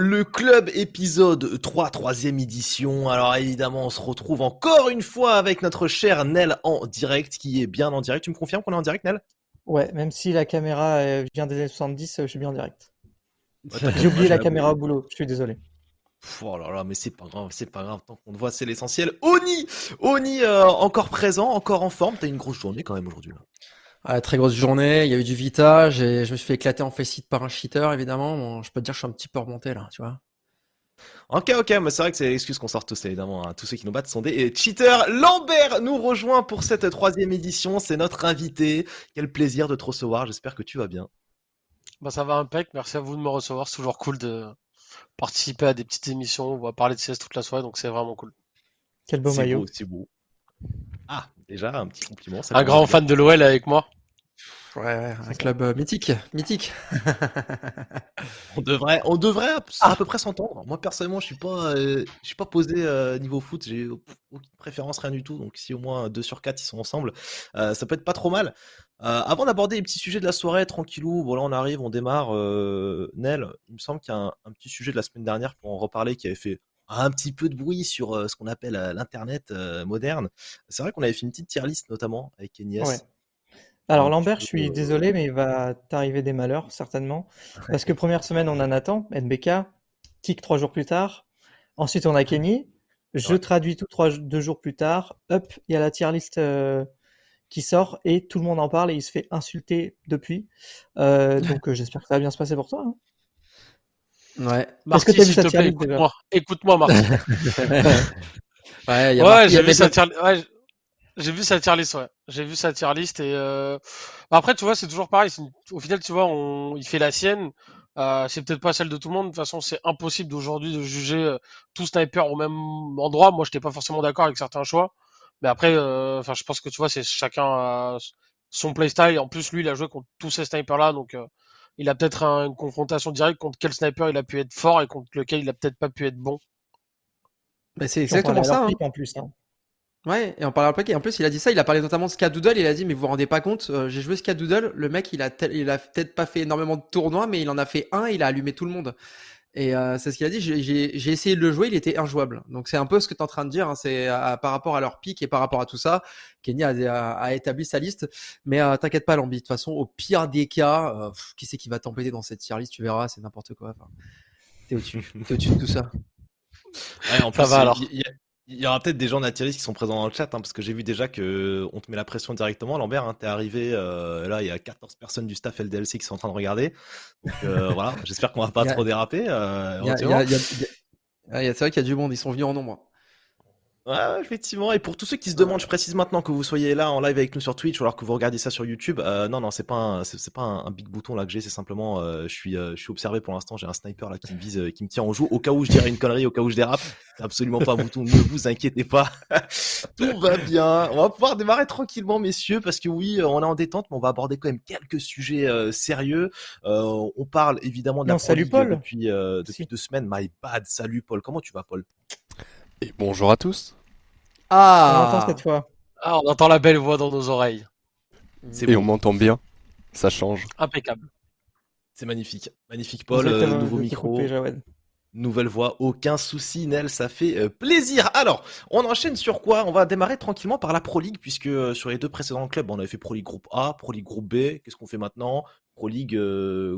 Le club épisode 3, troisième édition. Alors évidemment, on se retrouve encore une fois avec notre cher Nel en direct, qui est bien en direct. Tu me confirmes qu'on est en direct, Nel? Ouais, même si la caméra euh, vient des années 70, euh, je suis bien en direct. J'ai oublié la caméra au boulot, je suis désolé. Oh là là, mais c'est pas grave, c'est pas grave, tant qu'on te voit, c'est l'essentiel. Oni Oni, euh, encore présent, encore en forme. T'as une grosse journée quand même aujourd'hui. Ah, très grosse journée, il y avait du Vita, je me suis fait éclater en faceit par un cheater évidemment. je peux te dire que je suis un petit peu remonté là, tu vois. Ok, ok, mais c'est vrai que c'est l'excuse qu'on sort tous, évidemment. Hein. Tous ceux qui nous battent sont des cheaters. Lambert nous rejoint pour cette troisième édition. C'est notre invité. Quel plaisir de te recevoir. J'espère que tu vas bien. Bah, ça va impec. Merci à vous de me recevoir. C'est toujours cool de participer à des petites émissions. On va parler de CS toute la soirée, donc c'est vraiment cool. Quel beau maillot. C'est beau. Ah, déjà, un petit compliment. un grand fan de l'OL avec moi. Ouais, un club euh, mythique, mythique. on devrait, on devrait à, peu près s'entendre. Moi personnellement, je suis pas, euh, je suis pas posé euh, niveau foot. J'ai aucune préférence, rien du tout. Donc si au moins 2 sur 4 ils sont ensemble, ça peut être pas trop mal. avant d'aborder les petits sujets de la soirée, tranquillou. Bon là on arrive, on démarre. Nel, il me semble qu'il y a un, un, petit sujet de la semaine dernière pour en reparler qui avait fait un petit peu de bruit sur ce qu'on appelle l'internet moderne. C'est vrai qu'on avait fait une petite tier list notamment avec Agnès. Alors Lambert, je suis désolé, mais il va t'arriver des malheurs, certainement. Parce que première semaine, on a Nathan, NBK, Kick trois jours plus tard. Ensuite, on a Kenny. Je traduis tout trois, deux jours plus tard. Hop, il y a la tier list qui sort et tout le monde en parle et il se fait insulter depuis. donc j'espère que ça va bien se passer pour toi. Hein. Ouais. Est-ce que tu as vu sa tier list Écoute-moi, Marc. ouais, j'ai vu sa tier list. J'ai vu sa tier list, ouais. J'ai vu sa tier list et euh... après, tu vois, c'est toujours pareil. Au final, tu vois, on... il fait la sienne. Euh, c'est peut-être pas celle de tout le monde. De toute façon, c'est impossible d'aujourd'hui de juger euh, tout sniper au même endroit. Moi, j'étais pas forcément d'accord avec certains choix, mais après, euh, enfin, je pense que tu vois, c'est chacun a son playstyle. En plus, lui, il a joué contre tous ces snipers là, donc euh, il a peut-être une confrontation directe contre quel sniper il a pu être fort et contre lequel il a peut-être pas pu être bon. Bah, c'est exactement ça. Hein. En plus, hein. Ouais, et on parle après, et en plus il a dit ça, il a parlé notamment de Skadoodle, il a dit mais vous vous rendez pas compte, euh, j'ai joué Skadoodle, le mec il a il a peut-être pas fait énormément de tournois, mais il en a fait un, il a allumé tout le monde. Et euh, c'est ce qu'il a dit, j'ai essayé de le jouer, il était injouable. Donc c'est un peu ce que tu es en train de dire, hein, c'est par rapport à leur pic et par rapport à tout ça, Kenny a, a, établi sa liste. Mais euh, t'inquiète pas Lambi, de toute façon au pire des cas, qui c'est qui va t'empêter dans cette tier list, tu verras, c'est n'importe quoi. Enfin, t'es au-dessus, t'es au-dessus de tout ça. Ouais, en plus, va alors. Il y aura peut-être des gens d'Atiris qui sont présents dans le chat, hein, parce que j'ai vu déjà que on te met la pression directement. Lambert, hein, t'es arrivé, euh, là, il y a 14 personnes du staff LDLC qui sont en train de regarder. Donc euh, voilà, j'espère qu'on va pas trop déraper. Euh, c'est vrai qu'il y a du monde, ils sont venus en nombre. Ouais, effectivement. Et pour tous ceux qui se demandent, je précise maintenant que vous soyez là en live avec nous sur Twitch ou alors que vous regardez ça sur YouTube. Euh, non, non, c'est pas c'est pas un, big bouton là que j'ai. C'est simplement, euh, je suis, euh, je suis observé pour l'instant. J'ai un sniper là qui me vise, qui me tient en joue. Au cas où je dirais une connerie, au cas où je dérape, c'est absolument pas un bouton. Ne vous inquiétez pas. Tout va bien. On va pouvoir démarrer tranquillement, messieurs, parce que oui, on est en détente, mais on va aborder quand même quelques sujets sérieux. on parle évidemment de la non, salut Paul. depuis depuis deux semaines. My bad. Salut Paul. Comment tu vas, Paul? Et bonjour à tous. Ah On entend cette fois. Ah, on entend la belle voix dans nos oreilles. Et on m'entend bien. Ça change. Impeccable. C'est magnifique. Magnifique, Paul. Euh, nouveau micro. Nouvelle voix, aucun souci, Nel, ça fait euh, plaisir. Alors, on enchaîne sur quoi? On va démarrer tranquillement par la Pro League, puisque euh, sur les deux précédents clubs, on avait fait Pro League groupe A, Pro League groupe B. Qu'est-ce qu'on fait maintenant? Pro League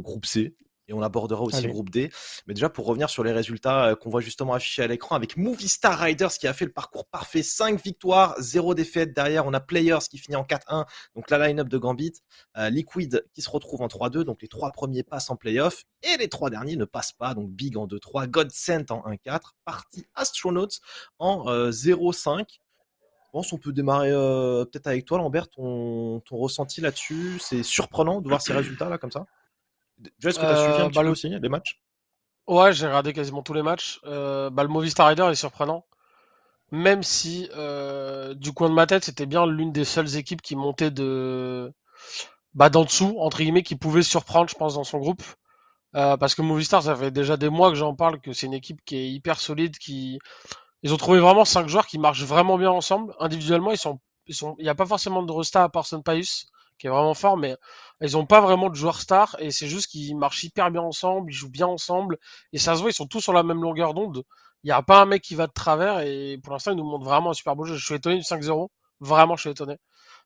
groupe C et on abordera aussi le groupe D. Mais déjà, pour revenir sur les résultats euh, qu'on voit justement affichés à l'écran avec Movie Star Riders qui a fait le parcours parfait, 5 victoires, 0 défaites. Derrière, on a Players qui finit en 4-1, donc la line-up de Gambit. Euh, Liquid qui se retrouve en 3-2, donc les trois premiers passent en playoff et les trois derniers ne passent pas, donc Big en 2-3, Godsent en 1-4, Party Astronauts en 0-5. Euh, je pense qu'on peut démarrer peut-être avec toi, Lambert, ton, ton ressenti là-dessus. C'est surprenant de voir ces résultats là comme ça? Est-ce que tu as suivi un euh, petit bah, peu aussi les matchs? Ouais, j'ai regardé quasiment tous les matchs. Euh, bah, le Movistar Rider est surprenant. Même si, euh, du coin de ma tête, c'était bien l'une des seules équipes qui montait de. Bah, d'en dessous, entre guillemets, qui pouvait surprendre, je pense, dans son groupe. parce que Movistar, ça fait déjà des mois que j'en parle, que c'est une équipe qui est hyper solide, qui. Ils ont trouvé vraiment cinq joueurs qui marchent vraiment bien ensemble. Individuellement, ils sont. Ils sont... Il n'y a pas forcément de resta à part Pius qui est vraiment fort, mais ils ont pas vraiment de joueurs stars et c'est juste qu'ils marchent hyper bien ensemble, ils jouent bien ensemble et ça se voit, ils sont tous sur la même longueur d'onde. Il n'y a pas un mec qui va de travers et pour l'instant, ils nous montrent vraiment un super beau jeu. Je suis étonné du 5-0. Vraiment, je suis étonné.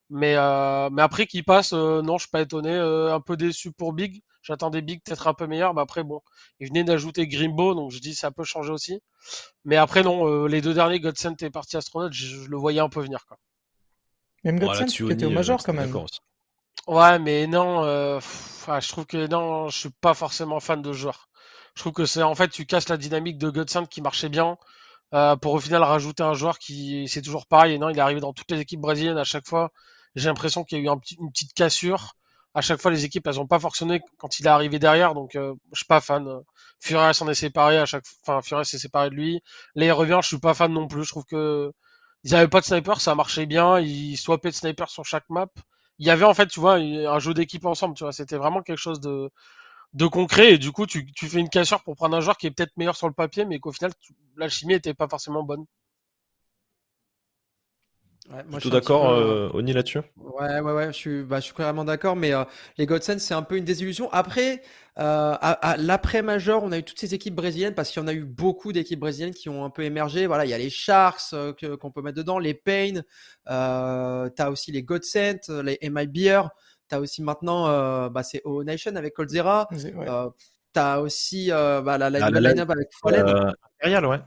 Mais, euh, mais après qu'il passe, euh, non, je suis pas étonné. Euh, un peu déçu pour Big. J'attendais Big peut-être un peu meilleur. Mais après, bon, il venait d'ajouter Grimbo, donc je dis ça peut changer aussi. Mais après, non, les deux derniers, Godsent et Parti Astronaut, je, le voyais un peu venir. Quoi. Même Godsent qui était au Major quand même. Ouais, mais non, je trouve que non, je suis pas forcément fan de joueur. Je trouve que c'est en fait, tu casses la dynamique de Godsent qui marchait bien. pour au final rajouter un joueur qui c'est toujours pareil et non il est arrivé dans toutes les équipes brésiliennes à chaque fois j'ai l'impression qu'il y a eu une petite cassure. À chaque fois, les équipes, elles ont pas fonctionné quand il est arrivé derrière, donc euh, je suis pas fan. Furias s'en est séparé à chaque, enfin Furias s'est séparé de lui. Là, il revient, je suis pas fan non plus. Je trouve que ils avaient pas de sniper, ça marchait bien. Ils swappaient de sniper sur chaque map. Il y avait en fait, tu vois, un jeu d'équipe ensemble. Tu vois, c'était vraiment quelque chose de de concret et du coup tu, tu fais une cassure pour prendre un joueur qui est peut-être meilleur sur le papier mais qu'au final l'alchimie était pas forcément bonne. Ouais, moi, tout d'accord, euh, Oni, là-dessus? Ouais, ouais, ouais, je suis, bah, je suis carrément d'accord, mais euh, les Godsend, c'est un peu une désillusion. Après, euh, à, l'après-major, on a eu toutes ces équipes brésiliennes parce qu'il y en a eu beaucoup d'équipes brésiliennes qui ont un peu émergé. Voilà, il y a les Sharks qu'on peut mettre dedans, les Pain, euh, tu as aussi les Godsend, les MI Beer, tu as aussi maintenant, bah, c'est O Nation avec Coldzera. tu as aussi bah, la, la, la, line-up avec Fallen. Imperial, ouais.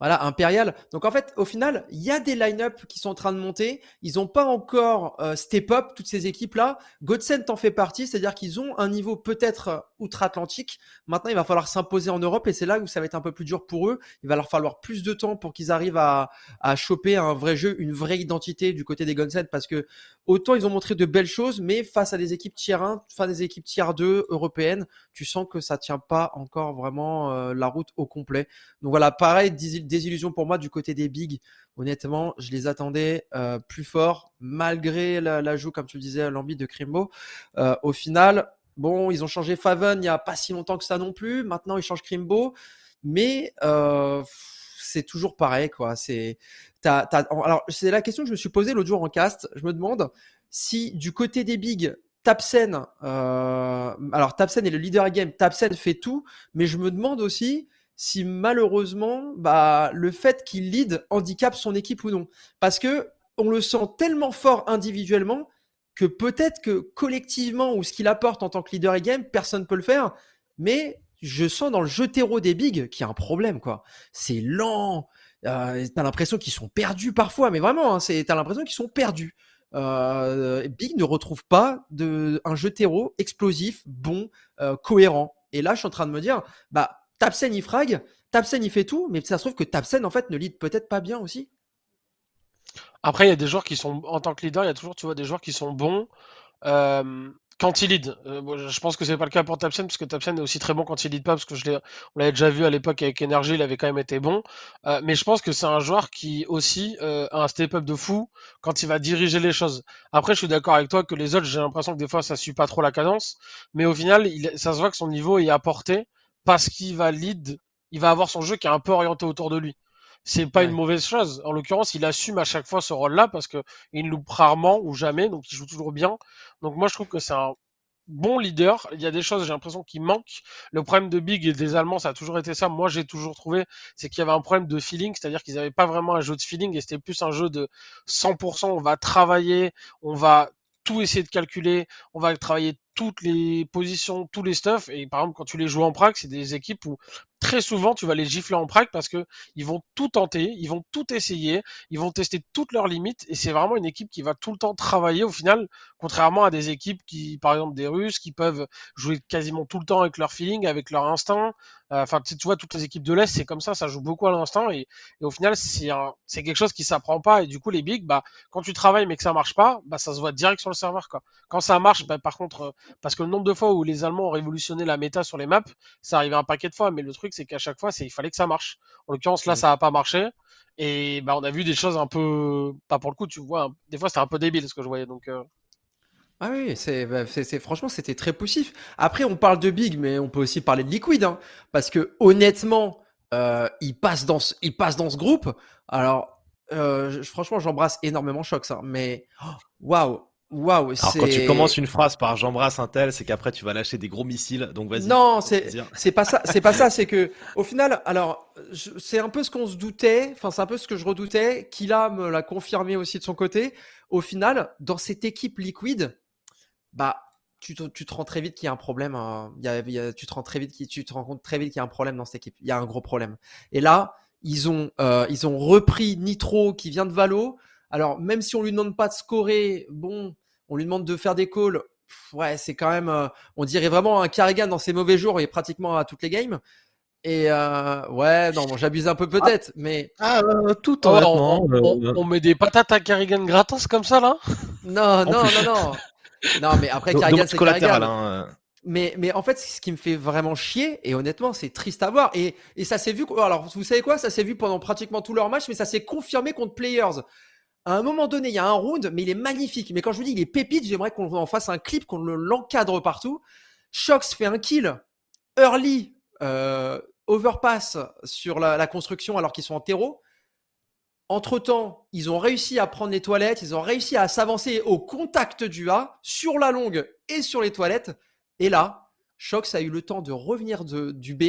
Voilà, Impérial. Donc en fait, au final, il y a des line-up qui sont en train de monter. Ils n'ont pas encore euh, step up toutes ces équipes-là. Godsend en fait partie, c'est-à-dire qu'ils ont un niveau peut-être euh, outre-Atlantique. Maintenant, il va falloir s'imposer en Europe et c'est là où ça va être un peu plus dur pour eux. Il va leur falloir plus de temps pour qu'ils arrivent à, à choper un vrai jeu, une vraie identité du côté des Godsend parce que autant ils ont montré de belles choses, mais face à des équipes tier 1, face des équipes tier 2 européennes, tu sens que ça tient pas encore vraiment euh, la route au complet. Donc voilà, pareil, désillusion pour moi du côté des bigs. Honnêtement, je les attendais euh, plus forts, malgré l'ajout, comme tu le disais, l'envie de Crimbo. Euh, au final, bon, ils ont changé Faven il y a pas si longtemps que ça non plus. Maintenant, ils changent Crimbo, mais c'est toujours pareil, quoi. C'est, alors, c'est la question que je me suis posée l'autre jour en cast. Je me demande si du côté des bigs, Tapsen, euh, alors Tapsen est le leader game, Tapsen fait tout, mais je me demande aussi si malheureusement, bah, le fait qu'il lead handicape son équipe ou non. Parce que on le sent tellement fort individuellement que peut-être que collectivement ou ce qu'il apporte en tant que leader game, personne ne peut le faire. Mais je sens dans le jeu terreau des bigs qu'il y a un problème, quoi. C'est lent. Euh, t'as l'impression qu'ils sont perdus parfois, mais vraiment, hein, c'est, t'as l'impression qu'ils sont perdus. Euh, Big ne retrouve pas un jeu terreau explosif, bon, euh, cohérent. Et là, je suis en train de me dire, bah, Tapsen il frag, Tapsen il fait tout, mais ça se trouve que Tapsen en fait ne lead peut-être pas bien aussi. Après, il y a des joueurs qui sont, en tant que leader, il y a toujours, tu vois, des joueurs qui sont bons. Euh, quand il lead, euh, je pense que c'est pas le cas pour Tapsen, parce que Tapsen est aussi très bon quand il lead pas, parce que je on l'avait déjà vu à l'époque avec Energy, il avait quand même été bon. Euh, mais je pense que c'est un joueur qui aussi euh, a un step-up de fou quand il va diriger les choses. Après, je suis d'accord avec toi que les autres, j'ai l'impression que des fois ça suit pas trop la cadence, mais au final, il, ça se voit que son niveau est apporté parce qu'il va lead, il va avoir son jeu qui est un peu orienté autour de lui c'est pas une mauvaise chose. En l'occurrence, il assume à chaque fois ce rôle-là parce que il loupe rarement ou jamais, donc il joue toujours bien. Donc moi, je trouve que c'est un bon leader. Il y a des choses, j'ai l'impression, qui manquent. Le problème de Big et des Allemands, ça a toujours été ça. Moi, j'ai toujours trouvé, c'est qu'il y avait un problème de feeling, c'est-à-dire qu'ils n'avaient pas vraiment un jeu de feeling et c'était plus un jeu de 100%. On va travailler, on va tout essayer de calculer, on va travailler toutes les positions, tous les stuff. Et par exemple, quand tu les joues en prague, c'est des équipes où très souvent tu vas les gifler en prague parce que ils vont tout tenter, ils vont tout essayer, ils vont tester toutes leurs limites. Et c'est vraiment une équipe qui va tout le temps travailler au final, contrairement à des équipes qui, par exemple, des Russes, qui peuvent jouer quasiment tout le temps avec leur feeling, avec leur instinct. Euh, enfin, tu vois, toutes les équipes de l'Est, c'est comme ça, ça joue beaucoup à l'instinct. Et, au final, c'est quelque chose qui s'apprend pas. Et du coup, les bigs, bah, quand tu travailles mais que ça marche pas, bah, ça se voit direct sur le serveur. Quoi. Quand ça marche, bah, par contre, parce que le nombre de fois où les Allemands ont révolutionné la méta sur les maps, ça arrivait un paquet de fois, mais le truc c'est qu'à chaque fois, il fallait que ça marche. En l'occurrence, là, mm. ça n'a pas marché. Et bah, on a vu des choses un peu, pas pour le coup, tu vois, des fois c'était un peu débile ce que je voyais. Donc, euh. Ah oui, bah, c'est, franchement, c'était très poussif. Après, on parle de Big, mais on peut aussi parler de Liquid, hein, parce que honnêtement, euh, il passe dans, ce, il passe dans ce groupe. Alors, euh, franchement, j'embrasse énormément Shox, hein, mais oh, waouh, Waouh, Alors quand tu commences une phrase par j'embrasse un tel, c'est qu'après tu vas lâcher des gros missiles. Donc vas-y. Non, c'est c'est pas ça. C'est pas ça. C'est que au final, alors c'est un peu ce qu'on se doutait. Enfin, c'est un peu ce que je redoutais. Kila me l'a confirmé aussi de son côté. Au final, dans cette équipe liquide, bah tu te, tu te rends très vite qu'il y a un problème. Hein. Il y a, tu te rends très vite, tu te rends compte très vite qu'il y a un problème dans cette équipe. Il y a un gros problème. Et là, ils ont euh, ils ont repris Nitro qui vient de Valo. Alors même si on lui demande pas de scorer, bon on lui demande de faire des calls. Ouais, c'est quand même, euh, on dirait vraiment un Carrigan dans ses mauvais jours et pratiquement à toutes les games. Et euh, ouais, non, j'abuse un peu peut-être, mais ah, euh, tout oh, on, met des patates à Carrigan gratos comme ça là? Non, non, non, non. Non, mais après Carrigan, c'est collatéral. Hein. Mais, mais en fait, ce qui me fait vraiment chier, et honnêtement, c'est triste à voir. Et, et ça s'est vu. Alors, vous savez quoi? Ça s'est vu pendant pratiquement tout leur match, mais ça s'est confirmé contre Players à un moment donné, il y a un round, mais il est magnifique. Mais quand je vous dis il est pépite, j'aimerais qu'on en fasse un clip, qu'on l'encadre partout. Shox fait un kill early euh, overpass sur la, construction alors qu'ils sont en terreau. Entre temps, ils ont réussi à prendre les toilettes, ils ont réussi à s'avancer au contact du A, sur la longue et sur les toilettes. Et là, Shox a eu le temps de revenir du B,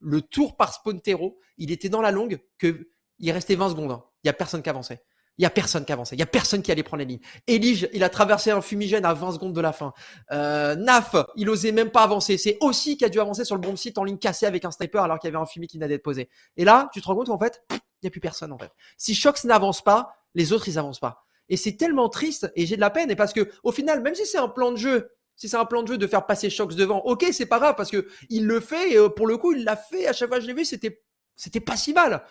le tour par spawn terreau. Il était dans la longue, que il restait 20 secondes. Hein. Il n'y a personne qui avançait. Il y a personne qui avançait. Il y a personne qui allait prendre les lignes. Elige, il a traversé un fumigène à 20 secondes de la fin. Euh, Naf, il osait même pas avancer. C'est aussi qui a dû avancer sur le bon site en ligne cassée avec un sniper alors qu'il y avait un fumé qui n'a d'être posé. Et là, tu te rends compte qu'en fait, il n'y a plus personne en fait. Si Shox n'avance pas, les autres ils avancent pas. Et c'est tellement triste et j'ai de la peine. Et parce que au final, même si c'est un plan de jeu, si c'est un plan de jeu de faire passer Shox devant, ok, c'est pas grave parce que il le fait et euh, pour le coup, il l'a fait. À chaque fois que je l'ai vu, c'était c'était pas si mal.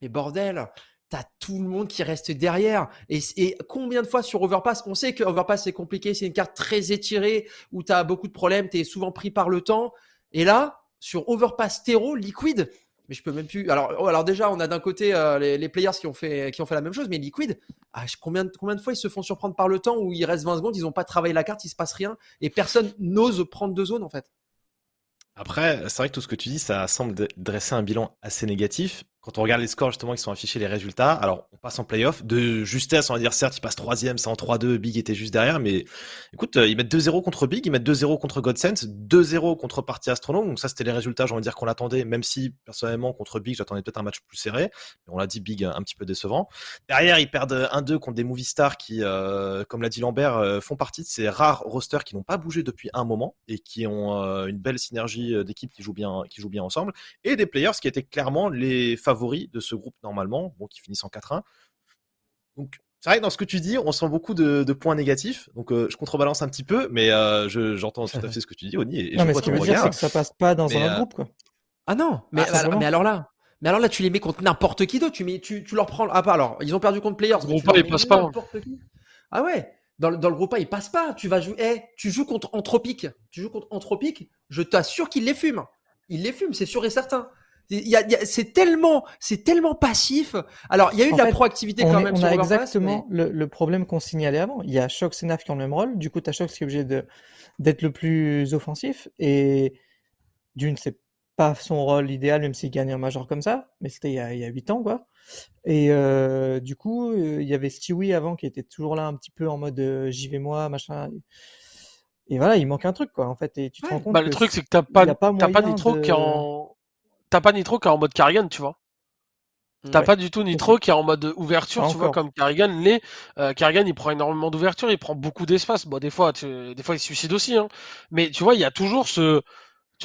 Mais bordel, t'as tout le monde qui reste derrière. Et, combien de fois sur Overpass, on sait que Overpass c'est compliqué, c'est une carte très étirée où t'as beaucoup de problèmes, t'es souvent pris par le temps. Et là, sur Overpass Tero, Liquid, mais je peux même plus. Alors, oh, déjà, on a d'un côté euh, les, players qui ont fait qui ont fait la même chose, mais Liquid, ah, combien, de fois ils se font surprendre par le temps où il reste 20 secondes, ils n'ont pas travaillé la carte, il se passe rien et personne n'ose prendre de zone en fait. Après, c'est vrai que tout ce que tu dis, ça semble dresser un bilan assez négatif quand on regarde les scores justement qui sont affichés, les résultats, alors on passe en playoff. De justesse, on va dire certes, ils passent troisième, c'est en 3-2, Big était juste derrière, mais écoute, euh, ils mettent 2-0 contre Big, ils mettent 2-0 contre Godsense, 2-0 contre Party Astronome, donc ça c'était les résultats, j'ai envie de dire qu'on l'attendait, même si personnellement contre Big, j'attendais peut-être un match plus serré, mais on l'a dit, Big un petit peu décevant. Derrière, ils perdent 1-2 contre des movie stars qui, euh, comme l'a dit Lambert, euh, font partie de ces rares rosters qui n'ont pas bougé depuis un moment et qui ont une belle synergie d'équipe qui joue bien, bien ensemble, et des players qui étaient clairement les favoris de ce groupe normalement, bon, qui finissent en 4-1. Donc, c'est vrai que dans ce que tu dis, on sent beaucoup de, points négatifs. Donc, euh, je contrebalance un petit peu, mais euh, j'entends tout à fait ce que tu dis, Oni. Et non, mais ce qui veut dire, c'est que ça passe pas dans un autre euh, groupe, quoi. Ah non, mais, ah, mais alors là, mais alors là, tu les mets contre n'importe qui d'autre. Tu, mets, tu, tu leur prends. Ah, pas alors, ils ont perdu contre Players. Le groupe A, ils passent pas. Ah ouais. Dans, dans, le groupe A, ils passent pas. Tu vas jouer. Eh, tu joues contre Anthropique. Tu joues contre Anthropique. Je t'assure qu'ils les fument. Ils les fument, c'est sûr et certain c'est tellement, c'est tellement passif. Alors, il y a eu de la proactivité quand même. On a exactement le, problème qu'on signalait avant. Il y a Shox et Naf qui ont le même rôle. Du coup, tu as Shox qui est obligé d'être le plus offensif. Et d'une, c'est pas son rôle idéal, même s'il gagne un major comme ça. Mais c'était il, y a, il 8 ans, quoi. Et euh, du coup, euh, il y avait Stewie avant qui était toujours là un petit peu en mode euh, j'y vais moi, machin. Et voilà, il manque un truc, quoi, en fait. Et tu te rends compte. Bah, le truc, c'est que t'as pas, pas, pas Nitro qui en t'as pas Nitro qui est en mode Carrigan, tu vois. T'as pas du tout Nitro qui est en mode ouverture, tu vois, comme Carrigan l'est. Euh, Carrigan, il prend énormément d'ouverture, il prend beaucoup d'espace. Bon, des fois, des fois, il se suicide aussi, hein. Mais tu vois, il y a toujours ce.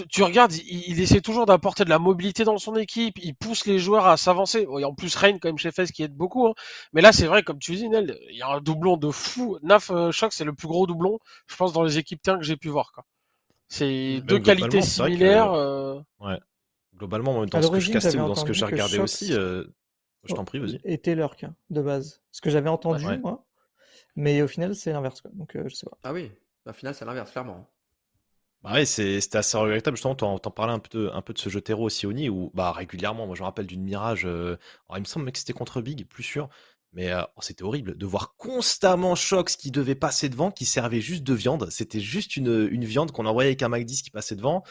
Tu, regardes, il, essaie toujours d'apporter de la mobilité dans son équipe, il pousse les joueurs à s'avancer. Et en plus, Rain, quand même, chez Fez, qui aide beaucoup. Hein. Mais là, c'est vrai, comme tu dis, Nel, il y a un doublon de fou. Naf euh, Shock, c'est le plus gros doublon, je pense, dans les équipes terrain que j'ai pu voir. C'est deux qualités similaires. Euh, ouais. Globalement, dans ce que je castais ou dans ce que j'ai regardé aussi, euh, je t'en prie, vas-y. Et Taylor, de base. Ce que j'avais entendu, moi. Mais au final, c'est l'inverse. Donc, euh, je sais pas. Ah oui, au final, c'est l'inverse, clairement. Bah ouais, c'était assez regrettable. Justement, t'en, t'en parlais un peu, de, un peu de ce jeu terreau aussi, Oni, où bah, régulièrement, moi je me rappelle d'une Mirage. Euh, alors, il me semble que c'était contre Big, plus sûr. Mais oh, c'était horrible de voir constamment Shox qui devait passer devant, qui servait juste de viande. C'était juste une, une viande qu'on envoyait avec un Mac 10 qui passait devant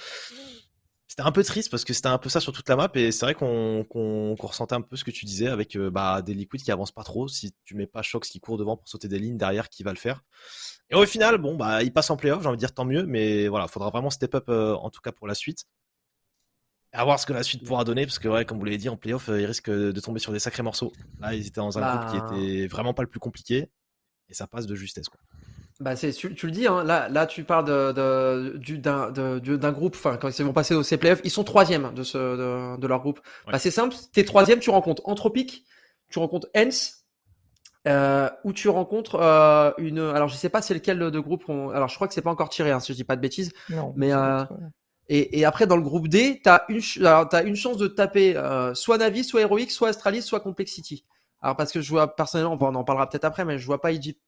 c'était un peu triste parce que c'était un peu ça sur toute la map et c'est vrai qu'on ressentait un peu ce que tu disais avec euh, bah, des liquides qui avancent pas trop. Si tu mets pas Shox qui court devant pour sauter des lignes derrière, qui va le faire Et au final, bon, bah, il passe en playoff, j'ai envie de dire tant mieux, mais voilà, faudra vraiment step up euh, en tout cas pour la suite. Et à voir ce que la suite pourra donner parce que, ouais, comme vous l'avez dit, en playoff, euh, il risque de tomber sur des sacrés morceaux. Là, ils étaient dans un groupe qui bah. était vraiment pas le plus compliqué et ça passe de justesse, quoi. Bah c'est, tu, le dis, hein, là, là tu parles de, d'un, groupe, enfin quand ils vont passer au CPF, ils sont troisième de, ce, de, leur groupe. Bah, c'est simple, t'es troisième, tu rencontres Anthropic, tu rencontres Hens, euh, ou tu rencontres euh, une. Alors je sais pas c'est lequel de groupe. Alors je crois que c'est pas encore tiré, hein, si je dis pas de bêtises. Non, mais euh, et, et, après dans le groupe D, t'as une, as une chance de taper euh, soit Navi, soit Heroic, soit Astralis, soit Complexity. Alors parce que je vois personnellement, on en parlera peut-être après, mais je vois pas Egypt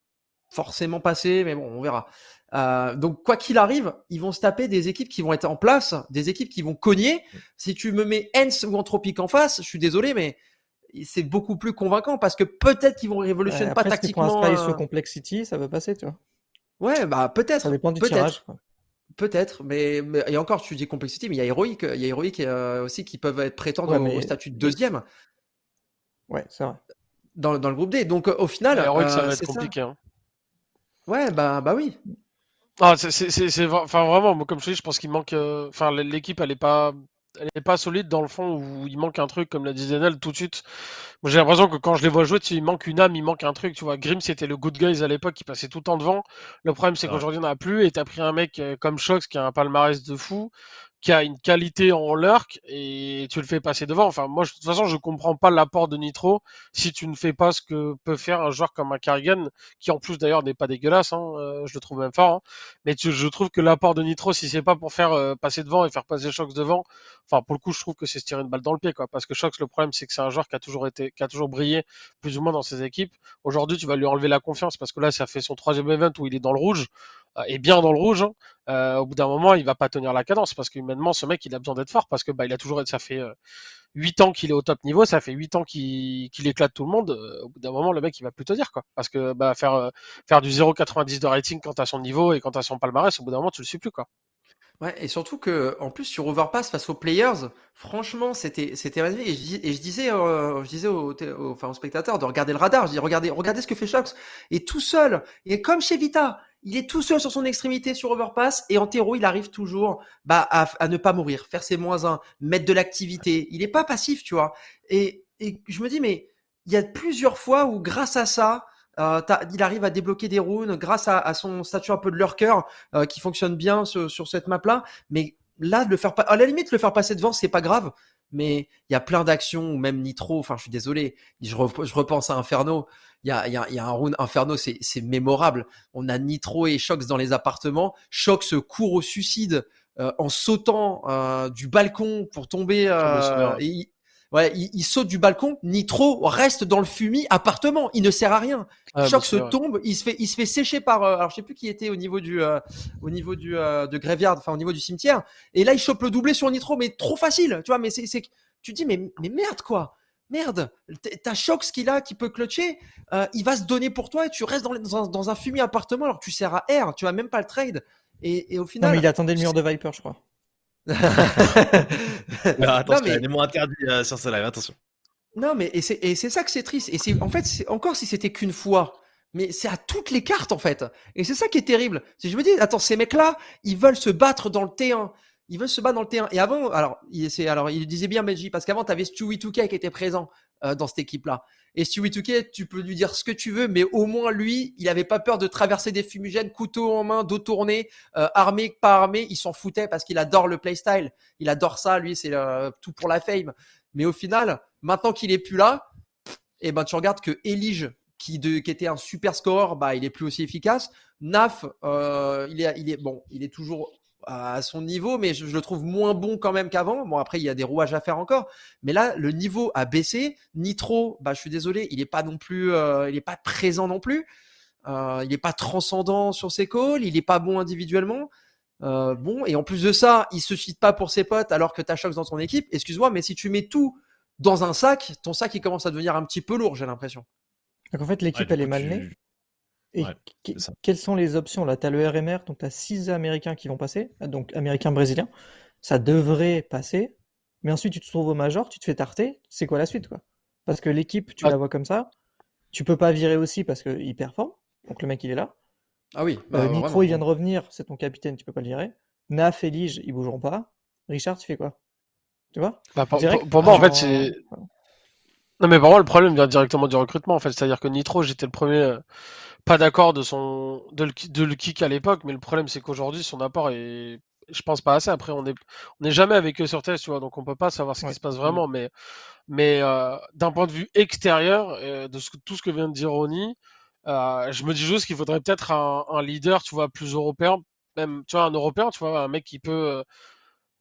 forcément passer, mais bon, on verra. Euh, donc quoi qu'il arrive, ils vont se taper des équipes qui vont être en place, des équipes qui vont cogner. Si tu me mets Hens ou Anthropic en face, je suis désolé, mais c'est beaucoup plus convaincant parce que peut-être qu'ils vont révolutionner pas tactiquement. Si euh... Complexity, ça va passer, tu vois. Ouais, bah peut-être. Ça dépend du tirage. Peut-être, mais, et encore, tu dis Complexity, mais il y a Heroic, il y a Heroic euh, aussi qui peuvent être prétendants au statut de deuxième. Ouais, c'est vrai. Dans, dans, le groupe D. Donc au final, Heroic, ça va être compliqué. Hein. Ouais, bah, bah oui. Ah, c'est, enfin vraiment, comme je te dis, je pense qu'il manque. Euh, enfin, l'équipe, elle est pas, elle est pas solide dans le fond où il manque un truc, comme l'a dit Zenel, tout de suite. Moi, j'ai l'impression que quand je les vois jouer, il manque une âme, il manque un truc. Tu vois, Grim, c'était le good guys à l'époque, qui passait tout le temps devant. Le problème, c'est qu'aujourd'hui, on n'en a plus. Et t'as pris un mec euh, comme Shox qui a un palmarès de fou qui a une qualité en lurk et tu le fais passer devant. Enfin, moi, de toute façon, je comprends pas l'apport de Nitro si tu ne fais pas ce que peut faire un joueur comme un Carrigan, qui en plus d'ailleurs n'est pas dégueulasse, hein, euh, je le trouve même fort. Hein. Mais je trouve que l'apport de Nitro, si c'est pas pour faire euh, passer devant et faire passer Shox devant, enfin, pour le coup, je trouve que c'est se tirer une balle dans le pied, quoi. Parce que Shox, le problème, c'est que c'est un joueur qui a toujours été, qui a toujours brillé plus ou moins dans ses équipes. Aujourd'hui, tu vas lui enlever la confiance parce que là, ça fait son troisième event où il est dans le rouge. Euh, et bien dans le rouge, hein, euh, au bout d'un moment, il va pas tenir la cadence parce qu'humainement, ce mec, il a besoin d'être fort parce que bah, il a toujours, ça fait 8 euh, ans qu'il est au top niveau, ça fait 8 ans qu'il éclate tout le monde. au bout d'un moment, le mec, il va plus te dire quoi, parce que bah, faire faire du 0,90 de rating quand à son niveau et quand à son palmarès, au bout d'un moment, tu le suis plus quoi. Ouais, et surtout que, en plus, sur Overpass face aux players, franchement, c'était, c'était magnifique. Et je, disais, je disais aux, enfin, aux spectateurs de regarder le radar. Je dis, regardez, regardez ce que fait Shox. Et tout seul. Et comme chez Vita, il est tout seul sur son extrémité sur Overpass et en terreau, il arrive toujours bah, à, ne pas mourir, faire ses moins 1, mettre de l'activité. Il n'est pas passif, tu vois. Et, et je me dis, mais il y a plusieurs fois où, grâce à ça, euh, il arrive à débloquer des runes grâce à, son statut un peu de lurker euh, qui fonctionne bien sur, sur cette map-là. Mais là, le faire à la limite, le faire passer devant, c'est pas grave mais il y a plein d'actions, ou même Nitro, enfin je suis désolé, je, je repense à Inferno, il y a, y, a, y a, un rune Inferno, c'est mémorable. On a Nitro et Shox dans les appartements, Shox court au suicide euh, en sautant euh, du balcon pour tomber, euh, et, Ouais, il, saute du balcon. Nitro reste dans le fumier appartement. Il ne sert à rien. Ah, Choc se tombe. Il se fait, il se fait sécher par. Euh, alors je sais plus qui était au niveau du, euh, au niveau du euh, de Graveyard, enfin au niveau du cimetière. Et là, il chope le doublé sur Nitro, mais trop facile. Tu vois, mais c'est, tu dis mais, mais merde quoi. Merde, t'as Shox qui là, qui peut clutcher, il va se donner pour toi et tu restes dans, dans, dans un fumier appartement alors que tu sers à R, tu as même pas le trade. Et, et au final. Non, mais il attendait le mur de Viper, je crois. non, attention, il y a des mots interdits euh, sur ce live, attention. Non, mais et c'est, et c'est ça que c'est triste. Et c'est en fait, c'est, encore si c'était qu'une fois, mais c'est à toutes les cartes en fait. Et c'est ça qui est terrible. Si je me dis, attends, ces mecs-là, ils veulent se battre dans le T1. Ils veulent se battre dans le T1. Et avant, alors, il, alors, il disait bien Benji, parce qu'avant, tu avais Stewie 2 qui était présent euh, dans cette équipe-là. Et Stewie 2 tu peux lui dire ce que tu veux, mais au moins lui, il avait pas peur de traverser des fumigènes, couteau en main, dos tourné, euh, armé, pas armé, il s'en foutait parce qu'il adore le playstyle. Il adore ça, lui, c'est tout pour la fame. Mais au final, maintenant qu'il est plus là, eh ben tu regardes que Elige, qui, de, qui était un super scoreur, bah il est plus aussi efficace. Naf, euh, il est, il est bon, il est toujours à son niveau, mais je, le trouve moins bon quand même qu'avant. Bon, après, il y a des rouages à faire encore. Mais là, le niveau a baissé. Nitro, bah, je suis désolé, il n'est pas non plus, euh, il est pas présent non plus. Euh, il n'est pas transcendant sur ses calls. Il n'est pas bon individuellement. Euh, bon, et en plus de ça, il se cite pas pour ses potes alors que tu as Shox dans ton équipe. Excuse-moi, mais si tu mets tout dans un sac, ton sac il commence à devenir un petit peu lourd, j'ai l'impression. Donc en fait, l'équipe elle est mal née. Et quelles sont les options? Là Tu as le RMR, donc tu as 6 Américains qui vont passer, donc Américains brésiliens. ça devrait passer. Mais ensuite, tu te trouves au major, tu te fais tarter. C'est quoi la suite, quoi? Parce que l'équipe, tu ah. la vois comme ça. Tu peux pas virer aussi parce qu'il performe. Donc le mec, il est là. Ah oui. Bah, Nitro, il vient de revenir. C'est ton capitaine, tu peux pas le virer. Naf et Lige, ils bougeront pas. Richard, tu fais quoi? Tu vois? Bah, pour, moi, en fait, c'est. Non, mais pour moi, le problème vient directement du recrutement, en fait. C'est-à-dire que Nitro, j'étais le premier. Euh, pas d'accord de son de le, de le kick à l'époque, mais le problème c'est qu'aujourd'hui son apport est je pense pas assez. Après, on est on n'est jamais avec eux sur test, tu vois, donc on peut pas savoir ce qui se passe vraiment. Mais mais euh, d'un point de vue extérieur, euh, de ce, tout ce que vient de dire Ronnie, euh, je me dis juste qu'il faudrait peut-être un, un, leader, tu vois, plus européen, même tu vois un européen, tu vois, un mec qui peut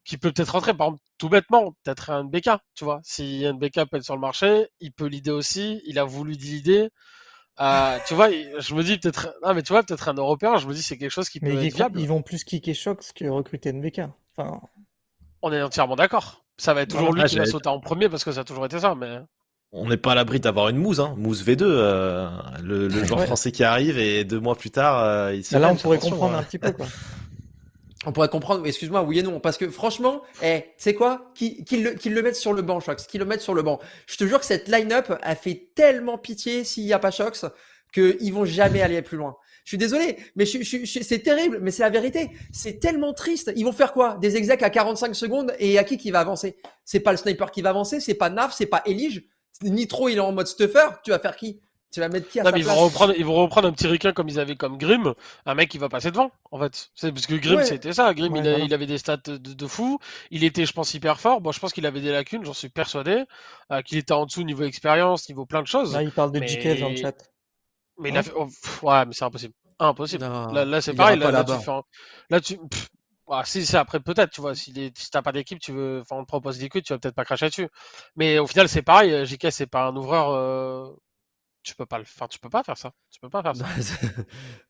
qui peut peut-être rentrer, par exemple, tout bêtement, peut-être un NBK, tu vois. Si un NBK peut être sur le marché, il peut l'idée aussi, il a voulu l'idée. Euh, tu vois, je me dis peut-être, non mais tu vois, peut-être un Européen, je me dis c'est quelque chose qui peut être viable. Ils vont plus kicker Shox que recruter NBK. Enfin... On est entièrement d'accord. Ça va être toujours lui qui va sauter en premier parce que ça a toujours été ça, mais. On n'est pas à l'abri d'avoir une Mousse, hein. Mousse V2, euh, le, joueur français qui arrive et deux mois plus tard, euh, il se. Là, on pourrait comprendre un petit peu, quoi. On pourrait comprendre, excuse-moi, oui et non, parce que franchement, eh, c'est quoi? Qu'ils le, le mettent sur le banc, Shox, qu'ils le mettent sur le banc? Je te jure que cette line-up a fait tellement pitié s'il n'y a pas Shox qu'ils vont jamais aller plus loin. Je suis désolé, mais c'est terrible, mais c'est la vérité. C'est tellement triste. Ils vont faire quoi? Des execs à 45 secondes et à qui qui va avancer? C'est pas le sniper qui va avancer, c'est pas Naf, c'est pas Elige. Nitro, il est en mode stuffer. Tu vas faire qui? Tu vas mettre qui à non, ils vont reprendre, ils vont reprendre un petit requin comme ils avaient comme Grim, un mec qui va passer devant, en fait. C'est parce que Grim c'était ça. Grim, il, avait des stats de, fou. Il était, je pense, hyper fort. Bon, je pense qu'il avait des lacunes, j'en suis persuadé. Euh, qu'il était en dessous niveau expérience, niveau plein de choses. Là, il parle de mais... dans le chat. Mais il a fait... Oh, ouais, mais c'est impossible. Impossible. là, c'est pareil. Là, tu fais là, tu. si c'est après peut-être, tu vois, si, les... si t'as pas d'équipe, tu veux, enfin, on te propose des coups, tu vas peut-être pas cracher dessus. Mais au final, c'est pareil. JK, c'est pas un ouvreur euh, tu peux pas le faire, tu peux pas faire ça. Tu peux pas faire ça.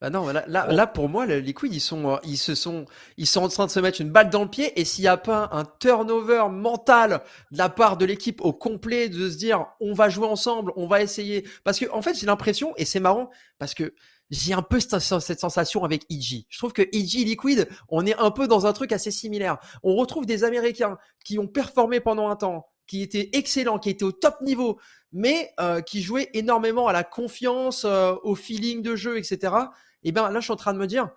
bah non, là, là, là, pour moi, les Liquid, ils sont, euh, ils se sont, ils sont en train de se mettre une balle dans le pied. Et s'il n'y a pas un turnover mental de la part de l'équipe au complet de se dire, on va jouer ensemble, on va essayer. Parce que, en fait, j'ai l'impression, et c'est marrant, parce que j'ai un peu cette, cette sensation avec EG. Je trouve que EG Liquid, on est un peu dans un truc assez similaire. On retrouve des Américains qui ont performé pendant un temps, qui étaient excellents, qui étaient au top niveau, mais euh, qui jouait énormément à la confiance, euh, au feeling de jeu, etc. Et ben là, je suis en train de me dire,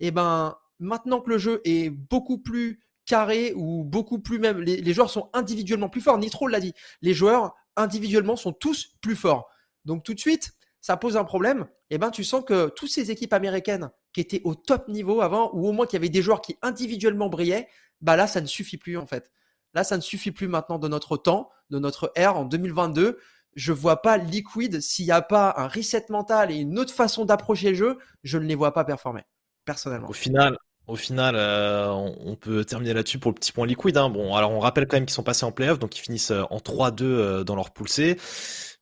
et ben maintenant que le jeu est beaucoup plus carré ou beaucoup plus même, les, joueurs sont individuellement plus forts. Nitro l'a dit, les joueurs individuellement sont tous plus forts. Donc tout de suite, ça pose un problème. Et ben tu sens que toutes ces équipes américaines qui étaient au top niveau avant, ou au moins qu'il y avait des joueurs qui individuellement brillaient, bah là, ça ne suffit plus en fait. Là, ça ne suffit plus maintenant de notre temps, de notre ère en 2022. Je vois pas Liquid s'il n'y a pas un reset mental et une autre façon d'approcher le jeu, je ne les vois pas performer personnellement. Au final, au final, euh, on peut terminer là-dessus pour le petit point Liquid. Hein. Bon, alors on rappelle quand même qu'ils sont passés en playoff, donc ils finissent euh, en 3-2 euh, dans leur poule C.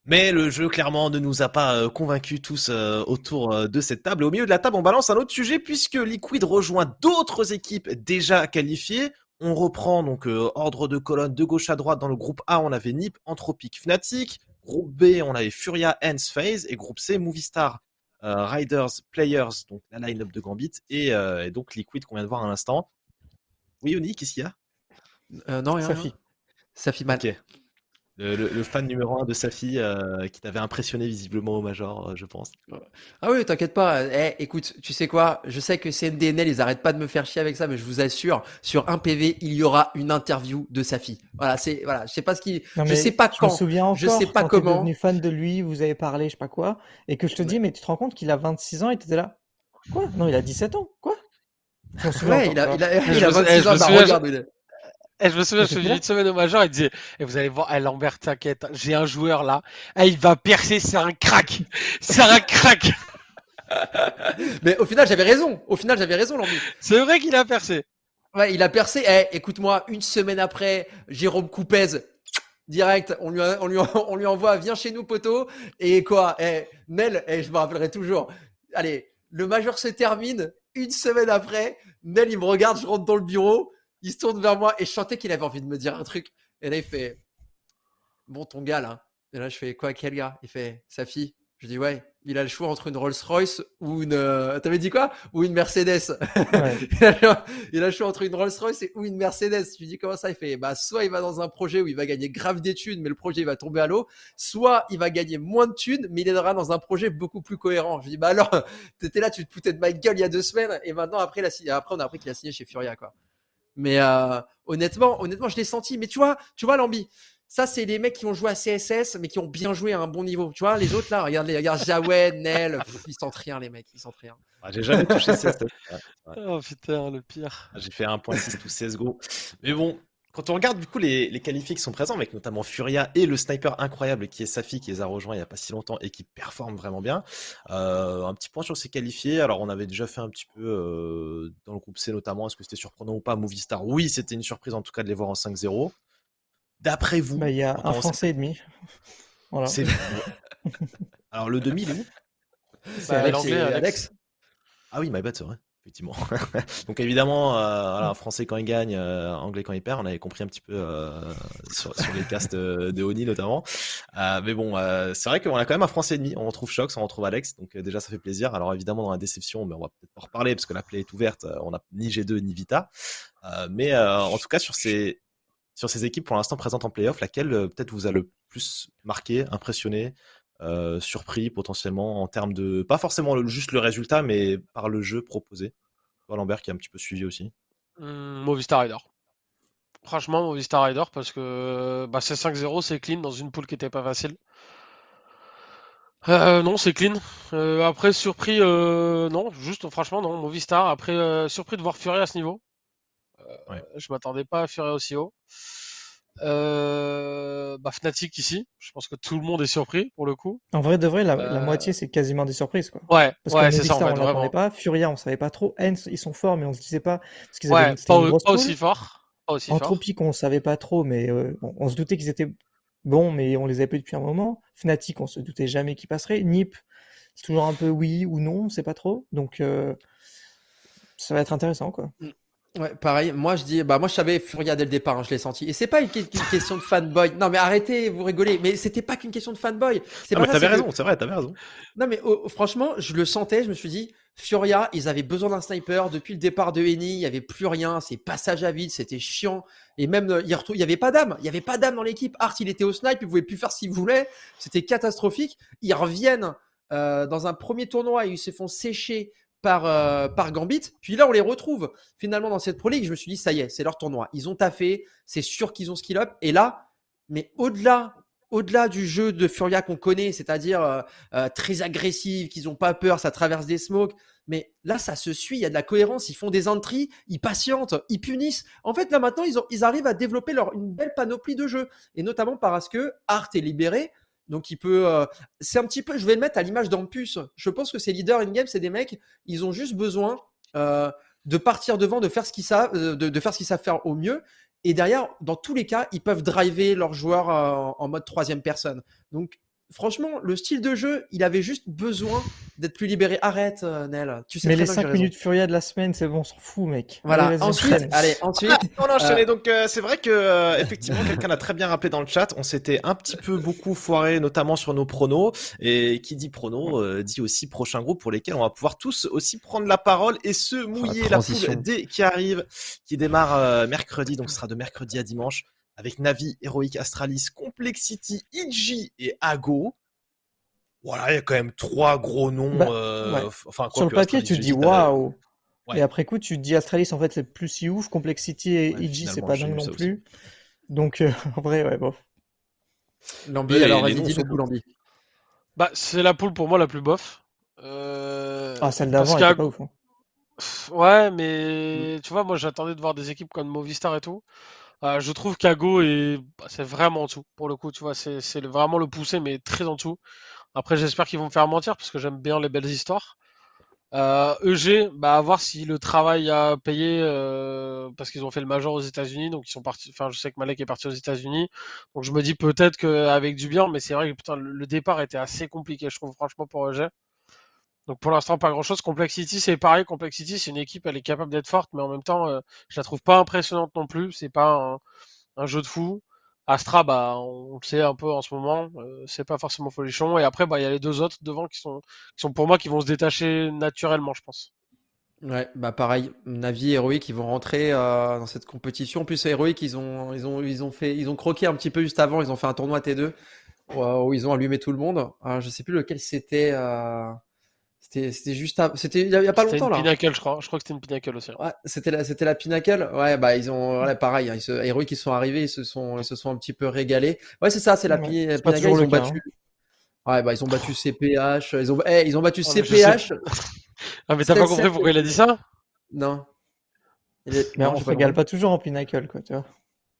Mais le jeu clairement ne nous a pas convaincus tous autour de cette table. Et au milieu de la table, on balance un autre sujet puisque Liquid rejoint d'autres équipes déjà qualifiées. On reprend donc euh, ordre de colonne de gauche à droite. Dans le groupe A, on avait Nip, Anthropic, Fnatic. Groupe B, on avait Furia, Ends, Phase. Et groupe C, Movistar, euh, Riders, Players, donc la line-up de Gambit. Euh, et, donc Liquid qu'on vient de voir à l'instant. Oui, Oni, qu'est-ce qu'il y a? Non, rien. Safi. Safi Mal. Le, fan numéro un de Safi euh, qui t'avait impressionné visiblement au Major, euh, je pense. Ah oui, t'inquiète pas. Eh, écoute, tu sais quoi? Je sais que CNDNL, ils arrêtent pas de me faire chier avec ça, mais je vous assure, sur un PV, il y aura une interview de Safi. Voilà, c'est voilà, je sais pas ce qui, je sais pas quand, je, me souviens encore, je sais pas quand comment. devenu fan de lui, vous avez parlé, je sais pas quoi, et que je te dis, mais tu te rends compte qu'il a 26 ans et t'étais là Quoi? Non, il a 17 ans? Quoi? Ouais, il a, il a, il a 26 ans. Bah, regarde, et je me souviens, je suis une semaine au Major, il disait, et vous allez voir, eh, Lambert, t'inquiète, j'ai un joueur là, eh, il va percer, c'est un crack, c'est un crack. Mais au final, j'avais raison. Au final, j'avais raison, Lambert. C'est vrai qu'il a percé. Ouais, il a percé. Eh, écoute-moi, une semaine après, Jérôme Coupez, direct, on lui, on lui, on lui envoie, viens chez nous, poteau. Et quoi, eh, Nel, eh, je me rappellerai toujours. Allez, le Major se termine. Une semaine après, Nel, il me regarde, je rentre dans le bureau il se tourne vers moi et je sentais qu'il avait envie de me dire un truc. Et là, il fait Bon, ton gars là. Et là, je fais Quoi, quel gars? Il fait Sa fille. Je dis Ouais, il a le choix entre une Rolls-Royce ou une. Euh, t'avais dit quoi? Ou une Mercedes. il, a le choix entre une Rolls-Royce ou une Mercedes. Tu lui dis comment ça? Il fait bah soit il va dans un projet où il va gagner grave des thunes, mais le projet il va tomber à l'eau, soit il va gagner moins de thunes, mais il aidera dans un projet beaucoup plus cohérent. Je lui dis bah alors, t'étais là, tu te foutais de ma gueule il y a deux semaines, et maintenant après, il a, après on a appris qu'il a signé chez Furia quoi. Mais euh, honnêtement, honnêtement, je l'ai senti. Mais tu vois, tu vois, Lambi, ça, c'est les mecs qui ont joué à CSS, mais qui ont bien joué à un bon niveau. Tu vois, les autres là, regarde, les, regarde Jawed, Nel, ils sentent rien, les mecs, ils sentent rien. Ah, j'ai jamais touché CSS. oh putain, le pire. Ah, j'ai fait 1.6 tout CSGO. Mais bon, quand on regarde du coup les, les qualifiés qui sont présents, avec notamment Furia et le sniper incroyable qui est Safi, qui les a rejoints il n'y a pas si longtemps et qui performe vraiment bien. Euh, un petit point sur ces qualifiés. Alors on avait déjà fait un petit peu euh, dans le groupe C notamment, est-ce que c'était surprenant ou pas? Movistar Oui, c'était une surprise en tout cas de les voir en 5-0. D'après vous bah, Il y a un Français et demi. Voilà. Alors le demi, il est où? C'est Alex, Ah oui, my bad, c'est vrai. Effectivement. Donc évidemment, euh, français quand il gagne, euh, anglais quand il perd. On avait compris un petit peu euh, sur, les castes de Oni notamment. mais bon, c'est vrai qu'on a quand même un français demi. On retrouve Shox, on retrouve Alex. Donc déjà, ça fait plaisir. Alors évidemment, dans la déception, mais on va peut-être pas reparler parce que la play est ouverte. On n'a ni G2 ni Vita. mais en tout cas, sur ces sur ces équipes pour l'instant présentes en playoff, laquelle peut-être vous a le plus marqué, impressionné, euh, surpris potentiellement en termes de pas forcément juste le résultat, mais par le jeu proposé. Toi, Lambert qui a un petit peu suivi aussi. Mmh, Movistar Rider. Franchement, Movistar Rider parce que bah, c'est 5-0, c'est clean dans une poule qui était pas facile. Euh, non, c'est clean. après, surpris, non, juste franchement, non, Movistar. Après, surpris de voir Fury à ce niveau. Euh, je m'attendais pas à Fury aussi haut. Euh, bah, Fnatic ici, je pense que tout le monde est surpris pour le coup. En vrai de vrai, la, euh, moitié c'est quasiment des surprises quoi. Ouais, parce ouais, c'est ça. On l'attendait pas. Furia, on savait pas trop. Hens, ils sont forts, mais on se disait pas parce qu'ils avaient pas, aussi fort. Pas aussi Anthropique, on savait pas trop, mais on, se doutait qu'ils étaient bons, mais on les avait plus depuis un moment. Fnatic, on se doutait jamais qu'ils passeraient. Nip, c'est toujours un peu oui ou non, on sait pas trop. Donc ça va être intéressant quoi. Mm. Ouais, pareil. Moi, je dis, bah, moi, je savais Furia dès le départ, hein, je l'ai senti. Et c'est pas une, question de fanboy. Non, mais arrêtez, vous rigolez. Mais c'était pas qu'une question de fanboy. C'est mais t'avais raison, c'est vrai, t'avais raison. Non, mais oh, franchement, je le sentais, je me suis dit, Furia, ils avaient besoin d'un sniper. Depuis le départ de Eni, il y avait plus rien. C'est passage à vide, c'était chiant. Et même, euh, il, il y avait pas d'âme. Il y avait pas d'âme dans l'équipe. Art, il était au snipe, il pouvait plus faire ce qu'il voulait. C'était catastrophique. Ils reviennent euh, dans un premier tournoi et ils se font sécher par, euh, par Gambit. Puis là, on les retrouve finalement dans cette Pro League. Je me suis dit, ça y est, c'est leur tournoi. Ils ont taffé, c'est sûr qu'ils ont skill up. Et là, mais au-delà au-delà du jeu de Furia qu'on connaît, c'est-à-dire euh, euh, très agressif, qu'ils n'ont pas peur, ça traverse des smokes. Mais là, ça se suit, il y a de la cohérence, ils font des entries, ils patientent, ils punissent. En fait, là maintenant, ils, arrivent à développer leur, une belle panoplie de jeux. Et notamment parce que Art est libéré, donc il peut. Euh, c'est un petit peu. Je vais le mettre à l'image d'Ampus. Je pense que ces leaders in-game, c'est des mecs, ils ont juste besoin euh, de partir devant, de faire ce qu'ils savent, euh, de, faire ce qu'ils savent faire au mieux. Et derrière, dans tous les cas, ils peuvent driver leurs joueurs en mode troisième personne. Donc franchement, le style de jeu, il avait juste besoin d'être plus libéré. Arrête, euh, Nel. Tu sais Mais les 5 minutes Furia de la semaine, c'est bon, on s'en fout, mec. Voilà. ensuite, allez, ensuite. on a enchaîné. Euh, Donc, euh, c'est vrai que, effectivement, quelqu'un a très bien rappelé dans le chat. On s'était un petit peu beaucoup foiré, notamment sur nos pronos. Et qui dit pronos, dit aussi prochain groupe pour lesquels on va pouvoir tous aussi prendre la parole et se mouiller la, la poule dès qui arrive, qui démarre mercredi. Donc, ce sera de mercredi à dimanche avec Navi, Heroic Astralis, Complexity, Iji et Ago. Voilà, il y a quand même trois gros noms. Bah, euh, enfin, Sur le papier, tu te dis waouh. Et après coup, tu te dis Astralis, en fait, c'est plus si ouf. Complexity et Iji, c'est pas dingue non plus. Donc, euh, en vrai, ouais, bon. Lambi, alors vas-y, dis Lambi. Bah, c'est la poule pour moi la plus bof. Euh... Ah, celle d'avant, elle était pas ouf. Hein. Ouais, mais tu vois, moi j'attendais de voir des équipes comme Movistar et tout. Euh, je trouve qu'Ago est, bah, c'est vraiment en dessous. Pour le coup, tu vois, c'est, vraiment le pousser, mais très en dessous. Après, j'espère qu'ils vont me faire mentir parce que j'aime bien les belles histoires. Euh, EG, bah, à voir si le travail a payé euh, parce qu'ils ont fait le major aux États-Unis, donc ils sont partis. Enfin, je sais que Malek est parti aux États-Unis, donc je me dis peut-être qu'avec du bien, mais c'est vrai que putain, le départ était assez compliqué, je trouve franchement pour EG. Donc pour l'instant, pas grand-chose. Complexity, c'est pareil. Complexity, c'est une équipe, elle est capable d'être forte, mais en même temps, euh, je la trouve pas impressionnante non plus. C'est pas un, jeu de fou. Astra, bah, on le sait un peu en ce moment, euh, c'est pas forcément folichon. Et après, bah, il y a les deux autres devant qui sont, qui sont pour moi qui vont se détacher naturellement, je pense. Ouais, bah pareil, Navi et Heroic, ils vont rentrer euh, dans cette compétition. En plus, Heroic, ils ont, ils ont, ils ont fait, ils ont croqué un petit peu juste avant. Ils ont fait un tournoi T2 où, ils ont allumé tout le monde. Euh, je sais plus lequel c'était. C'était juste c'était il y, a pas longtemps là. Pinnacle, je crois. Je crois que c'était une Pinnacle aussi. Ouais, c'était la c'était la Pinnacle. Ouais, bah ils ont ouais, pareil, hein, ils se, Heroic ils sont arrivés, ils se sont ils se sont un petit peu régalés. Ouais, c'est ça, c'est la Pinnacle, ils ont battu. Hein. Ouais, bah ils ont battu CPH, ils ont eh, ils ont battu CPH. Ah, mais t'as pas compris pourquoi il a dit ça? Non. Mais on se régale pas toujours en Pinnacle, quoi, tu vois.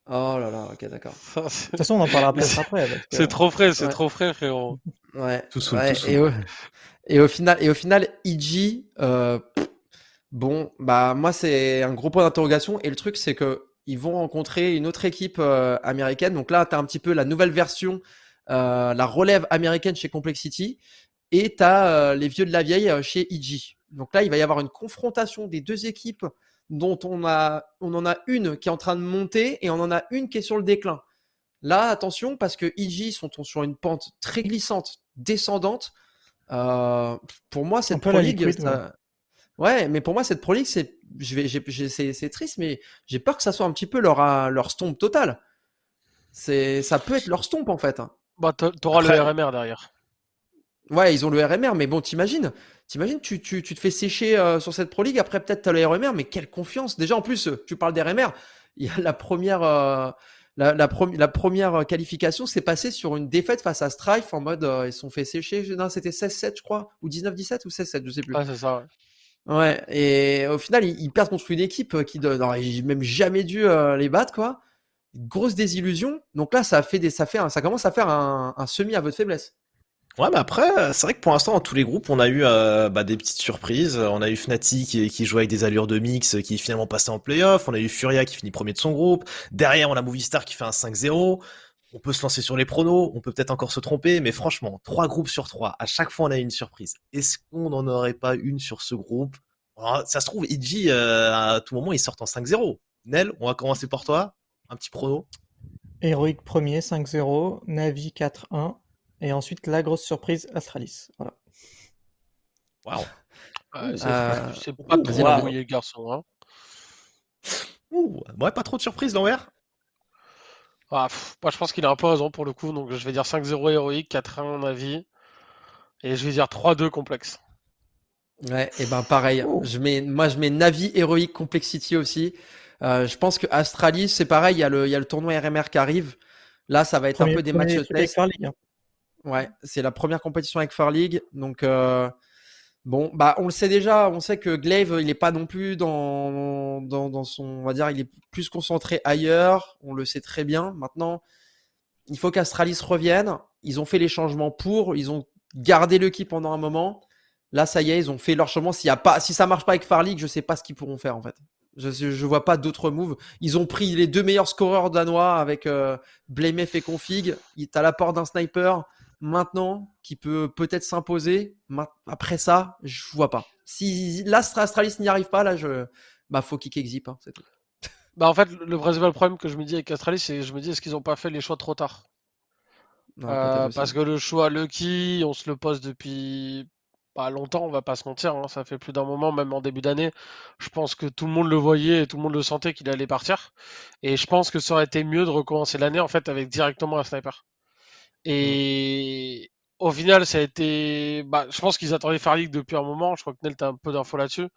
Oh là là, ok, d'accord. De toute façon, on en parlera peut-être après. C'est trop frais, c'est trop frais, frérot. Ouais. Tout sous, Et, au... et, au... final, et au final, euh... bon, bah moi c'est un gros point d'interrogation. Et le truc, c'est que ils vont rencontrer une autre équipe euh, américaine. Donc là, tu as un petit peu la nouvelle version, euh, la relève américaine chez Complexity et tu as les vieux de la vieille chez IG. Donc là, il va y avoir une confrontation des deux équipes dont on, a, on en a une qui est en train de monter et on en a une qui est sur le déclin. Là, attention, parce que IG sont sur une pente très glissante, descendante. Euh, pour moi, cette Pro League, ouais. mais pour moi, cette Pro League, c'est, je vais, c'est, triste, mais j'ai peur que ça soit un petit peu leur, leur stomp total. C'est, ça peut être leur stomp en fait. Bah, t'auras le RMR derrière. Ouais, ils ont le RMR, mais bon, t'imagines, t'imagines, tu, tu, tu te fais sécher euh, sur cette Pro League, après peut-être t'as le RMR, mais quelle confiance. Déjà, en plus, euh, tu parles d'RMR, il y a la première, euh, la, la, la, première qualification s'est passée sur une défaite face à Strife en mode, ils sont fait sécher, non, c'était 16-7, je crois, ou 19-17 ou 16-7, je sais plus. Ouais, c'est ça, ouais. Ouais, et au final, ils, perdent contre une équipe qui n'aurait même jamais dû les battre, quoi. Grosse désillusion. Donc là, ça fait des, ça fait, ça commence à faire un, un semi à votre faiblesse. Ouais, mais après, c'est vrai que pour l'instant, dans tous les groupes, on a eu euh, bah, des petites surprises. On a eu Fnatic qui, qui jouait avec des allures de mix, qui est finalement passé en playoff. On a eu Furia qui finit premier de son groupe. Derrière, on a Movistar qui fait un 5-0. On peut se lancer sur les pronos, on peut peut-être encore se tromper, mais franchement, trois groupes sur trois, à chaque fois on a une surprise. Est-ce qu'on n'en aurait pas une sur ce groupe? Ça se trouve, IG, euh, à tout moment, ils sortent en 5-0. Nel, on va commencer par toi. Un petit prono. Heroic premier, 5-0. Navi 4-1. Et ensuite, la grosse surprise, Astralis. Voilà. Waouh. c'est pas trop envoyé le garçon. Hein. Ouh, ouais, pas trop de surprise l'envers. Ah, moi, je pense qu'il a un peu raison pour le coup. Donc, je vais dire 5-0 héroïque, 4-1 avis. Et je vais dire 3-2 complexe. Ouais, et ben pareil. Je mets, moi, je mets Navi héroïque complexity aussi. Euh, je pense que Astralis, c'est pareil. Il y, a le, il y a le tournoi RMR qui arrive. Là, ça va être un peu des matchs test. Ouais, c'est la première compétition avec Far League. Donc, euh, bon, bah, on le sait déjà. On sait que Glaive, il n'est pas non plus dans, dans, son. On va dire, il est plus concentré ailleurs. On le sait très bien. Maintenant, il faut qu'Astralis revienne. Ils ont fait les changements pour. Ils ont gardé le qui pendant un moment. Là, ça y est, ils ont fait leur changement. S'il y a pas, si ça marche pas avec Far League, je sais pas ce qu'ils pourront faire en fait. Je, je vois pas d'autres moves. Ils ont pris les deux meilleurs scoreurs danois avec euh, Blamef et Config. T'as l'apport d'un sniper maintenant qui peut peut-être s'imposer. Après ça, je vois pas. Si l'Astralis n'y arrive pas, là, je, bah, faut kick exip, hein, c'est tout. Bah, en fait, le principal problème que je me dis avec Astralis, c'est je me dis, est-ce qu'ils n'ont pas fait les choix trop tard? Euh, Parce que le choix Lucky, on se le pose depuis pas longtemps, on va pas se mentir, hein, ça fait plus d'un moment, même en début d'année. Je pense que tout le monde le voyait et tout le monde le sentait qu'il allait partir. Et je pense que ça aurait été mieux de recommencer l'année en fait avec directement un sniper. Et au final, ça a été. Bah, je pense qu'ils attendaient faire League depuis un moment. Je crois que Nel, a un peu d'infos là-dessus.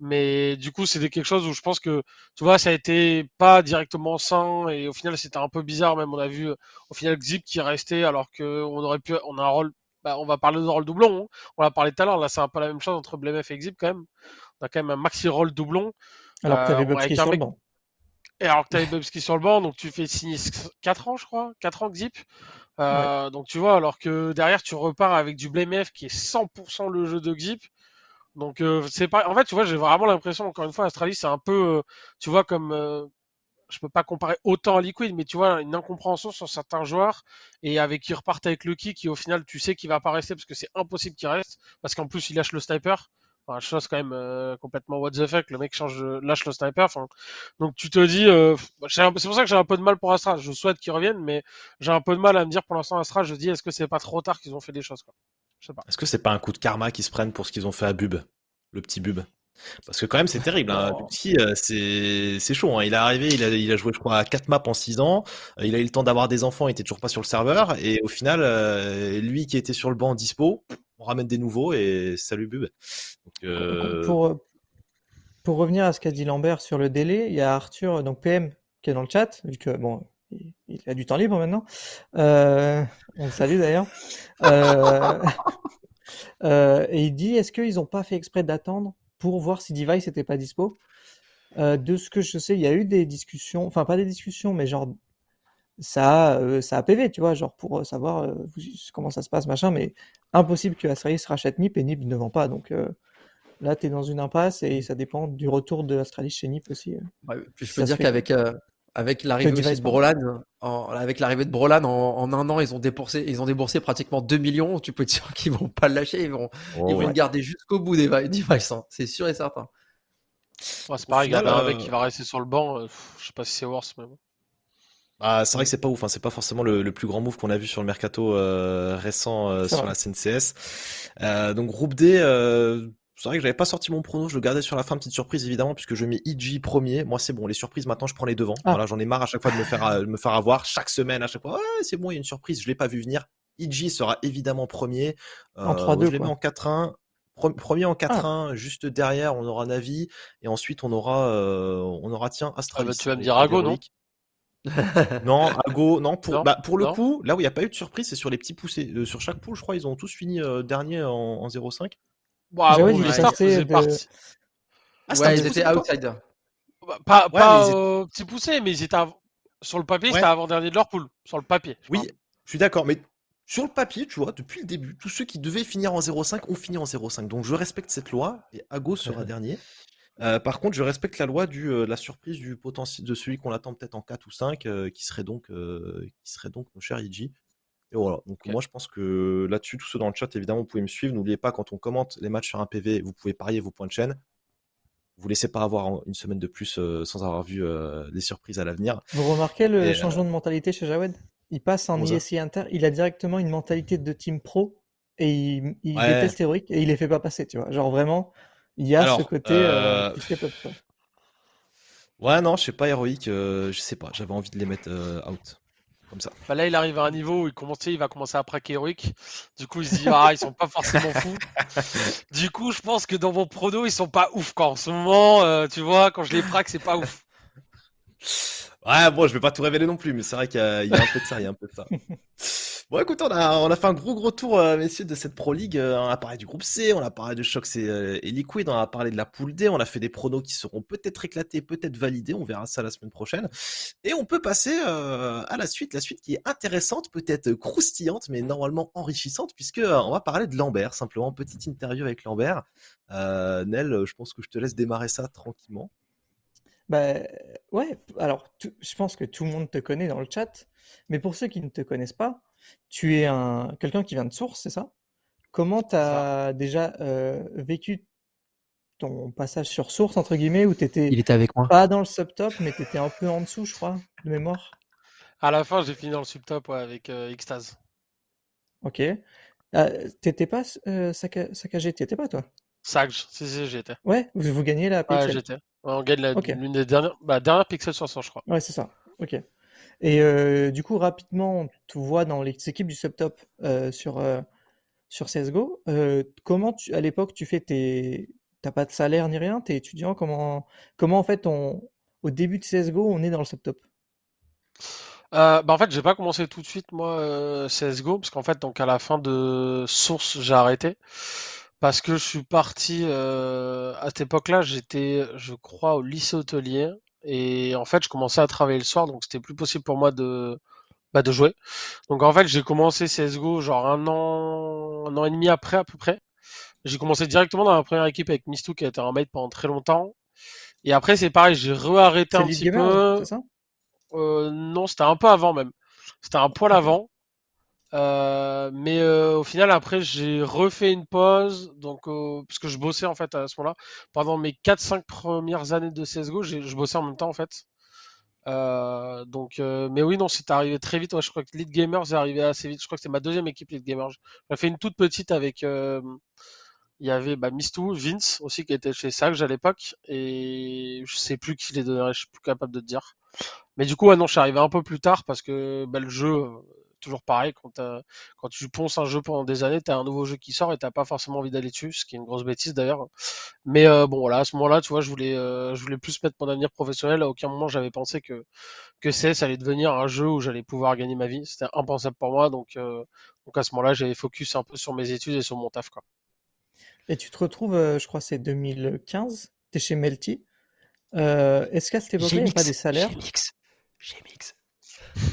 Mais du coup, c'était quelque chose où je pense que, tu vois, ça a été pas directement sain. Et au final, c'était un peu bizarre. Même, on a vu au final Xip qui restait alors qu'on aurait pu. On a un rôle. Bah, on va parler de rôle doublon. Hein. On l'a parlé tout à l'heure. Là, c'est un peu la même chose entre Blemf et Xip quand même. On a quand même un maxi rôle doublon. Alors que tu avais euh, sur le banc. Et alors que tu avais Bubsky sur le banc, donc tu fais signer 4 ans, je crois. 4 ans Xip. Euh, donc tu vois, alors que derrière tu repars avec du Blame qui est 100% le jeu de Xip. Donc euh, c'est pas. En fait, tu vois, j'ai vraiment l'impression encore une fois, Astralis c'est un peu, euh, tu vois, comme je peux pas comparer autant à Liquid, mais tu vois une incompréhension sur certains joueurs et avec qui repartent avec Lucky, qui au final tu sais qu'il va pas rester parce que c'est impossible qu'il reste parce qu'en plus il lâche le sniper. Enfin, chose quand même complètement what the fuck, le mec change, lâche le sniper. donc tu te dis, bah, c'est pour ça que j'ai un peu de mal pour Astra. Je souhaite qu'il revienne, mais j'ai un peu de mal à me dire pour l'instant Astra. Je dis, est-ce que c'est pas trop tard qu'ils ont fait des choses quoi? Je sais pas. Est-ce que c'est pas un coup de karma qu'ils se prennent pour ce qu'ils ont fait à Bub, le petit Bub? Parce que quand même c'est terrible, hein. Petit, euh, c'est chaud. Hein. Il est arrivé, il a, il a joué je crois à 4 maps en 6 ans. Euh, il a eu le temps d'avoir des enfants, il était toujours pas sur le serveur. Et au final, euh, lui qui était sur le banc dispo, on ramène des nouveaux et salut Bub. pour, pour revenir à ce qu'a dit Lambert sur le délai, il y a Arthur, donc PM, qui est dans le chat, vu que bon, il a du temps libre maintenant. on le salue d'ailleurs. et il dit, est-ce qu'ils n'ont pas fait exprès d'attendre pour voir si Device n'était pas dispo? Euh, de ce que je sais, il y a eu des discussions, enfin pas des discussions, mais genre ça, euh, ça a PV, tu vois, genre pour euh, savoir comment ça se passe, machin, mais impossible que Astralis rachète NIP et NIP ne vend pas. Donc là, tu es dans une impasse et ça dépend du retour de Astralis chez NIP aussi. je peux dire qu'avec avec l'arrivée de Brolan, avec l'arrivée de Brolan en, un an, ils ont déboursé, ils ont déboursé pratiquement 2 millions. Tu peux être sûr qu'ils vont pas le lâcher, ils vont, oh, ils vont le garder jusqu'au bout des devices, hein. c'est sûr et certain. c'est pareil, il y a un mec qui va rester sur le banc. Euh, je sais pas si c'est worse, mais bah, c'est vrai que c'est pas ouf, hein. c'est pas forcément le, plus grand move qu'on a vu sur le mercato euh, récent euh, sur la CNCS. donc groupe D, c'est vrai que j'avais pas sorti mon prono, je le gardais sur la fin, petite surprise évidemment, puisque je mets EG premier. Moi, c'est bon, les surprises maintenant, je prends les devants. Ah. Voilà, j'en ai marre à chaque fois de me faire, euh, me faire avoir chaque semaine, à chaque fois. Ouais, c'est bon, il y a une surprise, je l'ai pas vu venir. EG sera évidemment premier. en 3-2. Euh, je l'ai mis en 4-1. Premier en 4-1, ah. juste derrière, on aura Navi, et ensuite on aura, euh, on aura tiens, Astralis. Ah bah, tu vas me dire Ago, non? non, Ago, non. Pour, bah, pour le coup, là où il n'y a pas eu de surprise, c'est sur les petits poussés. sur chaque pool, je crois, ils ont tous fini dernier en, en 0-5. Bah, ouais, ils étaient outsiders. Pas, pas petit poussé, mais ils étaient sur le papier, c'était avant-dernier de leur poule. Sur le papier. Oui, je suis d'accord, mais sur le papier, tu vois, depuis le début, tous ceux qui devaient finir en 0,5 ont fini en 0,5. Donc je respecte cette loi et Ago sera dernier. Euh, par contre, je respecte la loi du, euh, la surprise du potentiel de celui qu'on attend peut-être en 4 ou 5, euh, qui serait donc, qui serait donc nos chers Iji. Et voilà. Donc moi, je pense que là-dessus, tous ceux dans le chat, évidemment, vous pouvez me suivre. N'oubliez pas, quand on commente les matchs sur un PV, vous pouvez parier vos points de chaîne. Vous laissez pas avoir une semaine de plus euh, sans avoir vu euh, des surprises à l'avenir. Vous remarquez le changement de mentalité chez Jawed? Il passe en ISI Inter, il a directement une mentalité de team pro et il, déteste Heroic et il les fait pas passer, tu vois. Genre vraiment, il y a ce côté. Ouais, non, je sais pas, Heroic, je sais pas, j'avais envie de les mettre out. Bah là, il arrive à un niveau où il, commence, il va commencer à praquer Heroic. Du coup, il se dit, ah, ils sont pas forcément fous. du coup, je pense que dans mon prono, ils sont pas ouf. Quand en ce moment, euh, tu vois, quand je les praque, c'est pas ouf. Ouais, bon, je vais pas tout révéler non plus, mais c'est vrai qu'il y, a un peu de ça, il y a un peu de ça. Bon, écoute, on a, fait un gros gros tour, euh, messieurs, de cette Pro League. Euh, on a parlé du groupe C, on a parlé de Shox et, et, Liquid, on a parlé de la poule D, on a fait des pronos qui seront peut-être éclatés, peut-être validés, on verra ça la semaine prochaine. Et on peut passer euh, à la suite, la suite qui est intéressante, peut-être croustillante, mais normalement enrichissante, puisque on va parler de Lambert, simplement, petite interview avec Lambert. Nel, je pense que je te laisse démarrer ça tranquillement. Bah ouais, alors je pense que tout le monde te connaît dans le chat, mais pour ceux qui ne te connaissent pas, tu es un quelqu'un qui vient de Source, c'est ça? Comment tu as déjà euh, vécu ton passage sur Source, entre guillemets, où tu étais, Il était avec moi. pas dans le subtop, mais tu étais un peu en dessous, je crois, de mémoire? À la fin, j'ai fini dans le subtop avec euh, Ok. Ah, t'étais pas euh, saccagé, t'étais pas toi? Sage, si, si, j'étais. Ouais, vous, vous gagnez la pixel. Ouais, j'étais. On gagne l'une des dernières, bah, dernière pixel 500, je crois. Ouais, c'est ça. Ok. Et euh, du coup, rapidement, tu vois dans les équipes du subtop euh, sur, euh, sur CSGO, comment tu, à l'époque tu fais tes. T'as pas de salaire ni rien, t'es étudiant, comment, comment en fait on, au début de CSGO on est dans le subtop? Bah en fait, j'ai pas commencé tout de suite moi CS:GO parce qu'en fait donc à la fin de Source j'ai arrêté parce que je suis parti à cette époque-là j'étais je crois au lycée hôtelier et en fait, je commençais à travailler le soir, donc c'était plus possible pour moi de, bah, de jouer. Donc en fait, j'ai commencé CSGO genre un an, un an et demi après à peu près. J'ai commencé directement dans la première équipe avec Mistou qui a été un mate pendant très longtemps. Et après, c'est pareil, j'ai re-arrêté un petit peu. Ça? Euh, non, c'était un peu avant même. C'était un poil avant. Mais au final, après, j'ai refait une pause, donc parce que je bossais en fait à ce moment-là. Pendant mes 4-5 premières années de CSGO, je bossais en même temps en fait. Euh, donc, euh, mais oui, non, c'est arrivé très vite. je crois que Lead Gamers est arrivé assez vite. Je crois que c'est ma deuxième équipe Lead Gamers. J'ai fait une toute petite avec. Euh, il y avait bah, Mistou, Vince aussi qui était chez Sage à l'époque, et je sais plus qui les donnerait, je suis plus capable de te dire. Mais du coup, ouais, non, je suis arrivé un peu plus tard parce que bah, le jeu, toujours pareil, quand, quand tu ponces un jeu pendant des années, tu as un nouveau jeu qui sort et t'as pas forcément envie d'aller dessus, ce qui est une grosse bêtise d'ailleurs. Mais euh, bon, voilà, à ce moment-là, tu vois, je voulais, euh, je voulais plus mettre mon avenir professionnel. À aucun moment, j'avais pensé que, que CS allait devenir un jeu où j'allais pouvoir gagner ma vie. C'était impensable pour moi. Donc, euh, donc à ce moment-là, j'avais focus un peu sur mes études et sur mon taf. Quoi. Et tu te retrouves, je crois, c'est 2015, tu es chez Melty. Est-ce qu'à cette époque-là, il n'y a pas des salaires? GMX.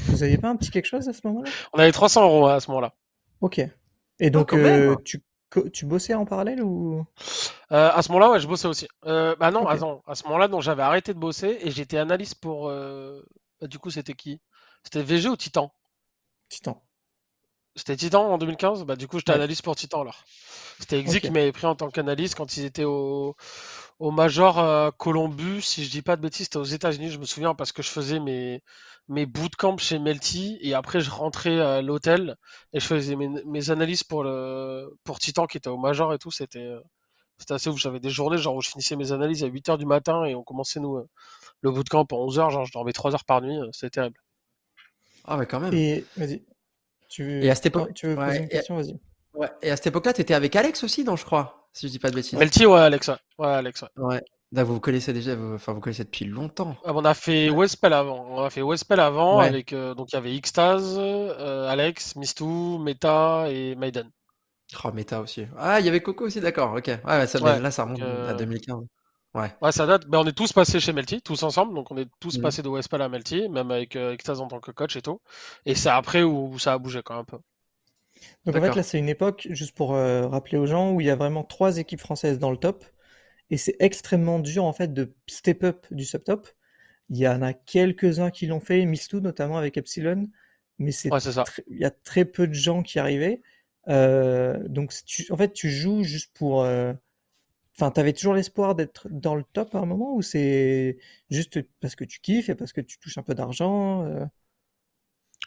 Vous aviez pas un petit quelque chose à ce moment-là? On avait 300 euros à ce moment-là. Ok. Et donc, euh, tu, tu bossais en parallèle ou? Euh, À ce moment-là, ouais, je bossais aussi. Euh, bah non, attends, à ce moment-là, donc j'avais arrêté de bosser et j'étais analyste pour. Bah, du coup, c'était qui? C'était VG ou Titan? Titan. C'était Titan en 2015 Bah du coup, j'étais analyste pour Titan alors. C'était Exi qui m'avait pris en tant qu'analyste quand ils étaient au, au Major Columbus, si je dis pas de bêtises, c'était aux États-Unis, je me souviens, parce que je faisais mes, mes bootcamps chez Melty et après je rentrais à l'hôtel et je faisais mes, analyses pour le pour Titan qui était au Major et tout. C'était c'était assez ouf. J'avais des journées genre où je finissais mes analyses à 8h du matin et on commençait nous le bootcamp à 11h, genre je dormais 3 heures par nuit, c'était terrible. Ah ouais, quand même. Et vas-y. Tu... Et à cette époque, tu veux poser une question, vas-y. Ouais. Et à cette époque-là, tu étais avec Alex aussi, donc je crois, si je dis pas de bêtises. Melty, ouais, Alex, ouais. ouais Alex, ouais. ouais. vous vous connaissez déjà, vous, enfin vous connaissez depuis longtemps. Ah, on a fait Westpel avant. On a fait Westpel avant avec euh, donc il y avait Xtaz, euh, Alex, Mistou, Meta et Maiden. Oh Meta aussi. Ah il y avait Coco aussi, d'accord. Ok. Ouais, ça, là ça remonte à 2015. Euh, ouais. Ouais, ça date. Ben, on est tous passés chez Melty, tous ensemble. Donc on est tous mmh. passés de Westpel à Melty, même avec Xtaz en tant que coach et tout. Et c'est après où ça a bougé quand même un peu. Donc en fait, là, c'est une époque, juste pour euh, rappeler aux gens, où il y a vraiment trois équipes françaises dans le top. Et c'est extrêmement dur, en fait, de step up du subtop. Il y en a quelques-uns qui l'ont fait, Mistou notamment avec Epsilon. Mais c'est il y a très peu de gens qui arrivaient. Euh, donc, en fait, tu joues juste pour. Euh, enfin, tu avais toujours l'espoir d'être dans le top à un moment ou c'est juste parce que tu kiffes et parce que tu touches un peu d'argent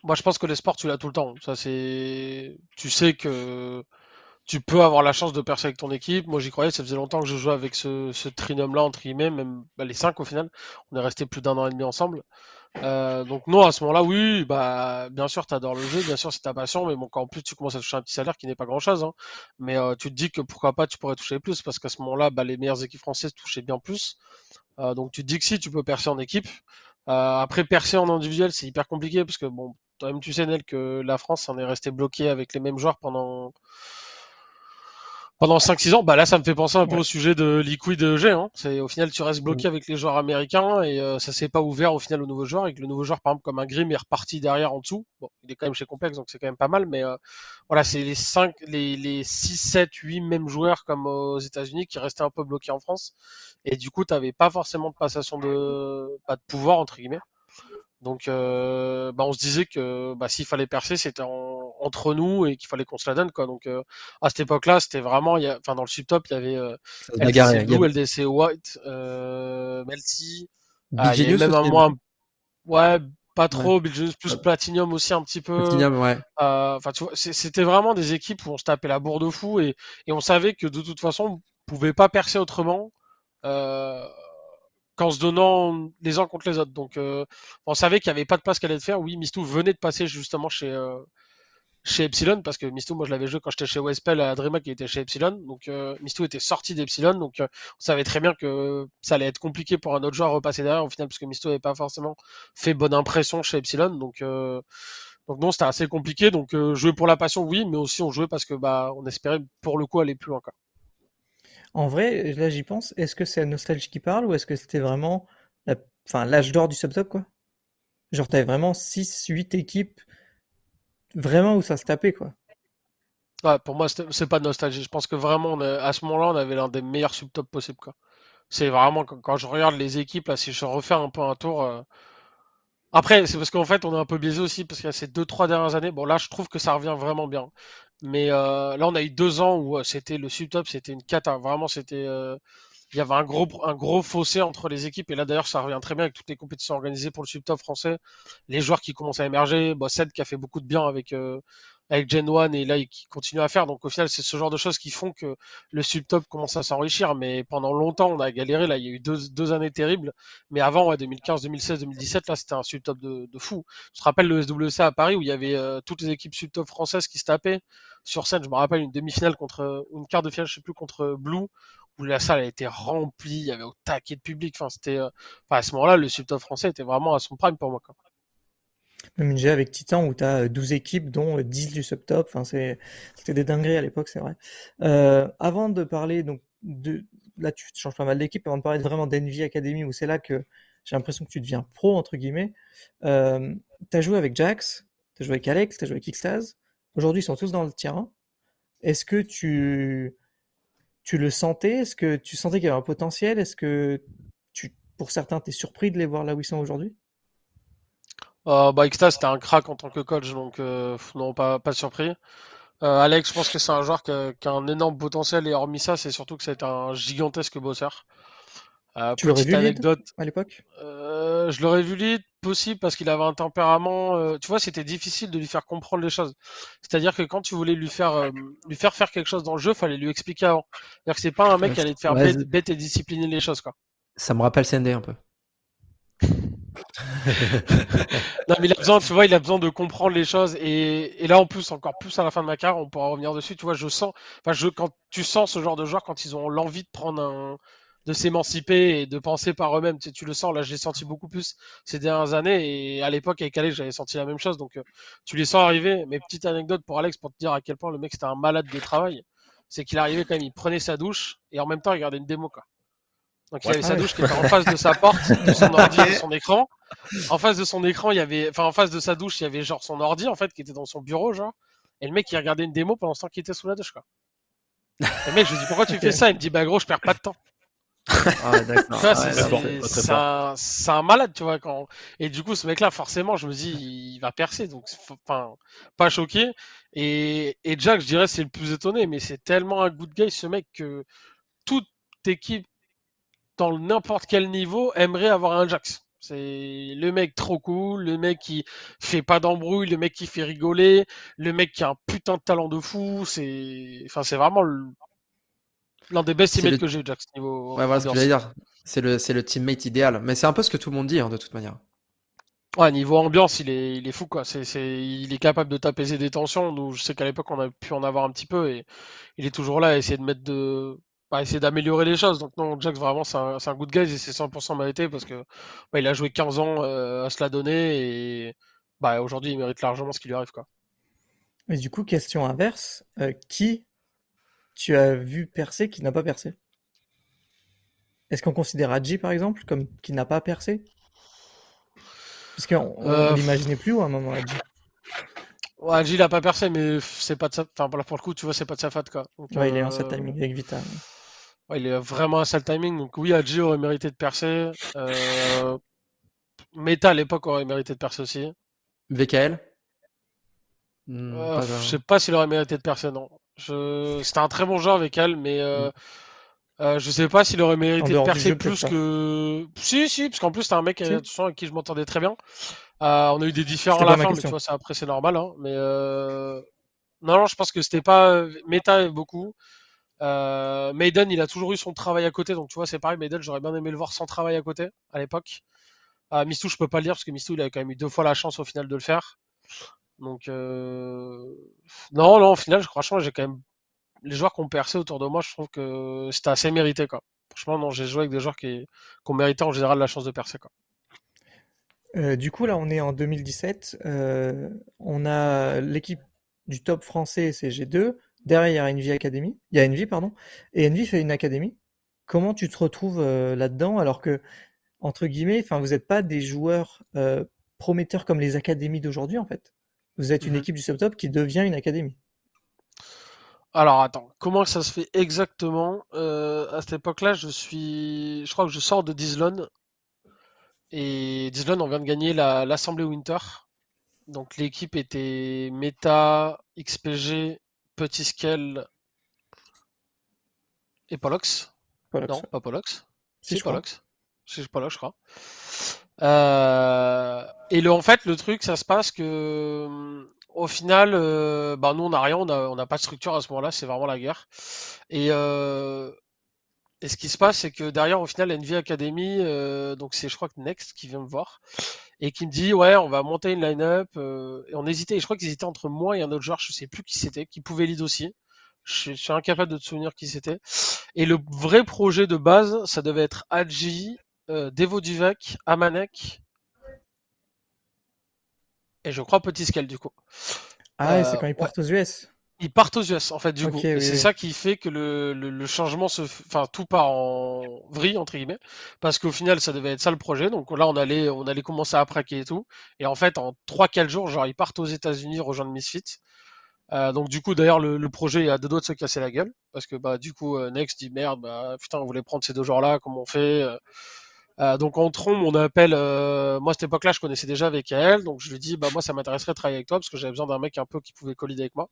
moi, je pense que l'espoir, tu l'as tout le temps. Ça, c'est, tu sais que tu peux avoir la chance de percer avec ton équipe. Moi, j'y croyais. Ça faisait longtemps que je jouais avec ce, ce trinôme-là entre guillemets, même bah, les cinq au final. On est resté plus d'un an et demi ensemble. Euh, donc non, à ce moment-là, oui, bah bien sûr, tu adores le jeu, bien sûr, c'est ta passion, mais bon, quand en plus tu commences à toucher un petit salaire qui n'est pas grand-chose, hein, mais euh, tu te dis que pourquoi pas, tu pourrais toucher plus, parce qu'à ce moment-là, bah, les meilleures équipes françaises touchaient bien plus. Euh, donc tu te dis que si, tu peux percer en équipe. Après, percer en individuel, c'est hyper compliqué, parce que bon, toi-même tu sais Nel que la France en est restée bloquée avec les mêmes joueurs pendant pendant 5-6 ans, bah là ça me fait penser un peu au sujet de Liquid G. Hein. C'est au final tu restes bloqué mm. avec les joueurs américains et euh, ça s'est pas ouvert au final aux nouveaux joueurs. Et que le nouveau joueur par exemple comme un Grim est reparti derrière en dessous. Bon, il est quand même chez Complex donc c'est quand même pas mal, mais euh, voilà c'est les 5, les, les 6, 7, 8 mêmes joueurs comme aux États-Unis qui restaient un peu bloqués en France. Et du coup t'avais pas forcément de passation de pas de pouvoir entre guillemets. Donc, euh, bah, on se disait que bah, s'il fallait percer, c'était entre nous et qu'il fallait qu'on se la donne. Quoi. Donc, euh, à cette époque-là, c'était vraiment, enfin, dans le subtop, il y avait euh, LDC Blue, LDC White, euh, Melty. Ah, y même un moins, ouais, pas trop. Ouais. plus Platinum aussi un petit peu. Platinum, ouais. Enfin, tu vois, c'était vraiment des équipes où on se tapait la bourre de fou et, et on savait que de toute façon, on pouvait pas percer autrement. Euh, qu'en se donnant les uns contre les autres. Donc, euh, on savait qu'il n'y avait pas de passe qu'elle allait faire. Oui, Mistou venait de passer justement chez, euh, chez Epsilon, parce que Mistou, moi, je l'avais joué quand j'étais chez Westpel à Drema qui était chez Epsilon. Donc, euh, Mistou était sorti d'Epsilon. Donc, on savait très bien que ça allait être compliqué pour un autre joueur à repasser derrière, au final, parce que Mistou n'avait pas forcément fait bonne impression chez Epsilon. Donc, donc non, c'était assez compliqué. Donc, jouer pour la passion, oui, mais aussi on jouait parce que bah, on espérait pour le coup aller plus loin. Quoi. En vrai, là j'y pense, est-ce que c'est la nostalgie qui parle ou est-ce que c'était vraiment l'âge d'or du sub-top quoi? Genre t'avais vraiment 6, 8 équipes vraiment où ça se tapait quoi. Pour moi c'est pas de nostalgie. Je pense que vraiment à ce moment-là on avait l'un des meilleurs sub-top possibles. C'est vraiment quand, je regarde les équipes là, si je refais un peu un tour, euh, Après, c'est parce qu'en fait, on est un peu biaisé aussi parce qu'il y a ces deux, trois dernières années. Bon, là, je trouve que ça revient vraiment bien. Mais euh, là, on a eu deux ans où euh, c'était le subtop, c'était une cata. Vraiment, c'était. Euh, il y avait un gros, un gros fossé entre les équipes. Et là, d'ailleurs, ça revient très bien avec toutes les compétitions organisées pour le subtop français. Les joueurs qui commencent à émerger. Bon, Sed qui a fait beaucoup de bien avec, avec Gen 1 et là qui continue à faire. Donc au final, c'est ce genre de choses qui font que le subtop commence à s'enrichir. Mais pendant longtemps, on a galéré. Là, il y a eu deux, deux années terribles. Mais avant, ouais, 2015, 2016, 2017, là, c'était un subtop de, de fou. Je te rappelle le SWC à Paris où il y avait euh, toutes les équipes subtop françaises qui se tapaient? Sur scène. Je me rappelle une demi-finale contre, une quart de finale, je sais plus, contre Blue où la salle a été remplie, il y avait au taquet de public. Enfin, c'était, euh, enfin, à ce moment-là, le subtop français était vraiment à son prime pour moi. Même une avec Titan où tu as 12 équipes, dont 10 du subtop. Enfin, c'était des dingueries à l'époque, c'est vrai. Euh, avant de parler, donc, de, là, tu changes pas mal d'équipes. Avant de parler vraiment d'Envy Academy, où c'est là que j'ai l'impression que tu deviens pro, entre guillemets. Euh, tu as joué avec Jax, tu as joué avec Alex, tu as joué avec Xtaz. Aujourd'hui, ils sont tous dans le terrain. Est-ce que tu, tu le sentais? Est-ce que tu sentais qu'il y avait un potentiel? Est-ce que tu, pour certains, tu es surpris de les voir là où ils sont aujourd'hui? Euh, bah, c'était un crack en tant que coach, donc euh, non, pas, pas surpris. Euh, Alex, je pense que c'est un joueur qui a, un énorme potentiel et hormis ça, c'est surtout que c'est un gigantesque bosseur. Euh, tu l'aurais vu anecdote, à l'époque? Euh, Je l'aurais vu lead possible parce qu'il avait un tempérament. Euh, tu vois, c'était difficile de lui faire comprendre les choses. C'est-à-dire que quand tu voulais lui faire euh, lui faire faire quelque chose dans le jeu, fallait lui expliquer avant. C'est-à-dire que c'est pas un mec qui allait te faire bête, et discipliner les choses quoi. Ça me rappelle CND un peu. non, mais il a besoin, tu vois, il a besoin de comprendre les choses. Et, et, là, en plus, encore plus à la fin de ma carrière, on pourra revenir dessus. Tu vois, je sens, enfin, je, quand tu sens ce genre de joueurs, quand ils ont l'envie de prendre un, de s'émanciper et de penser par eux-mêmes, tu, tu, le sens. Là, j'ai senti beaucoup plus ces dernières années. Et à l'époque, avec Alex, j'avais senti la même chose. Donc, euh, tu les sens arriver. Mais petite anecdote pour Alex, pour te dire à quel point le mec c'était un malade de travail. C'est qu'il arrivait quand même, il prenait sa douche et en même temps, il regardait une démo, quoi. Donc il avait sa douche qui était en face de sa porte, de son ordi, de son écran. En face de son écran, il y avait, enfin en face de sa douche, il y avait genre son ordi en fait qui était dans son bureau genre. Et le mec il regardait une démo pendant ce temps qu'il était sous la douche quoi. le mec je lui dis pourquoi tu fais ça? Il me dit bah gros je perds pas de temps. Ah, c'est un, malade, tu vois. Quand... Et du coup, ce mec-là, forcément, je me dis, il va percer. Donc, enfin, pas choqué. Et, et Jack, je dirais, c'est le plus étonné, mais c'est tellement un good guy, ce mec, que toute équipe dans n'importe quel niveau, aimerait avoir un Jax. C'est le mec trop cool, le mec qui fait pas d'embrouille, le mec qui fait rigoler, le mec qui a un putain de talent de fou. C'est, enfin, c'est vraiment l'un des best teammates que j'ai eu, Jax. Niveau ouais, voilà ce que j'allais dire. C'est le, c'est le teammate idéal. Mais c'est un peu ce que tout le monde dit, hein, de toute manière. Ouais, niveau ambiance, il est, il est fou, quoi. C'est, c'est, il est capable de t'apaiser des tensions. Nous, je sais qu'à l'époque, on a pu en avoir un petit peu et il est toujours là à essayer de mettre de, essayer d'améliorer les choses. Donc non, Jax vraiment c'est un, un, good guy et c'est 100% mérité parce que bah, il a joué 15 ans euh, à se la donner et bah, aujourd'hui il mérite largement ce qui lui arrive quoi. Mais du coup, question inverse, euh, qui tu as vu percer qui n'a pas percé? Est-ce qu'on considère Adji par exemple comme qui n'a pas percé? Parce qu'on euh... n'imaginait plus à un moment Adji. Ouais, Adji il a pas percé, mais c'est pas de sa. Enfin, pour le coup, tu vois, c'est pas de sa faute quoi. ouais, il est en sa timing avec Vita il est vraiment un sale timing. Donc oui, Adji aurait mérité de percer. Euh... Meta à l'époque aurait mérité de percer aussi. VKL hmm, euh, Je sais pas s'il aurait mérité de percer, non. Je... C'était un très bon joueur VKL, mais euh... Hmm. Euh, je sais pas s'il aurait mérité de percer plus que. Si, si, parce qu'en plus, c'est un mec avec qui je m'entendais très bien. Euh, on a eu des différends à la fin, mais tu vois, ça après, c'est normal. Hein. Mais euh, non, non, je pense que c'était pas. Meta beaucoup. Euh, Maiden, il a toujours eu son travail à côté, donc tu vois, c'est pareil. Maiden, j'aurais bien aimé le voir sans travail à côté à l'époque. Euh, Mistou, je peux pas le dire parce que Mistou, il a quand même eu deux fois la chance au final de le faire. Donc, euh... non, non, au final, franchement, j'ai quand même les joueurs qui ont percé autour de moi, je trouve que c'était assez mérité, quoi. Franchement, non, j'ai joué avec des joueurs qui, ont mérité en général la chance de percer, quoi. Euh, du coup, là, on est en 2017. Euh, on a l'équipe du top français CG2 Derrière, il y a Envy Academy. Il y a Envy, pardon. Et Envy fait une académie. Comment tu te retrouves là-dedans alors que, entre guillemets, vous n'êtes pas des joueurs prometteurs comme les académies d'aujourd'hui, en fait? Vous êtes une mhm. équipe du subtop qui devient une académie. Alors attends, comment ça se fait exactement? Euh, À cette époque-là, je suis, je crois que je sors de Dizlon Et Dijon, on vient de gagner l'Assemblée Winter. Donc l'équipe était Meta, XPG, Petit Scale et Polox. Non, pas Polox. Si, Polox. C'est Polox, je crois. Euh, et le, en fait, le truc, ça se passe que au final, euh, bah nous on n'a rien, on n'a pas de structure à ce moment-là, c'est vraiment la guerre. Et, euh, et ce qui se passe, c'est que derrière, au final, NV Academy, euh, donc c'est je crois que Next qui vient me voir et qui me dit ouais, on va monter une line-up. et on hésitait, et je crois qu'ils étaient entre moi et un autre joueur, je sais plus qui c'était, qui pouvait lead aussi. Je, suis incapable de te souvenir qui c'était. Et le vrai projet de base, ça devait être Adji, Devo Duvac, Amanek et je crois Petit Scale du coup. Ah c'est quand ils partent aux US. Ils partent aux US en fait du coup. c'est ça qui fait que le, le, changement se, enfin tout part en vrille entre guillemets, parce qu'au final ça devait être ça le projet. Donc là on allait, on allait commencer à praquer et tout. Et en fait en 3-4 jours, genre ils partent aux États-Unis rejoindre Misfit. Euh, donc du coup d'ailleurs le, le, projet a deux doigts de se casser la gueule parce que bah du coup euh, Next dit merde bah putain on voulait prendre ces deux jours là comment on fait euh, donc en trompe, on appelle. Euh, moi, à cette époque-là, je connaissais déjà VKL, donc je lui dis, bah moi, ça m'intéresserait de travailler avec toi parce que j'avais besoin d'un mec un peu qui pouvait collider avec moi.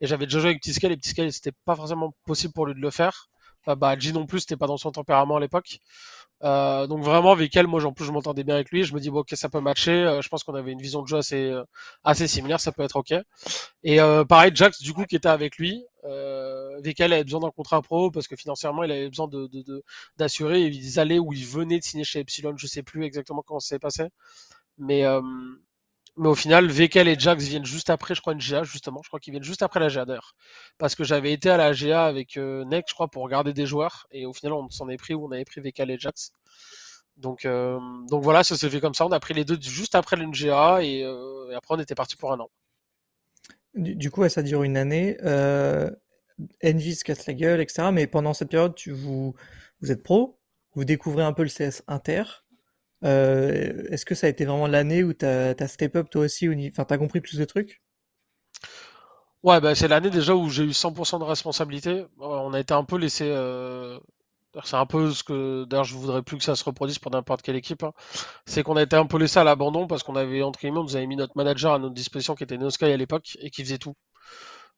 Et j'avais déjà joué avec T-Scale, et T-Scale, c'était pas forcément possible pour lui de le faire. Euh, bah, G non plus, c'était pas dans son tempérament à l'époque. Euh, donc vraiment elle, moi en plus je m'entendais bien avec lui. Je me dis bon ok ça peut matcher. Euh, je pense qu'on avait une vision de jeu assez euh, assez similaire, ça peut être ok. Et pareil Jax du coup qui était avec lui, avec elle avait besoin d'un contrat pro parce que financièrement il avait besoin d'assurer. De, ils allaient ou ils venaient de signer chez Epsilon, je sais plus exactement comment ça s'est passé. Mais mais au final, Vekel et Jax viennent juste après, je crois, une GA, justement. Je crois qu'ils viennent juste après la GA d'ailleurs. Parce que j'avais été à la GA avec euh, Neck, je crois, pour regarder des joueurs. Et au final, on s'en est pris où? On avait pris Vekel et Jax. Donc, euh, donc voilà, ça s'est fait comme ça. On a pris les deux juste après l'NGA et, euh, et après on était parti pour un an. Du, coup, ça dure une année. Euh, Envy se casse la gueule, etc. Mais pendant cette période, tu, vous, vous êtes pro, vous découvrez un peu le CS Inter? Euh, est-ce que ça a été vraiment l'année où tu as, step up toi aussi, enfin tu as compris plus de trucs? Ouais, bah, c'est l'année déjà où j'ai eu 100% de responsabilité. On a été un peu laissé. Euh... C'est un peu ce que. D'ailleurs, je voudrais plus que ça se reproduise pour n'importe quelle équipe. Hein. C'est qu'on a été un peu laissé à l'abandon parce qu'on avait, entre guillemets, on nous avait mis notre manager à notre disposition qui était Neosky à l'époque et qui faisait tout.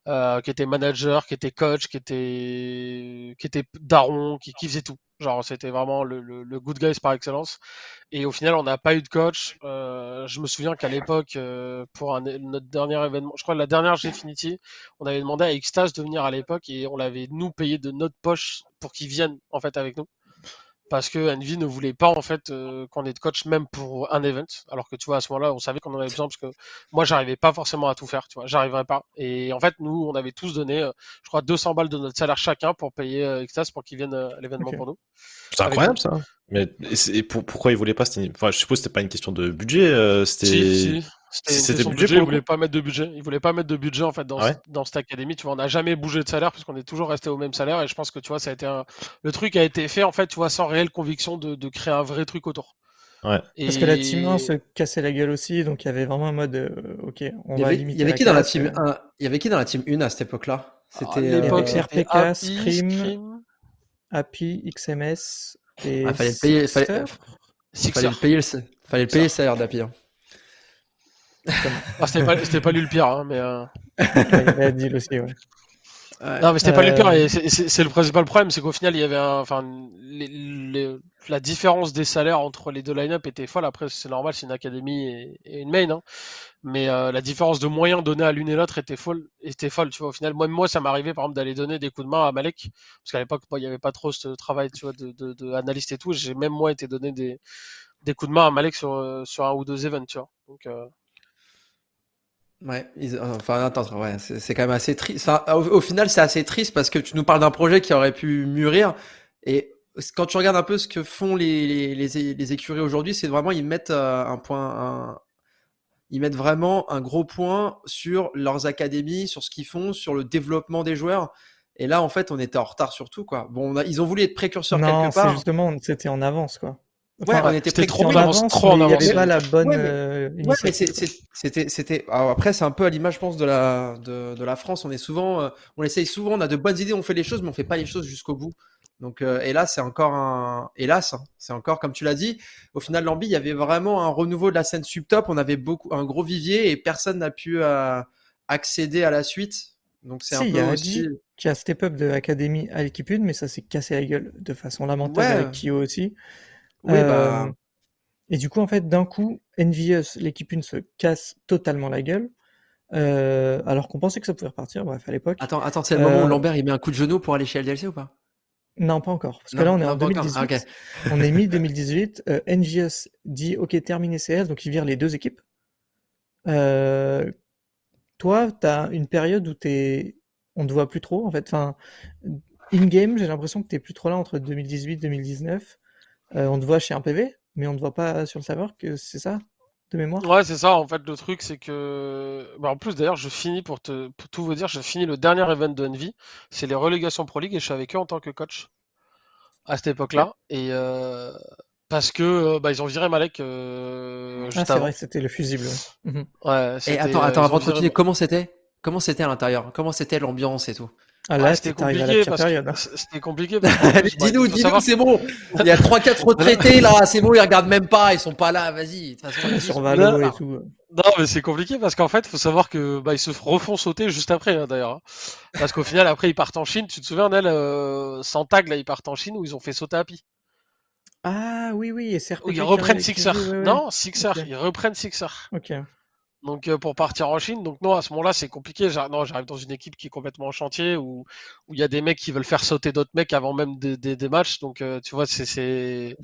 Euh, qui était manager, qui était coach, qui était qui était daron, qui, qui faisait tout. Genre c'était vraiment le, le, le, good guys par excellence. Et au final, on n'a pas eu de coach. Euh, je me souviens qu'à l'époque, euh, pour un, notre dernier événement, je crois la dernière Gfinity, on avait demandé à Extas de venir à l'époque et on l'avait nous payé de notre poche pour qu'il vienne en fait avec nous parce que Envy ne voulait pas en fait euh, qu'on ait de coach même pour un event. Alors que tu vois à ce moment-là on savait qu'on en avait besoin parce que moi j'arrivais pas forcément à tout faire tu vois j'arriverais pas. Et en fait nous on avait tous donné euh, je crois 200 balles de notre salaire chacun pour payer euh, pour qu'il vienne à l'événement pour nous. C'est incroyable ça mais et, pourquoi ils voulaient pas enfin je suppose que c'était pas une question de budget c'était c'était budget, budget il voulait pas mettre de budget. Il voulait pas mettre de budget en fait dans, ah dans cette académie. Tu vois, on n'a jamais bougé de salaire puisqu'on est toujours resté au même salaire. Et je pense que tu vois, ça a été un... le truc a été fait en fait, tu vois, sans réelle conviction de, de créer un vrai truc autour. Ouais. Parce que la team 1 se cassait la gueule aussi, donc il y avait vraiment un mode, euh, ok, on il va limiter. Il y avait qui dans la team 1 Il y avait qui dans la team 1 à cette époque-là? C'était euh, l'époque RPK, Scream, Happy, XMS et. Ah, fallait le payer, fallait, fallait le payer, fallait le payer salaire d'Happy. Hein. ah, c'était pas, pas lui le pire, hein, mais. Euh... il a aussi, ouais. Non, mais c'était pas le pire, et c'est le principal problème, c'est qu'au final, il y avait un, enfin, les, les, la différence des salaires entre les deux line-up était folle. Après, c'est normal, c'est une académie et, et une main, hein. mais euh, la différence de moyens donnés à l'une et l'autre était folle, était folle, tu vois. Au final, moi, moi, ça m'arrivait, par exemple, d'aller donner des coups de main à Malek, parce qu'à l'époque, il n'y avait pas trop ce travail, tu vois, de, de, de analyste et tout. J'ai même moi été donné des, des coups de main à Malek sur, sur un ou deux events, tu vois. Donc, euh... Ouais, enfin attends, ouais, c'est quand même assez triste. Enfin, au, final, c'est assez triste parce que tu nous parles d'un projet qui aurait pu mûrir. Et quand tu regardes un peu ce que font les, les, les, écuries aujourd'hui, c'est vraiment ils mettent euh, un point, un, ils mettent vraiment un gros point sur leurs académies, sur ce qu'ils font, sur le développement des joueurs. Et là, en fait, on était en retard sur tout, quoi. Bon, ils ont voulu être précurseurs quelque part. justement, c'était en avance, quoi. Ouais, on était trop en avance, trop en avance. pas la bonne. Euh, c'était, c'était. Après, c'est un peu à l'image, je pense, de la de, de la France. On est souvent, euh, on essaye souvent, on a de bonnes idées, on fait les choses, mais on fait pas les choses jusqu'au bout. Donc, et là, c'est encore un, hélas, hein, c'est encore comme tu l'as dit. Au final, Lambi, il y avait vraiment un renouveau de la scène subtop. On avait beaucoup, un gros vivier et personne n'a pu accéder à la suite. Donc c'est un peu aussi... qui a step up de l'académie à l'équipe 1, mais ça s'est cassé la gueule de façon lamentable avec Kyo aussi. Oui, bah... Et du coup, en fait, d'un coup, Envious, l'équipe 1 se casse totalement la gueule. Euh, alors qu'on pensait que ça pouvait repartir, bref, à l'époque. Attends, attends, c'est le moment où euh, Lambert il met un coup de genou pour aller chez LDLC ou pas? Non, pas encore. Parce que là, on est en 2018. On est mi-2018. Euh, Envious dit OK, terminé CS, donc il vire les deux équipes. toi, tu as une période où t'es... on te voit plus trop, en fait. Enfin, in-game, j'ai l'impression que tu plus trop là entre 2018 et 2019. On te voit chez un PV, mais on ne voit pas sur le serveur que c'est ça de mémoire? Ouais, c'est ça. En fait, le truc, c'est que. Bah, en plus, d'ailleurs, je finis, pour, te... pour tout vous dire, je finis le dernier event de Envy. C'est les relégations Pro League et je suis avec eux en tant que coach à cette époque-là. Et. Euh, parce que euh, bah, ils ont viré Malek euh, ah, c'est vrai, c'était le fusible. Ouais, mhm. et attends, attends, avant de continuer, comment c'était? Comment c'était à l'intérieur? Comment c'était l'ambiance et tout? Ah là, c'était compliqué, parce que... c'était compliqué. dis-nous, dis-nous, c'est bon. Il y a 3-4 retraités là, c'est bon, ils regardent même pas, ils sont pas là, vas-y. Sur Valo et tout. Non, mais c'est compliqué parce qu'en fait, faut savoir que bah, ils se refont sauter juste après, hein, d'ailleurs. Hein. Parce qu'au final, après, ils partent en Chine. Tu te souviens d'elle, euh, sans tag, là, ils partent en Chine où ils ont fait sauter Happy. Ah oui, oui, et c'est Ils reprennent Sixer. Non, Sixer, ils reprennent Sixer. Ok. Donc euh, pour partir en Chine, donc non à ce moment-là c'est compliqué. Non, j'arrive dans une équipe qui est complètement en chantier où où il y a des mecs qui veulent faire sauter d'autres mecs avant même des, des, matchs. Donc euh, tu vois c'est c'est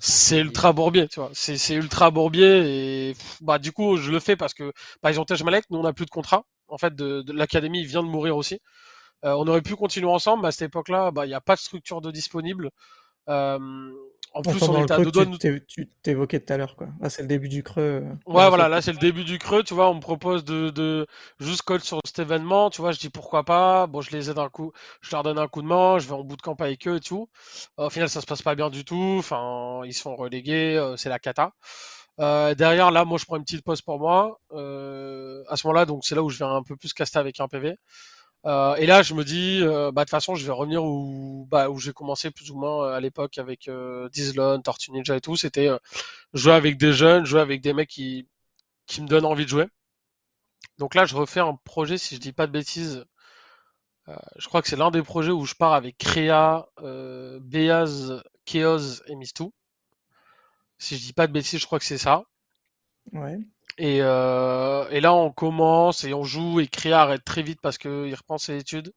c'est ultra bourbier, tu vois. C'est c'est ultra bourbier et bah du coup je le fais parce que par exemple Tej Malek, nous on n'a plus de contrat. En fait de, l'académie vient de mourir aussi. Euh, on aurait pu continuer ensemble, mais à cette époque-là, bah il n'y a pas de structure de disponible. Euh, en plus, on est à deux doigts. Tu t'évoquais tout à l'heure, quoi. Là, c'est le début du creux. Euh, ouais, voilà, là, c'est le début du creux. Tu vois, on me propose de, de juste code sur cet événement. Tu vois, je dis pourquoi pas. Bon, je les aide un coup, je leur donne un coup de main. Je vais en bout de camp avec eux et tout. Au final, ça se passe pas bien du tout. Enfin, ils sont relégués. Euh, c'est la cata. Euh, derrière, là, moi, je prends une petite pause pour moi. Euh, à ce moment-là, donc, c'est là où je viens un peu plus caster avec un PV. Euh, et là, je me dis, euh, bah, de toute façon, je vais revenir où, bah, j'ai commencé plus ou moins euh, à l'époque avec euh, Dizlon, Tortue Ninja et tout. C'était jouer avec des jeunes, jouer avec des mecs qui, qui me donnent envie de jouer. Donc là, je refais un projet, si je dis pas de bêtises. je crois que c'est l'un des projets où je pars avec Créa, Beaz, Chaos et Mistou. Si je dis pas de bêtises, je crois que c'est ça. Ouais. Et, euh, et là, on commence et on joue et Créa arrête très vite parce qu'il reprend ses études.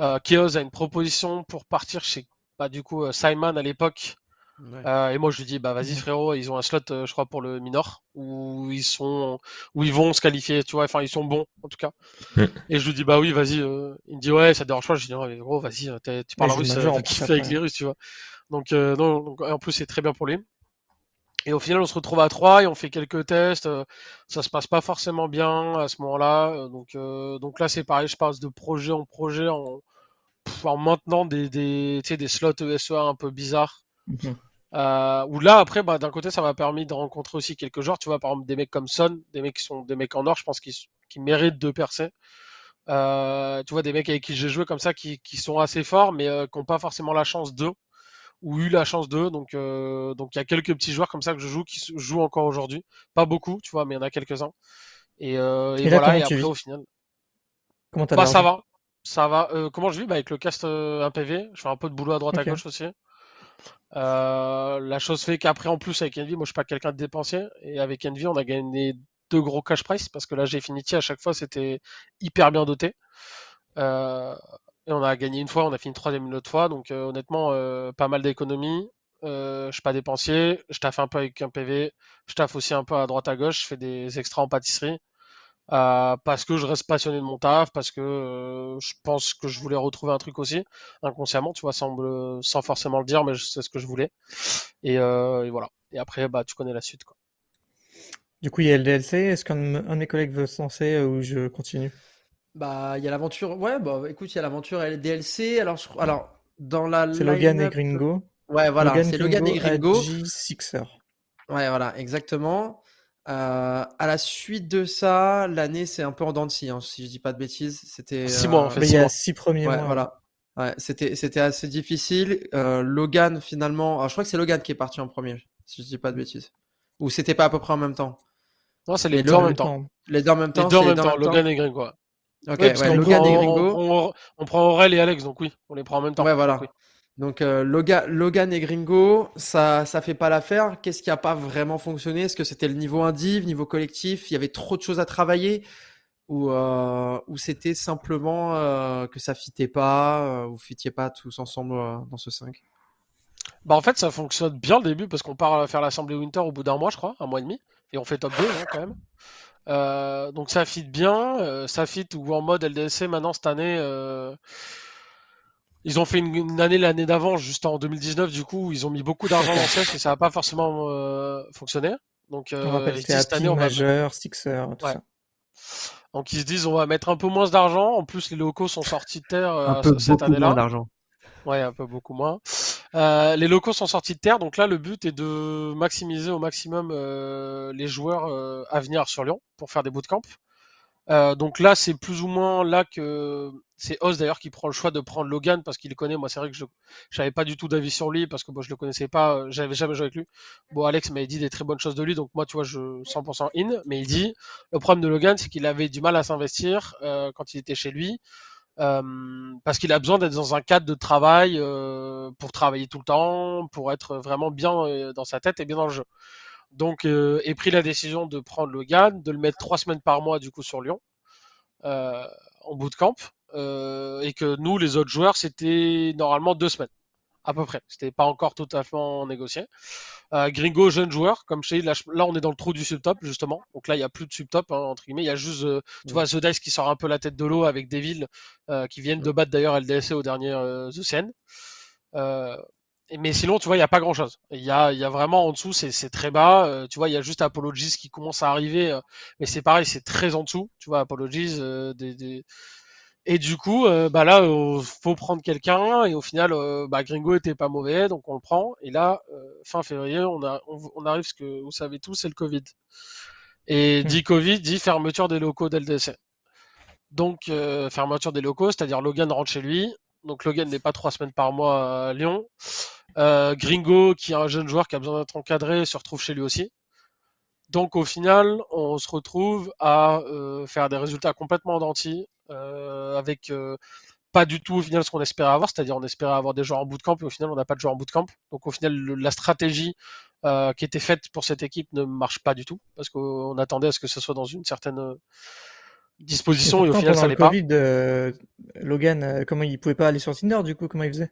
Euh, Chaos a une proposition pour partir chez bah, du coup euh, Simon à l'époque. Euh, et moi je lui dis bah vas-y frérot ils ont un slot euh, je crois pour le minor où ils sont où ils vont se qualifier tu vois enfin ils sont bons en tout cas. Et je lui dis bah oui vas-y euh, il me dit ouais ça te dérange pas? Je dis non mais gros vas-y tu parles russe tu avec les russes tu vois. Donc non donc, en plus c'est très bien pour lui et au final, on se retrouve à trois et on fait quelques tests. Euh, ça se passe pas forcément bien à ce moment-là. Euh, donc, euh, donc là, c'est pareil. Je passe de projet en projet en, en maintenant des, des, des slots ESEA un peu bizarres. Mhm. Euh, où là, après, bah, d'un côté, ça m'a permis de rencontrer aussi quelques joueurs. Tu vois, par exemple, des mecs comme Son, des mecs qui sont des mecs en or, je pense qu'ils qui méritent de percer. Euh, tu vois, des mecs avec qui j'ai joué comme ça, qui, qui sont assez forts, mais qui n'ont pas forcément la chance d'eux ou eu la chance d'eux. Donc, euh, donc il y a quelques petits joueurs comme ça que je joue qui jouent encore aujourd'hui. Pas beaucoup, tu vois, mais il y en a quelques-uns. Et, euh, et, voilà. Et après, au final, comment bah, ça va, ça va. Euh, comment je vis? Bah, avec le cast euh, APV. Je fais un peu de boulot à droite à gauche aussi. Euh, la chose fait qu'après, en plus, avec Envy, moi, je suis pas quelqu'un de dépensier. Et avec Envy, on a gagné deux gros cash price parce que là, j'ai fini à chaque fois, c'était hyper bien doté. Euh, et on a gagné une fois, on a fini troisième une autre fois. Donc euh, honnêtement, euh, pas mal d'économies. Euh, je suis pas dépensier. Je taffe un peu avec un PV. Je taffe aussi un peu à droite à gauche. Je fais des extras en pâtisserie. parce que je reste passionné de mon taf, parce que je pense que je voulais retrouver un truc aussi, inconsciemment, tu vois, sans, forcément le dire, mais c'est ce que je voulais. Et, voilà. Et après, bah, tu connais la suite. Du coup, il y a le DLC. Est-ce qu'un de mes collègues veut se lancer ou je continue? Bah, il y a l'aventure. Ouais, bah, écoute, il y a l'aventure et les DLC. Alors, je... alors dans la. C'est Logan et Gringo. Ouais, voilà, c'est Logan et Gringo. Sixer. Ouais, voilà, exactement. Euh, à la suite de ça, l'année c'est un peu en dents de scie, hein, si je dis pas de bêtises. C'était six mois en euh, fait. il y a six premiers ouais, mois. Voilà. Ouais, c'était, c'était assez difficile. Euh, Logan, finalement, je crois que c'est Logan qui est parti en premier, si je dis pas de bêtises. Ou c'était pas à peu près en même temps Non, c'est les, deux en même temps. Les deux en même temps. Les deux en même temps, Logan et Gringo. Ok, ouais, Logan et Gringo. On, on, prend Aurel et Alex, donc oui, on les prend en même temps. Ouais, voilà. Donc euh, Logan, et Gringo, ça ça fait pas l'affaire. Qu'est-ce qui a pas vraiment fonctionné? Est-ce que c'était le niveau indiv, niveau collectif? Il y avait trop de choses à travailler? Ou euh, ou c'était simplement euh, que ça fitait pas, vous fitiez pas tous ensemble dans ce 5 Bah en fait ça fonctionne bien le début parce qu'on part faire l'assemblée winter au bout d'un mois je crois, un mois et demi et on fait top 2 hein, quand même. Donc ça fit bien, ça fit ou en mode LDSC maintenant cette année ils ont fait une, année l'année d'avant, juste en 2019, du coup, ils ont mis beaucoup d'argent dans CS et ça n'a pas forcément euh, fonctionné. Donc, euh, on rappelle cette année, on majeur, Sixer, tout ça. Donc ils se disent on va mettre un peu moins d'argent. En plus les locaux sont sortis de terre euh, cette année-là. Moins d'argent. Ouais, un peu beaucoup moins. Euh, les locaux sont sortis de terre, donc là le but est de maximiser au maximum euh, les joueurs euh, à venir sur Lyon pour faire des bootcamps. Euh, donc là, c'est plus ou moins là que c'est Oz d'ailleurs qui prend le choix de prendre Logan parce qu'il connaît. Moi, c'est vrai que je n'avais pas du tout d'avis sur lui parce que moi, je le connaissais pas, j'avais jamais joué avec lui. Bon, Alex m'avait dit des très bonnes choses de lui, donc moi, tu vois, je 100% in. Mais il dit le problème de Logan, c'est qu'il avait du mal à s'investir quand il était chez lui. parce qu'il a besoin d'être dans un cadre de travail pour travailler tout le temps, pour être vraiment bien dans sa tête et bien dans le jeu donc euh, ait pris la décision de prendre Logan, de le mettre trois semaines par mois du coup sur Lyon euh, en bootcamp, euh, et que nous les autres joueurs c'était normalement deux semaines à peu près. C'était pas encore totalement négocié. Euh, Gringo, jeune joueur, comme je là, là, on est dans le trou du subtop justement. Donc là il y a plus de subtop hein, entre guillemets, il y a juste euh, tu vois The Dice qui sort un peu la tête de l'eau avec des villes euh, qui viennent de battre d'ailleurs LDSC au dernier The Euh, mais sinon, tu vois, il n'y a pas grand chose. Il y a, y a vraiment en dessous, c'est très bas. Euh, tu vois, il y a juste Apologies qui commence à arriver. Euh, mais c'est pareil, c'est très en dessous. Tu vois, Apologies. Euh, des, des... Et du coup, bah là, faut prendre quelqu'un. Et au final, bah, Gringo était pas mauvais, donc on le prend. Et là, fin février, on, a, on, arrive, ce que vous savez tous, c'est le Covid. Et hmm. dit Covid, dit fermeture des locaux d'LDC. Donc, fermeture des locaux, c'est-à-dire Logan rentre chez lui. Donc Logan n'est pas trois semaines par mois à Lyon. Euh, Gringo, qui est un jeune joueur qui a besoin d'être encadré, se retrouve chez lui aussi. Donc au final, on se retrouve à euh, faire des résultats complètement dentis, euh, avec pas du tout au final ce qu'on espérait avoir, c'est-à-dire on espérait avoir des joueurs en bootcamp et au final on n'a pas de joueurs en bootcamp. Donc au final la stratégie qui était faite pour cette équipe ne marche pas du tout parce qu'on attendait à ce que ce soit dans une certaine disposition et, au final ça n'est pas. Covid, Logan, comment il pouvait pas aller sur Tinder du coup, comment il faisait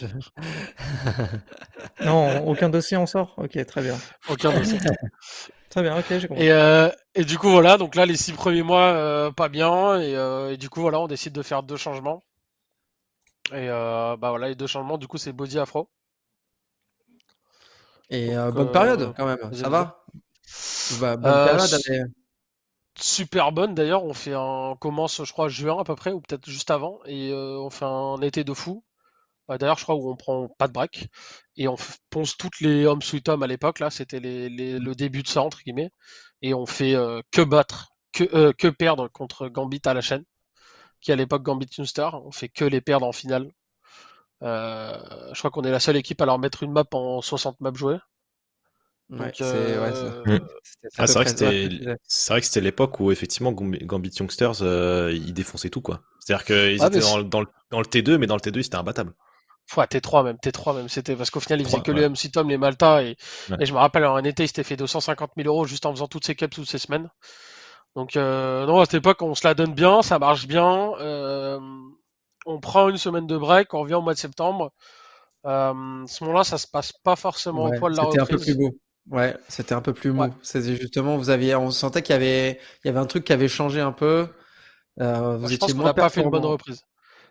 non, aucun dossier en sort Ok, très bien. Aucun dossier. très bien, ok, j'ai compris. Et, euh, et, du coup, voilà, donc là, les six premiers mois, euh, pas bien. Et, euh, et, du coup, voilà, on décide de faire deux changements. Et bah voilà, les deux changements, du coup, c'est Body Afro. Et bonne période quand même, ça va bah, Bonne période, super bonne d'ailleurs. On fait un commence, je crois, juin à peu près, ou peut-être juste avant, et on fait un été de fou. Bah, d'ailleurs, je crois où on prend pas de break et on ponce toutes les hommes sweet home à l'époque. Là, c'était le début de ça entre guillemets, et on fait euh, que battre, que, euh, que perdre contre Gambit à la chaîne, qui à l'époque Gambit Star. On fait que les perdre en finale. Euh, je crois qu'on est la seule équipe à leur mettre une map en 60 maps jouées. Ouais, c'est vrai que c'était l'époque où effectivement Gambit Youngsters ils défonçaient tout quoi. C'est-à-dire qu'ils étaient dans, dans, le, dans, le, T2 mais dans le T2 ils étaient imbattables. T3 même, T3 même, c'était parce qu'au final, ils faisaient que les MC Tom, les Malta, et, et, je me rappelle, en un été, il s'était fait 250 000 euros juste en faisant toutes ces caps toutes ces semaines. Donc, euh, non, à cette époque, on se la donne bien, ça marche bien. Euh, on prend une semaine de break, on revient au mois de septembre. Euh, à ce moment-là, ça se passe pas forcément au poil de la reprise. C'était un peu plus beau. Ouais, c'était un peu plus mou. C'est justement, vous aviez, on sentait qu'il y avait, il y avait un truc qui avait changé un peu. Euh, vous je étiez pense qu'on n'a pas fait une bonne reprise.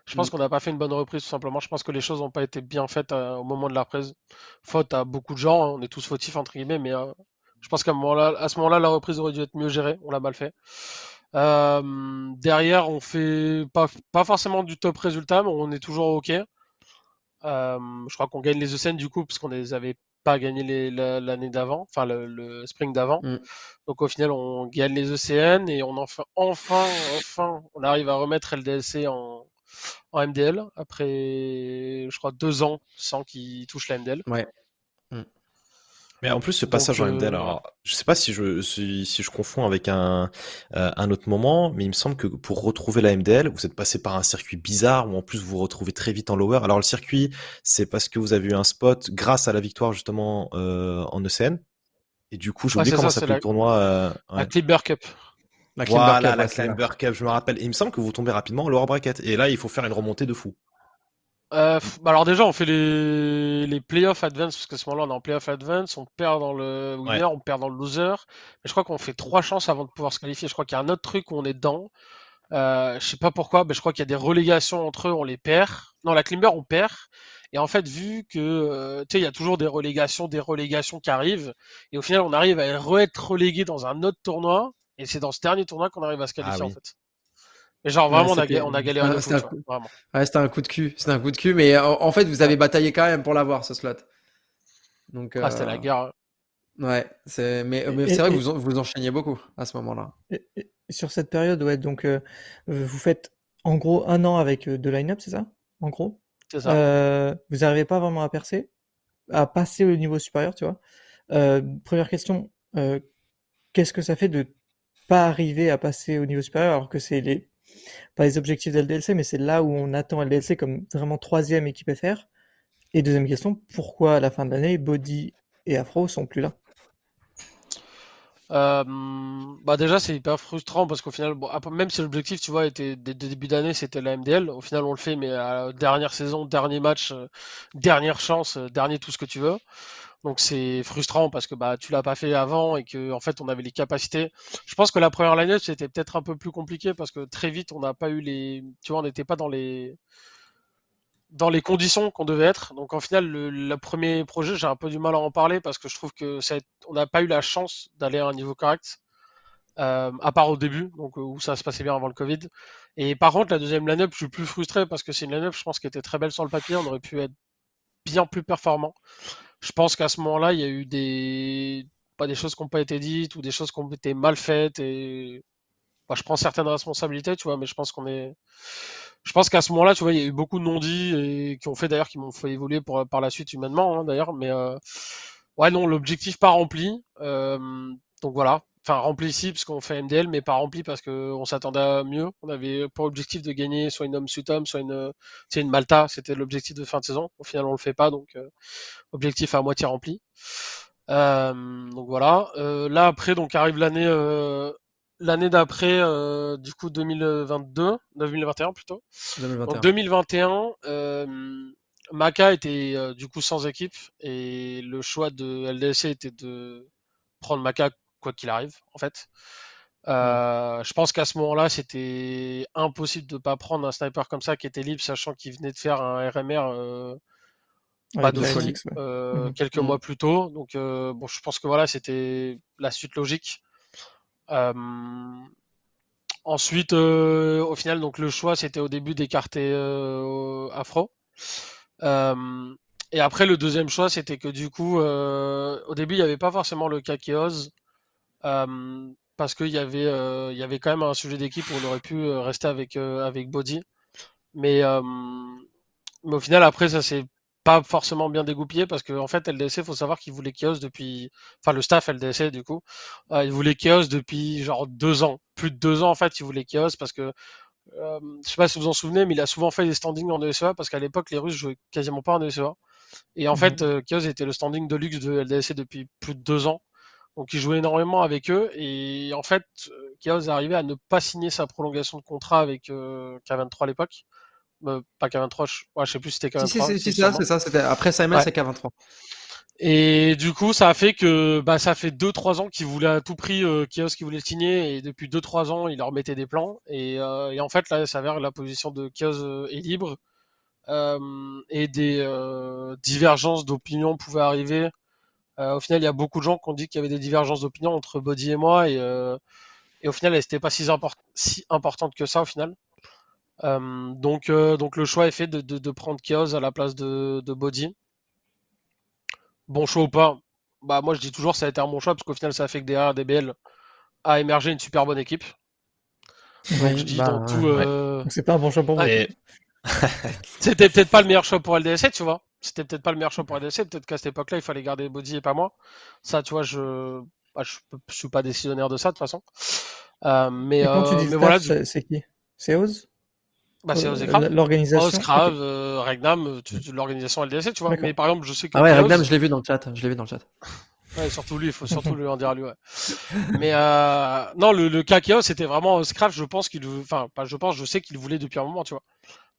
Je pense mm. qu'on n'a pas fait une bonne reprise, tout simplement. Je pense que les choses n'ont pas été bien faites euh, au moment de la reprise. Faute à beaucoup de gens, hein. on est tous fautifs, entre guillemets, mais euh, je pense qu'à ce moment-là, la reprise aurait dû être mieux gérée. On l'a mal fait. Euh, derrière, on fait pas, pas forcément du top résultat, mais on est toujours OK. je crois qu'on gagne les ECN du coup, parce qu'on les avait pas gagné l'année d'avant, enfin le, spring d'avant. Mm. Donc au final, on gagne les ECN et on enfin, enfin, enfin, on arrive à remettre LDLC en, en MDL après, je crois, deux ans sans qu'il touche la MDL. Ouais. Mais en plus, ce passage en MDL, euh, alors, je sais pas si je, si, je confonds avec un, euh, un autre moment, mais il me semble que pour retrouver la MDL, vous êtes passé par un circuit bizarre où en plus vous vous retrouvez très vite en lower. Alors le circuit, c'est parce que vous avez eu un spot grâce à la victoire justement euh, en ECN. Et du coup, j'oublie comment s'appelle le tournoi. Euh, La Climber Cup. La voilà, la Climber Cup, je me rappelle. Et il me semble que vous tombez rapidement en lower bracket. Et là, il faut faire une remontée de fou. Euh, bah alors déjà, on fait les, les playoffs advance, parce qu'à ce moment-là, on est en playoff advance, on perd dans le winner, on perd dans le loser. Mais je crois qu'on fait trois chances avant de pouvoir se qualifier. Je crois qu'il y a un autre truc où on est dedans. Euh, je sais pas pourquoi, mais je crois qu'il y a des relégations entre eux, on les perd. Non, la Climber, on perd. Et en fait, vu que euh, tu sais, il y a toujours des relégations, des relégations qui arrivent, et au final, on arrive à re-être relégué dans un autre tournoi, et c'est dans ce dernier tournoi qu'on arrive à se ah qualifier en fait. Genre vraiment, on, a, on a galéré. c'était un... coup de cul. C'était un coup de cul, mais en, fait, vous avez bataillé quand même pour l'avoir ce slot. Donc. Ah, c'était la euh, guerre. Ouais, c'est mais, c'est vrai que vous, vous enchaîniez beaucoup à ce moment-là. Sur cette période, ouais, donc euh, vous faites en gros un an avec euh, deux line-up, c'est ça En gros? C'est ça. vous n'arrivez pas vraiment à percer, à passer au niveau supérieur, tu vois? première question, qu'est-ce que ça fait de pas arriver à passer au niveau supérieur alors que c'est les pas les objectifs de LDLC, mais c'est là où on attend LDLC comme vraiment troisième équipe FR. Et deuxième question, pourquoi à la fin de l'année, Body et Afro sont plus là? Euh, bah déjà c'est hyper frustrant parce qu'au final même si l'objectif tu vois était dès, début d'année c'était la MDL au final on le fait mais à dernière saison dernier match euh, dernière chance euh, dernier tout ce que tu veux donc c'est frustrant parce que bah tu l'as pas fait avant et que en fait on avait les capacités. Je pense que la première line c'était peut-être un peu plus compliqué parce que très vite on n'a pas eu les, tu vois, on n'était pas dans les dans les conditions qu'on devait être. Donc en final le, premier projet j'ai un peu du mal à en parler parce que je trouve que ça, on n'a pas eu la chance d'aller à un niveau correct. Euh, à part au début, donc où ça se passait bien avant le Covid. Et par contre, la deuxième line-up, je suis plus frustré parce que c'est une line-up, je pense, qui était très belle sur le papier. On aurait pu être bien plus performant je pense qu'à ce moment-là, il y a eu des pas des choses qui n'ont pas été dites ou des choses qui ont été mal faites et bah, je prends certaines responsabilités, tu vois, mais je pense qu'on est je pense qu'à ce moment-là, tu vois, il y a eu beaucoup de non-dits et qui ont fait d'ailleurs qui m'ont fait évoluer pour, par la suite humainement, hein, d'ailleurs, mais euh, ouais, non, l'objectif pas rempli. Euh, donc voilà, enfin rempli ici parce qu'on fait MDL, mais pas rempli parce qu'on s'attendait à mieux. On avait pour objectif de gagner soit une homme Sutom, soit une, c'est une Malta. C'était l'objectif de fin de saison. Au final, on le fait pas, donc euh, objectif à moitié rempli. Euh, donc voilà. Euh, là après, donc arrive l'année l'année d'après, du coup 2022, 2021 plutôt. 2021. Donc 2021. Maka était du coup sans équipe et le choix de LDC était de prendre Maka quoi qu'il arrive, en fait. Euh, je pense qu'à ce moment-là, c'était impossible de ne pas prendre un sniper comme ça qui était libre, sachant qu'il venait de faire un RMR euh, pas de folie euh, mhm. quelques mhm. mois plus tôt. Donc, bon, je pense que voilà, c'était la suite logique. ensuite, au final, donc le choix, c'était au début d'écarter Afro. et après, le deuxième choix, c'était que du coup, au début, il n'y avait pas forcément le euh, parce qu'il y avait euh, il y avait quand même un sujet d'équipe où on aurait pu euh, rester avec avec Body, mais mais au final après ça s'est pas forcément bien dégoupillé parce qu'en en fait LDC faut savoir qu'ils voulaient Chaos depuis enfin le staff LDC du coup euh, ils voulaient Chaos depuis genre deux ans. Plus de deux ans en fait ils voulaient Chaos parce que euh, je sais pas si vous vous en souvenez mais il a souvent fait des standings en ESEA parce qu'à l'époque les Russes jouaient quasiment pas en ESEA et en mmh fait euh, Chaos était le standing de luxe de LDC depuis plus de deux ans donc il jouait énormément avec eux et en fait Chaos est arrivé à ne pas signer sa prolongation de contrat avec euh, K23 à l'époque. Euh, pas K23, je... Ouais, je sais plus si c'était K23. Si, si, si, c'est ça, c'était après Simon c'est K23. Et du coup, ça a fait que bah, ça fait 2-3 ans qu'il voulait à tout prix euh, Chaos qui voulait signer et depuis 2-3 ans, il leur mettait des plans et, euh, et en fait là, ça s'avère que la position de Chaos est libre et des divergences d'opinion pouvaient arriver euh, au final, il y a beaucoup de gens qui ont dit qu'il y avait des divergences d'opinion entre Body et moi, et, euh, au final, elles n'étaient pas si, importantes que ça au final. Euh, donc, donc le choix est fait de, prendre Chaos à la place de, Body. Bon choix ou pas Bah moi je dis toujours ça a été un bon choix parce qu'au final ça a fait que derrière DBL a émergé une super bonne équipe. je dis dans bah, tout. C'est pas un bon choix pour moi. C'était peut-être pas le meilleur choix pour LDSC, tu vois. C'était peut-être pas le meilleur choix pour LDSC. Peut-être qu'à cette époque-là, il fallait garder Body et pas moi. Ça, tu vois, je, bah, je, suis pas décisionnaire de ça de toute façon. Euh, mais, quand tu dis mais voilà, c'est qui? C'est Oz? Bah, c'est Oz L'organisation. Oz, Krav, Regnam, l'organisation LDSC, tu vois. Mais par exemple, je sais que. Ah ouais, Regnam, je l'ai vu dans le chat. Je l'ai vu dans le chat. Ouais, surtout lui, il faut surtout lui en dire à lui. Ouais. Mais euh, non, le, le KKO, c'était vraiment Scrap. Je pense qu'il, enfin, pas je pense, je sais qu'il voulait depuis un moment, tu vois.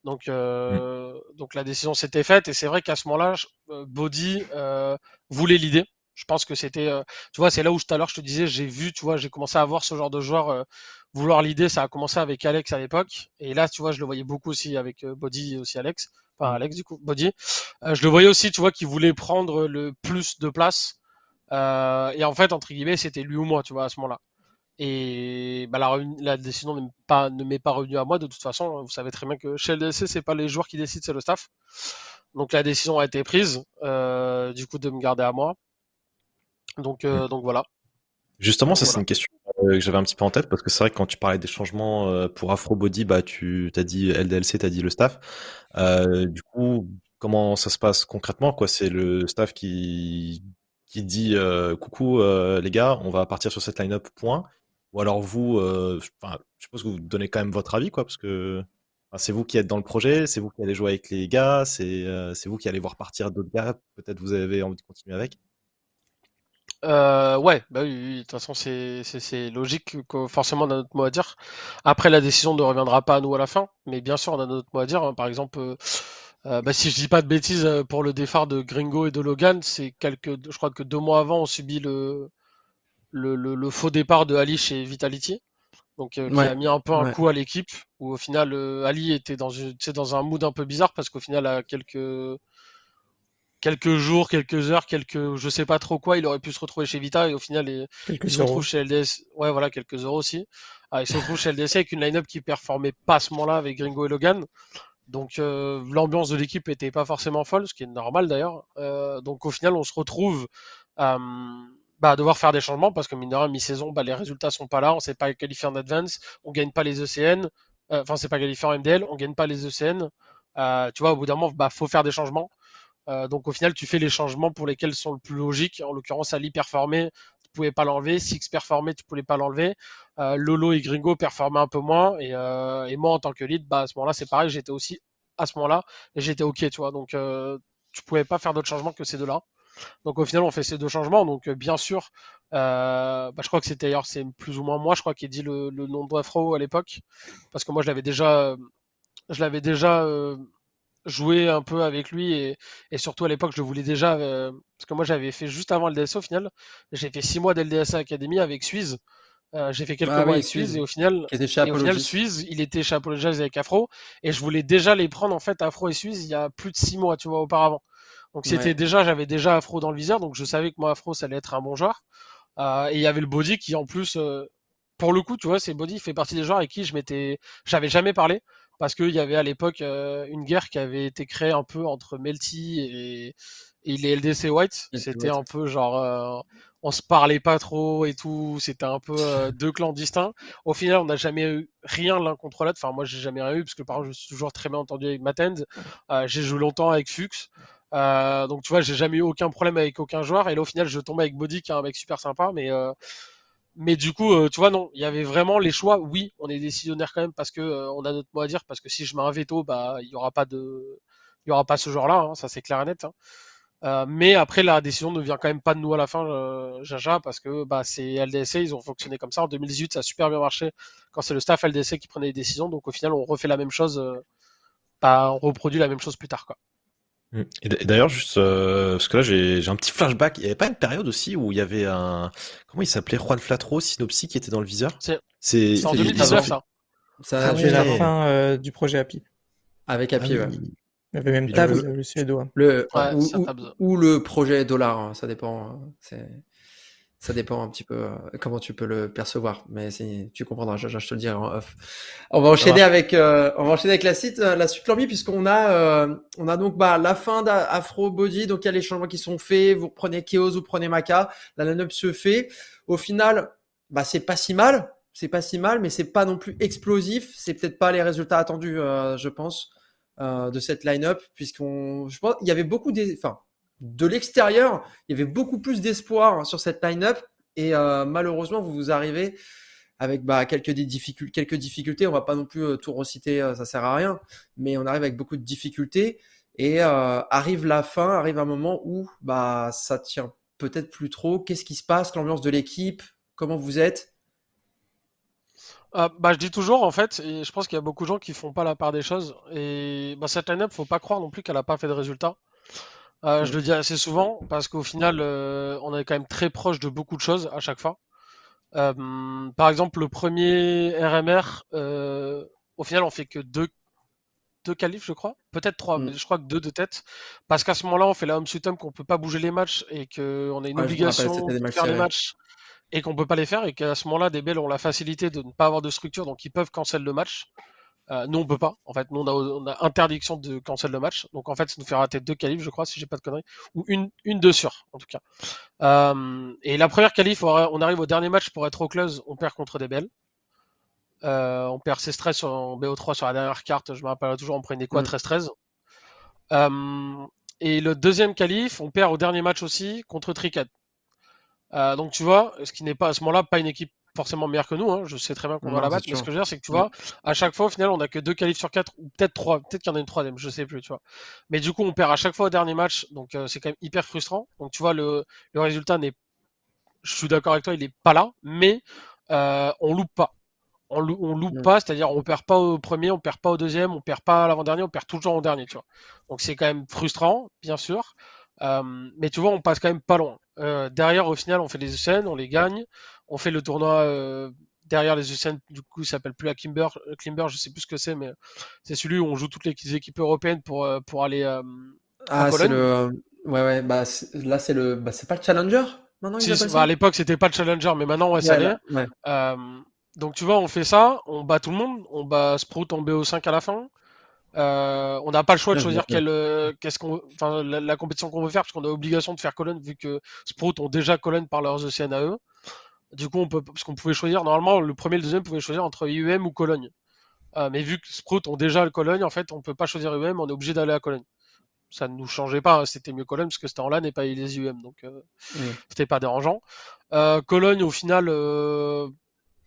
Donc, euh, mm. donc la décision s'était faite et c'est vrai qu'à ce moment-là, euh, Body euh, voulait l'idée. Je pense que c'était, euh, tu vois, c'est là où tout à l'heure je te disais, j'ai vu, tu vois, j'ai commencé à voir ce genre de joueur euh, vouloir l'idée. Ça a commencé avec Alex à l'époque et là, tu vois, je le voyais beaucoup aussi avec Body et aussi Alex, enfin mm. Alex du coup, Body. je le voyais aussi, tu vois, qui voulait prendre le plus de place euh, et en fait, entre guillemets, c'était lui ou moi, tu vois, à ce moment-là. Et bah, la, la, décision ne m'est pas, pas revenue à moi de toute façon. Hein. Vous savez très bien que chez LDC, c'est pas les joueurs qui décident, c'est le staff. Donc la décision a été prise, euh, du coup, de me garder à moi. Donc, euh, donc voilà. Justement, ça c'est une question que j'avais un petit peu en tête parce que c'est vrai que quand tu parlais des changements pour Afrobody, bah tu as dit LDLC, tu as dit le staff. du coup, comment ça se passe concrètement quoi? C'est le staff qui qui dit euh, coucou euh, les gars, on va partir sur cette line-up point. Ou alors vous, euh, je suppose que vous donnez quand même votre avis quoi, parce que c'est vous qui êtes dans le projet, c'est vous qui allez jouer avec les gars, c'est vous qui allez voir partir d'autres gars. Peut-être vous avez envie de continuer avec? ouais, bah oui, de toute façon c'est logique que forcément on a notre mot à dire. Après la décision ne reviendra pas à nous à la fin, mais bien sûr on a notre mot à dire. Hein. Par exemple, euh, bah, si je dis pas de bêtises, euh, pour le départ de Gringo et de Logan, c'est quelques, je crois que deux mois avant, on subit le, le, le, faux départ de Ali chez Vitality. Donc, euh, qui a mis un peu un coup à l'équipe, où au final, Ali était dans, une, dans un mood un peu bizarre, parce qu'au final, à quelques, quelques jours, quelques heures, quelques, je sais pas trop quoi, il aurait pu se retrouver chez Vita, et au final, il, se retrouve chez LDS. Ouais, voilà, quelques euros aussi. Ah, il se retrouve chez LDS avec une line-up qui performait pas à ce moment-là avec Gringo et Logan. Donc euh, l'ambiance de l'équipe était pas forcément folle, ce qui est normal d'ailleurs. Euh, donc au final, on se retrouve euh, bah, devoir faire des changements parce que mine de rien, mi-saison, bah, les résultats sont pas là, on s'est pas qualifié en advance, on gagne pas les ECN, enfin c'est pas qualifié en MDL, on gagne pas les ECN. tu vois, au bout d'un moment, bah faut faire des changements. donc au final, tu fais les changements pour lesquels sont le plus logiques. En l'occurrence, Ali performait, tu pouvais pas l'enlever. Six performait, tu pouvais pas l'enlever. Lolo et Gringo performaient un peu moins. Et, moi, en tant que lead, bah, à ce moment-là, c'est pareil, j'étais aussi à ce moment-là j'étais ok, tu vois. Donc euh, tu pouvais pas faire d'autres changements que ces deux-là. Donc au final, on fait ces deux changements. Donc euh, bien sûr, euh, bah, je crois que c'était d'ailleurs c'est plus ou moins moi, je crois, qui ai dit le, nom de Afro à l'époque, parce que moi je l'avais déjà, je l'avais déjà joué un peu avec lui et, et surtout à l'époque je voulais déjà, parce que moi j'avais fait juste avant le DSA au final, j'ai fait six mois d'LDSA Academy avec Suisse. Euh, j'ai fait quelques ah mois avec Suisse et au final, et au final Suisse, il était chez Apologize avec Afro et je voulais déjà les prendre en fait Afro et Suisse il y a plus de six mois, tu vois, auparavant. Donc c'était déjà, j'avais déjà Afro dans le viseur, donc je savais que moi Afro ça allait être un bon joueur. Euh, et il y avait le Body qui en plus, euh, pour le coup, tu vois, c'est Body fait partie des joueurs avec qui je m'étais, j'avais jamais parlé parce qu'il y avait à l'époque une guerre qui avait été créée un peu entre Melty et, et les LDC White. C'était un peu genre on se parlait pas trop et tout, c'était un peu euh, deux clans distincts. Au final, on n'a jamais eu rien l'un contre l'autre. Enfin, moi, j'ai jamais rien eu parce que par exemple, je suis toujours très bien entendu avec Matend. Euh, j'ai joué longtemps avec Fux. Euh, donc, tu vois, j'ai jamais eu aucun problème avec aucun joueur. Et là, au final, je tombe avec Body, qui est un mec super sympa, mais mais du coup, tu vois, non, il y avait vraiment les choix. Oui, on est décisionnaire quand même parce que on a notre mot à dire. Parce que si je mets un veto, bah, il y aura pas de, il y aura pas ce joueur-là. Hein, ça, c'est clair et net. Hein. Euh, mais après, la décision ne vient quand même pas de nous à la fin, euh, Jaja, parce que bah, c'est LDC, ils ont fonctionné comme ça. En 2018, ça a super bien marché quand c'est le staff LDC qui prenait les décisions. Donc au final, on refait la même chose, euh, bah, on reproduit la même chose plus tard. Quoi. Mmh. Et d'ailleurs, juste parce que là, j'ai un petit flashback. Il n'y avait pas une période aussi où il y avait un. Comment il s'appelait? Juan Flatro, Synopsy, qui était dans le viseur? C'est en 2019, ça. Ça la fin du projet API. Avec API, ah, ouais. Il y avait même Tabs, le, suédois. Le, ou, le projet dollar, hein, ça dépend. Hein, ça dépend un petit peu euh, comment tu peux le percevoir, mais tu comprendras, je, te le dirai en off. On va enchaîner avec, euh, on va enchaîner avec la suite, euh, la suite Lormi, puisqu'on a, on a donc bah, la fin d'Afro Body, donc il y a les changements qui sont faits. Vous prenez Chaos, vous prenez Maka, la line-up se fait. Au final, bah c'est pas si mal c'est pas si mal, mais c'est pas non plus explosif. C'est peut-être pas les résultats attendus, euh, je pense, euh, de cette line-up, puisqu'on, je pense, il y avait beaucoup des, enfin, de l'extérieur, il y avait beaucoup plus d'espoir sur cette line-up, et euh, malheureusement, vous vous arrivez avec bah, quelques difficultés, quelques difficultés. On va pas non plus tout reciter, ça sert à rien, mais on arrive avec beaucoup de difficultés. Et arrive la fin, arrive un moment où bah ça tient peut-être plus trop. Qu'est-ce qui se passe, l'ambiance de l'équipe, comment vous êtes? Euh, bah, je dis toujours en fait, et je pense qu'il y a beaucoup de gens qui font pas la part des choses. Et bah, cette line-up, faut pas croire non plus qu'elle a pas fait de résultats. Euh, je le dis assez souvent parce qu'au final, euh, on est quand même très proche de beaucoup de choses à chaque fois. par exemple, le premier RMR, au final, on fait que deux, deux qualifs, je crois, peut-être trois, mm. mais je crois que deux de tête, parce qu'à ce moment-là, on fait la home home qu'on peut pas bouger les matchs et qu'on a une obligation de faire les matchs et qu'on peut pas les faire et qu'à ce moment-là, des belles ont la facilité de ne pas avoir de structure, donc ils peuvent cancel le match. Euh, nous, on peut pas. En fait, nous, on a, interdiction de cancel le match. Donc, en fait, ça nous fait rater deux qualifs, je crois, si j'ai pas de conneries. Ou une, une de sûre, en tout cas. Euh, et la première qualif, on arrive au dernier match pour être au close, on perd contre des belles. Euh, on perd ses stress en BO3 sur la dernière carte. Je me rappelle toujours, on prenait quoi 13-13. Euh, et le deuxième qualif, on perd au dernier match aussi contre Tricat. Euh, donc tu vois, ce qui n'est pas à ce moment-là pas une équipe forcément meilleure que nous. Hein. Je sais très bien qu'on va la battre, mais ce que je veux dire, c'est que tu vois, à chaque fois au final, on a que deux qualifs sur quatre, ou peut-être trois, peut-être qu'il y en a une troisième, je sais plus, tu vois. Mais du coup, on perd à chaque fois au dernier match, donc euh, c'est quand même hyper frustrant. Donc tu vois, le, le résultat n'est, je suis d'accord avec toi, il est pas là, mais euh, on loupe pas. On, loupe pas, c'est-à-dire on perd pas au premier, on perd pas au deuxième, on perd pas à l'avant-dernier, on perd toujours au dernier, tu vois. Donc c'est quand même frustrant, bien sûr. Euh, mais tu vois, on passe quand même pas loin. Euh, derrière, au final, on fait les ECN, on les gagne. On fait le tournoi euh, derrière les ECN, du coup, il s'appelle plus la Kimber, Kimber, je sais plus ce que c'est, mais c'est celui où on joue toutes les équipes européennes pour, pour aller ah, c'est le. Ouais, ouais, bah là, c'est le. Bah, c'est pas le Challenger maintenant bah, À l'époque, c'était pas le Challenger, mais maintenant, ouais, ça l'est. donc, tu vois, on fait ça, on bat tout le monde, on bat Sprout en BO5 à la fin. Euh, on n'a pas le choix de choisir quelle, euh, qu'est-ce qu'on, enfin, la, compétition qu'on veut faire parce qu'on a obligation de faire Cologne vu que Sprout ont déjà Cologne par leurs ECN à eux. Du coup, on peut, parce qu'on pouvait choisir, normalement, le premier et le deuxième pouvait choisir entre IUM ou Cologne. Euh, mais vu que Sprout ont déjà le Cologne, en fait, on peut pas choisir IUM, on est obligé d'aller à Cologne. Ça ne nous changeait pas, hein, c'était mieux Cologne parce que c'était en LAN et pas les IUM, donc c'était pas dérangeant. Cologne, au final,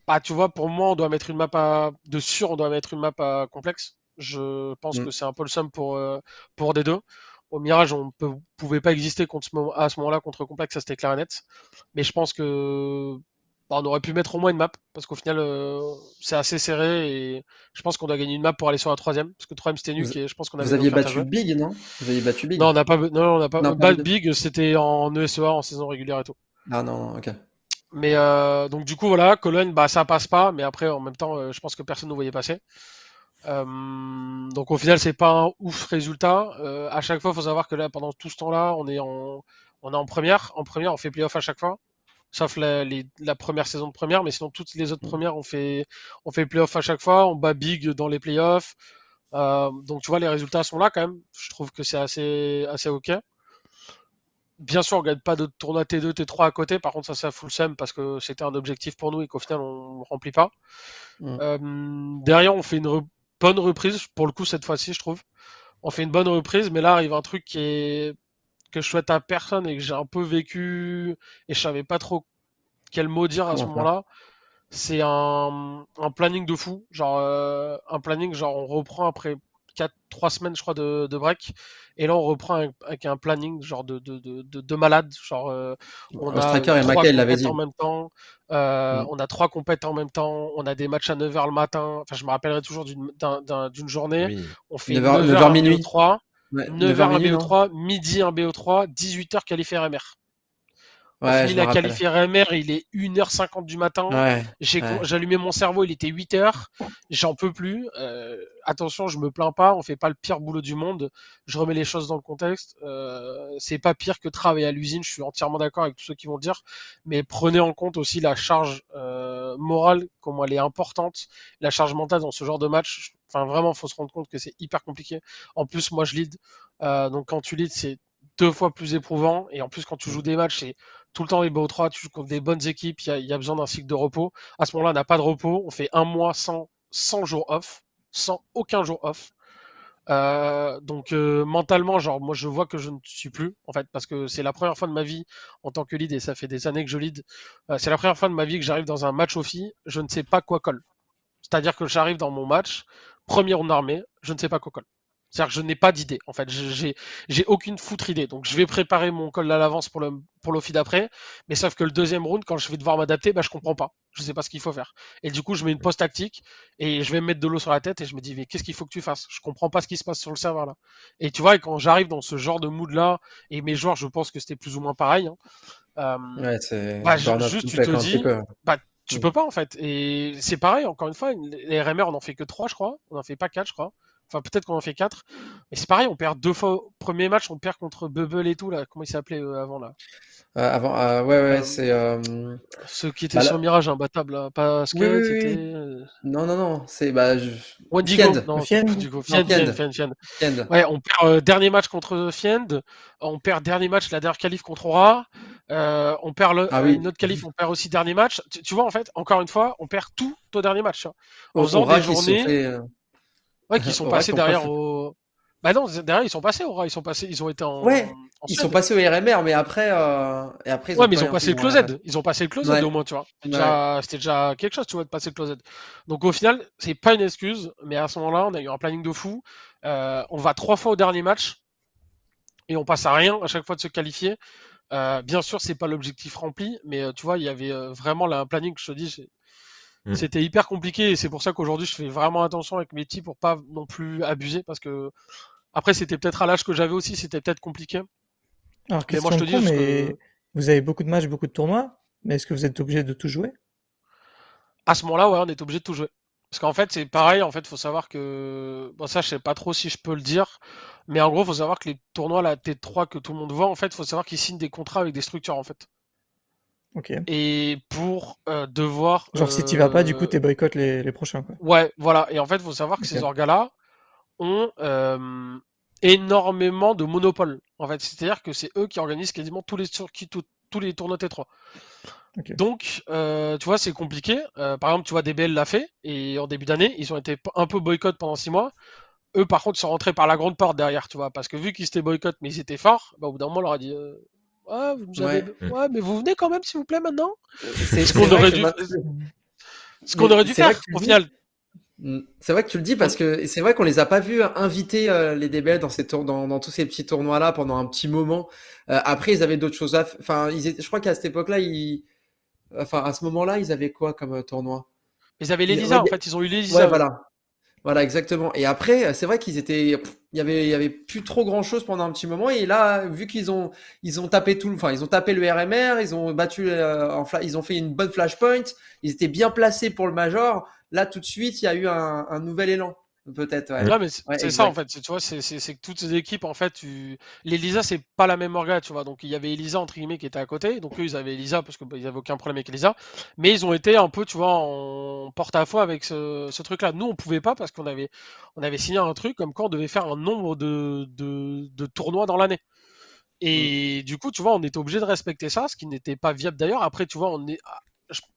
bah, tu vois, pour moi, on doit mettre une map à, de sûr, on doit mettre une map à complexe je pense mm. que c'est un peu le somme pour, euh, pour des deux. Au Mirage, on ne pouvait pas exister contre ce moment, à ce moment-là contre Complex, ça c'était clair et net. Mais je pense que bah, on aurait pu mettre au moins une map, parce qu'au final, euh, c'est assez serré et je pense qu'on doit gagner une map pour aller sur la troisième, parce que troisième c'était nuque et je pense qu'on avait. Vous aviez battu Big, non? Vous aviez battu Big? Non, on n'a pas, non, on n'a pas. Non, Big, c'était en ESEA, en saison régulière et tout. Ah non, non ok. Mais euh, donc du coup voilà, Cologne, bah ça passe pas, mais après en même temps, je pense que personne ne voyait passer. Euh, donc au final, c'est pas un ouf résultat. Euh, à chaque fois, il faut savoir que là, pendant tout ce temps-là, on est en, on est en première. En première, on fait playoff à chaque fois, sauf la, la première saison de première, mais sinon toutes les autres premières, on fait, on fait playoff à chaque fois. On bat big dans les playoffs. Euh, donc tu vois, les résultats sont là quand même. Je trouve que c'est assez, assez ok. Bien sûr, on gagne pas de tournoi T2, T3 à côté. Par contre, ça, c'est full sem parce que c'était un objectif pour nous et qu'au final, on ne remplit pas. Mm. derrière, on fait une, bonne reprise, pour le coup, cette fois-ci, je trouve. On fait une bonne reprise, mais là arrive un truc qui est que je souhaite à personne et que j'ai un peu vécu et je savais pas trop quel mot dire à ce moment-là. C'est un, planning de fou, genre euh, un planning genre on reprend après 4 3 semaines je crois de, de break. Et là on reprend avec un planning genre de de, de, de malade. Genre euh, on a et l'avait dit en même temps. Euh, on a trois compètes en même temps. On a des matchs à 9h le matin. Enfin je me rappellerai toujours d'une journée. On fait 9h, 9h, minuit. 3 9h, un BO3 midi un BO3 18h qualifié RMR Ouais, il a qualifié RMR, il est 1h50 du matin. J'ai allumé mon cerveau, il était 8h. J'en peux plus. Euh, attention, je me plains pas, on fait pas le pire boulot du monde. Je remets les choses dans le contexte. Euh, c'est pas pire que travailler à l'usine, je suis entièrement d'accord avec tous ceux qui vont dire. Mais prenez en compte aussi la charge euh, morale, comment elle est importante, la charge mentale dans ce genre de match. Enfin, vraiment, faut se rendre compte que c'est hyper compliqué. En plus, moi, je lead. Euh, donc, quand tu lead, c'est deux fois plus éprouvant. Et en plus, quand tu joues des matchs, c'est tout le temps les BO3, tu joues contre des bonnes équipes, il y a, besoin d'un cycle de repos. À ce moment-là, on n'a pas de repos. On fait un mois sans, sans jours off, sans aucun jour off. Euh, donc euh, mentalement, genre moi je vois que je ne suis plus en fait parce que c'est la première fois de ma vie en tant que lead et ça fait des années que je lead. Euh, c'est la première fois de ma vie que j'arrive dans un match au filles, je ne sais pas quoi colle. C'est-à-dire que j'arrive dans mon match, premier round armé, je ne sais pas quoi colle. C'est-à-dire que je n'ai pas d'idée. En fait, j'ai, j'ai aucune foutre idée. Donc, je vais préparer mon call à l'avance pour le, pour l'offi d'après. Mais sauf que le deuxième round, quand je vais devoir m'adapter, bah, je comprends pas. Je sais pas ce qu'il faut faire. Et du coup, je mets une post tactique et je vais me mettre de l'eau sur la tête et je me dis, mais qu'est-ce qu'il faut que tu fasses? Je comprends pas ce qui se passe sur le serveur là. Et tu vois, quand j'arrive dans ce genre de mood là, et mes joueurs, je pense que c'était plus ou moins pareil, hein, euh, ouais, c'est, bah, juste, tu te dis, bah, tu mm. peux pas en fait. Et c'est pareil, encore une fois, les RMR on en fait que 3 je crois, on en fait pas 4 je crois. Enfin, peut-être qu'on en fait 4. Mais c'est pareil, on perd deux fois. Premier match, on perd contre Bubble et tout, là. Comment il s'appelait euh, avant, là? Euh, Avant, euh, ouais, ouais, c'est. Ceux qui étaient bah, sur Mirage, imbattable, là. Pas ce que c'était. Non, non, non. C'est. Bah, je... Fiend. Non, Fiend. Fiend, Fiend, Fiend. Ouais, on perd dernier match contre Fiend. On perd dernier match, la dernière qualif contre Aura. on perd le, ah une autre qualif, on perd aussi dernier match. Tu, vois, en fait, encore une fois, on perd tout au dernier match. Hein. En faisant des journées. Ouais, qui sont passés derrière au. Bah non, derrière ils sont passés au Ils sont passés, ils ont été en. Ouais. ils sont passés au RMR, mais après, euh... et après. Ils ouais, mais ils ont passé le closet. Ils ont passé le closet au moins, tu vois. C'était déjà... quelque chose, tu vois, de passer le closet. Donc au final, c'est pas une excuse, mais à ce moment-là, on a eu un planning de fou. Euh, on va trois fois au dernier match et on passe à rien à chaque fois de se qualifier. Euh, bien sûr, c'est pas l'objectif rempli, mais tu vois, il y avait vraiment là, un planning, je te dis, Mm. C'était hyper compliqué et c'est pour ça qu'aujourd'hui je fais vraiment attention avec mes petits pour pas non plus abuser parce que après c'était peut-être à l'âge que j'avais aussi, c'était peut-être compliqué. Alors mais moi je te dis, mais vous avez beaucoup de matchs, beaucoup de tournois, mais est-ce que vous êtes obligé de tout jouer? À ce moment-là, ouais, on est obligé de tout jouer. Parce qu'en fait, c'est pareil, en fait, faut savoir que. Bon, ça, je sais pas trop si je peux le dire, mais en gros, faut savoir que les tournois, la T3 que tout le monde voit, en fait, faut savoir qu'ils signent des contrats avec des structures, en fait. Et pour euh, devoir. Genre, si tu vas pas, du coup, euh, tu boycottes les, les prochains. Quoi. Ouais, voilà. Et en fait, il faut savoir que ces orgas-là ont euh, énormément de monopole. En fait, c'est-à-dire que c'est eux qui organisent quasiment tous les, qui, tous les tournois T3. Donc, tu vois, c'est compliqué. par exemple, tu vois, DBL l'a fait, et en début d'année, ils ont été un peu boycott pendant 6 mois. Eux, par contre, sont rentrés par la grande porte derrière, tu vois, parce que vu qu'ils étaient boycott, mais ils étaient forts, bah, au bout d'un moment, on leur a dit Ouais, vous ouais. mais vous venez quand même, s'il vous plaît, maintenant C'est ce qu'on aurait dû. Ce qu'on aurait dû faire, au final. Mm. C'est vrai que tu le dis parce que c'est vrai qu'on les a pas vus inviter euh, les DBL dans, ces tours, dans, dans, tous ces petits tournois là pendant un petit moment. Euh, après, ils avaient d'autres choses à. Enfin, ils je crois qu'à cette époque-là, ils. Enfin, à ce moment-là, ils avaient quoi comme euh, tournoi? Ils avaient l'Elisa, en fait. Ils ont eu l'Elisa. Ouais, voilà. Voilà, exactement. Et après, c'est vrai qu'ils étaient, il y avait, il y avait plus trop grand chose pendant un petit moment. Et là, vu qu'ils ont, ils ont tapé tout, enfin, ils ont tapé le RMR, ils ont battu, euh, ils ont fait une bonne flashpoint, ils étaient bien placés pour le major. Là, tout de suite, il y a eu un, un nouvel élan. Peut-être, ouais. mais c'est ça en fait. Tu vois, c'est que toutes ces équipes, en fait, tu... l'Elisa, c'est pas la même orga, tu vois. Donc il y avait Elisa entre guillemets qui était à côté. Donc eux, ils avaient Elisa parce qu'ils bah, avaient aucun problème avec Elisa. Mais ils ont été un peu, tu vois, en porte-à-faux avec ce, ce truc-là. Nous, on pouvait pas parce qu'on avait, on avait signé un truc comme quoi on devait faire un nombre de, de, de tournois dans l'année. Et mm. du coup, tu vois, on était obligé de respecter ça, ce qui n'était pas viable d'ailleurs. Après, tu vois, on est,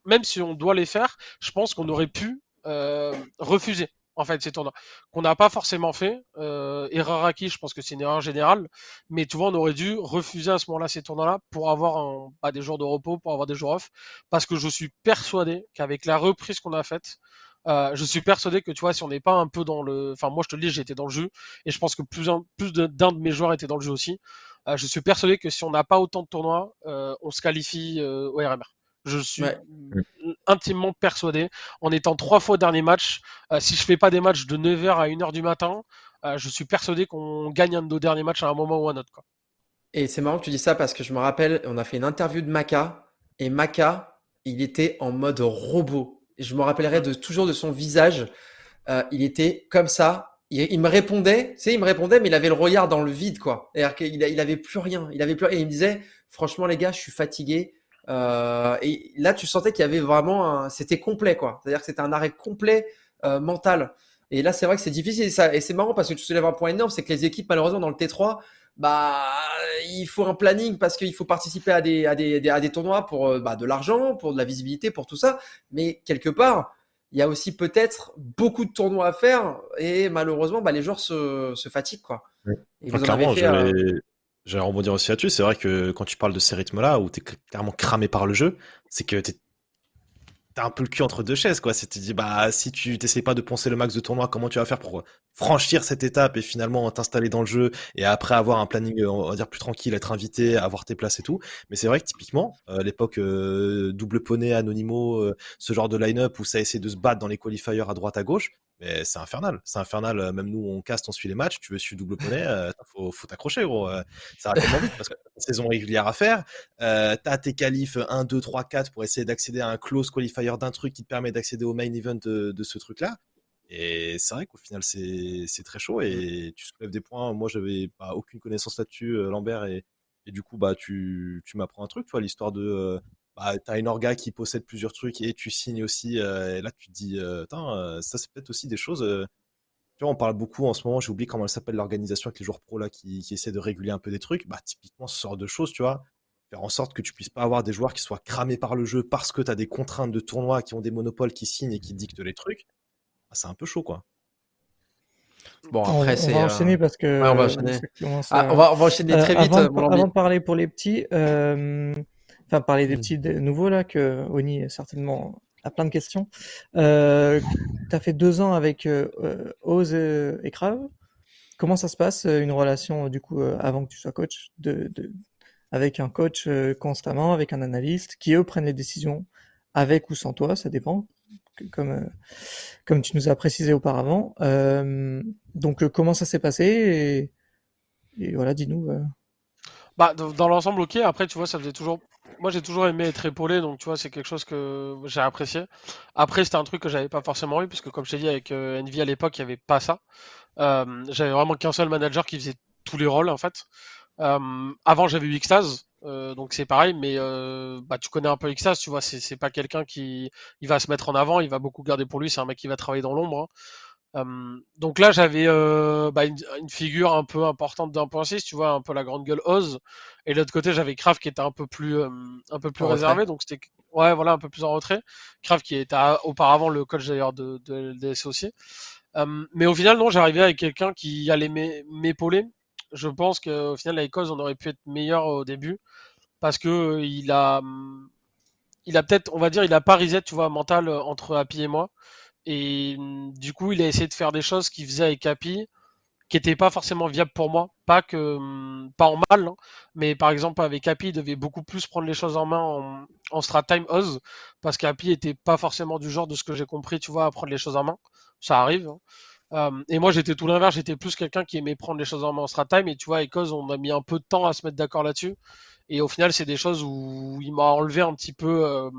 même si on doit les faire, je pense qu'on aurait pu euh, refuser en fait, ces tournois. Qu'on n'a pas forcément fait. Euh, Eraraki, je pense que c'est une erreur générale. Mais tu vois, on aurait dû refuser à ce moment-là ces tournois-là pour avoir un, pas des jours de repos, pour avoir des jours off. Parce que je suis persuadé qu'avec la reprise qu'on a faite, euh, je suis persuadé que tu vois, si on n'est pas un peu dans le, enfin moi je te le dis, j'étais dans le jeu et je pense que plus plus d'un de, mes joueurs était dans le jeu aussi. Euh, je suis persuadé que si on n'a pas autant de tournois, euh, on se qualifie euh, au RMR. Je suis intimement persuadé. En étant trois fois dernier match, euh, si je fais pas des matchs de 9h à 1h du matin, euh, je suis persuadé qu'on gagne un de nos derniers matchs à un moment ou à un autre. Quoi. Et c'est marrant que tu dis ça parce que je me rappelle, on a fait une interview de Maka et Maka, il était en mode robot. Et je me rappellerai de, toujours de son visage. Euh, il était comme ça. Il, me répondait, tu sais, il me répondait, mais il avait le regard dans le vide, quoi. C'est-à-dire qu'il il avait plus rien. Il avait plus, et il me disait, franchement, les gars, je suis fatigué. Euh, et là, tu sentais qu'il y avait vraiment, c'était complet, quoi. C'est-à-dire que c'était un arrêt complet euh, mental. Et là, c'est vrai que c'est difficile. Et, ça, et c'est marrant parce que tu soulèves un point énorme, c'est que les équipes, malheureusement, dans le T3, bah, il faut un planning parce qu'il faut participer à des, à des, à des tournois pour bah, de l'argent, pour de la visibilité, pour tout ça. Mais quelque part, il y a aussi peut-être beaucoup de tournois à faire et malheureusement, bah, les joueurs se, se fatiguent. Quoi. Et vous clairement, J'allais rebondir aussi là-dessus. C'est vrai que quand tu parles de ces rythmes-là, où tu es clairement cramé par le jeu, c'est que tu un peu le cul entre deux chaises, quoi. C'est tu dis, bah, si tu t'essayes pas de poncer le max de tournoi, comment tu vas faire pour franchir cette étape et finalement t'installer dans le jeu et après avoir un planning, on va dire, plus tranquille, être invité, avoir tes places et tout. Mais c'est vrai que typiquement, euh, l'époque euh, double poney, anonymo, euh, ce genre de line-up où ça essaie de se battre dans les qualifiers à droite à gauche, mais c'est infernal. C'est infernal. Euh, même nous, on caste, on suit les matchs. Tu veux suivre double poney, euh, faut, faut t'accrocher, gros. Euh, ça va tellement vite parce que une saison régulière à faire. Euh, t'as tes qualifs 1, 2, 3, 4 pour essayer d'accéder à un close qualifier d'un truc qui te permet d'accéder au main event de, ce truc-là. Et c'est vrai qu'au final, c'est très chaud et tu soulèves des points. Moi, j'avais pas aucune connaissance là-dessus, Lambert, et, du coup, bah, tu, m'apprends un truc, tu vois, l'histoire de bah, tu as une orga qui possède plusieurs trucs et tu signes aussi. Euh, et là, tu te dis, euh, euh, ça, c'est peut-être aussi des choses. tu vois, on parle beaucoup en ce moment, j'ai oublié comment elle s'appelle l'organisation avec les joueurs pro là qui, qui essaient de réguler un peu des trucs. Bah, typiquement, ce genre de choses, tu vois, faire en sorte que tu puisses pas avoir des joueurs qui soient cramés par le jeu parce que tu as des contraintes de tournoi qui ont des monopoles qui signent et qui dictent les trucs. Bah, c'est un peu chaud, quoi. Bon, après, c'est. On va enchaîner parce que. on va enchaîner. Ah, on, va, on va enchaîner très vite. Avant, avant, de parler pour les petits, enfin parler des mmh. petits nouveaux là, que Oni certainement a plein de questions. Euh, tu as fait deux ans avec euh, euh Oz et Crave. Comment ça se passe, euh, une relation du coup avant que tu sois coach, de, de avec un coach constamment, avec un analyste, qui eux prennent les décisions avec ou sans toi, ça dépend, comme, comme tu nous as précisé auparavant. donc comment ça s'est passé et, voilà, dis-nous. Bah, dans l'ensemble, ok. Après, tu vois, ça faisait toujours moi j'ai toujours aimé être épaulé, donc tu vois, c'est quelque chose que j'ai apprécié. Après, c'était un truc que j'avais pas forcément eu, puisque comme je t'ai dit, avec euh, Envy à l'époque, il n'y avait pas ça. Euh, j'avais vraiment qu'un seul manager qui faisait tous les rôles, en fait. Euh, avant, j'avais eu Xtase, donc c'est pareil, mais bah, tu connais un peu Xtase, tu vois, c'est pas quelqu'un qui il va se mettre en avant, il va beaucoup garder pour lui, c'est un mec qui va travailler dans l'ombre. Hein donc là, j'avais bah, une, figure un peu importante d'un point 6, tu vois, un peu la grande gueule Oz. Et de l'autre côté, j'avais Kraft qui était un peu plus, un peu plus réservé, donc c'était ouais, voilà, un peu plus en retrait. Kraft qui était auparavant le coach d'ailleurs de, de LDS aussi. mais au final, non, j'arrivais avec quelqu'un qui allait m'épauler. Je pense qu'au final, avec Oz, on aurait pu être meilleur au début parce que il a, il a peut-être, on va dire, il a pas reset, tu vois, mental entre Happy et moi. Et mm, du coup, il a essayé de faire des choses qu'il faisait avec Happy qui n'étaient pas forcément viables pour moi. Pas que mm, pas en mal, hein. mais par exemple avec Happy, il devait beaucoup plus prendre les choses en main en, en strat time Oz, parce qu'Happy était pas forcément du genre de ce que j'ai compris, tu vois, à prendre les choses en main. Ça arrive. Hein. Euh, et moi, j'étais tout l'inverse. J'étais plus quelqu'un qui aimait prendre les choses en main en time. Et tu vois, avec Oz, on a mis un peu de temps à se mettre d'accord là-dessus. Et au final, c'est des choses où il m'a enlevé un petit peu. Euh,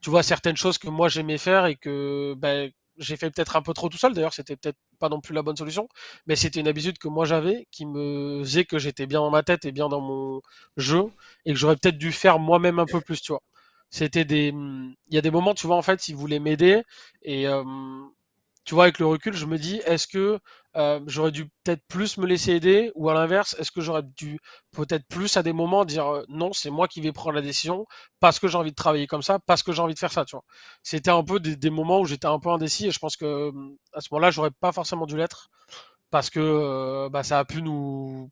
tu vois certaines choses que moi j'aimais faire et que ben, j'ai fait peut-être un peu trop tout seul. D'ailleurs, c'était peut-être pas non plus la bonne solution, mais c'était une habitude que moi j'avais qui me faisait que j'étais bien dans ma tête et bien dans mon jeu et que j'aurais peut-être dû faire moi-même un peu plus, tu vois. C'était des, il y a des moments, tu vois, en fait, il voulait m'aider et euh, tu vois, avec le recul, je me dis, est-ce que euh, j'aurais dû peut-être plus me laisser aider ou à l'inverse, est-ce que j'aurais dû peut-être plus à des moments dire euh, non, c'est moi qui vais prendre la décision parce que j'ai envie de travailler comme ça, parce que j'ai envie de faire ça, tu vois. C'était un peu des, moments où j'étais un peu indécis et je pense que à ce moment-là, j'aurais pas forcément dû l'être parce que euh, bah, ça a pu nous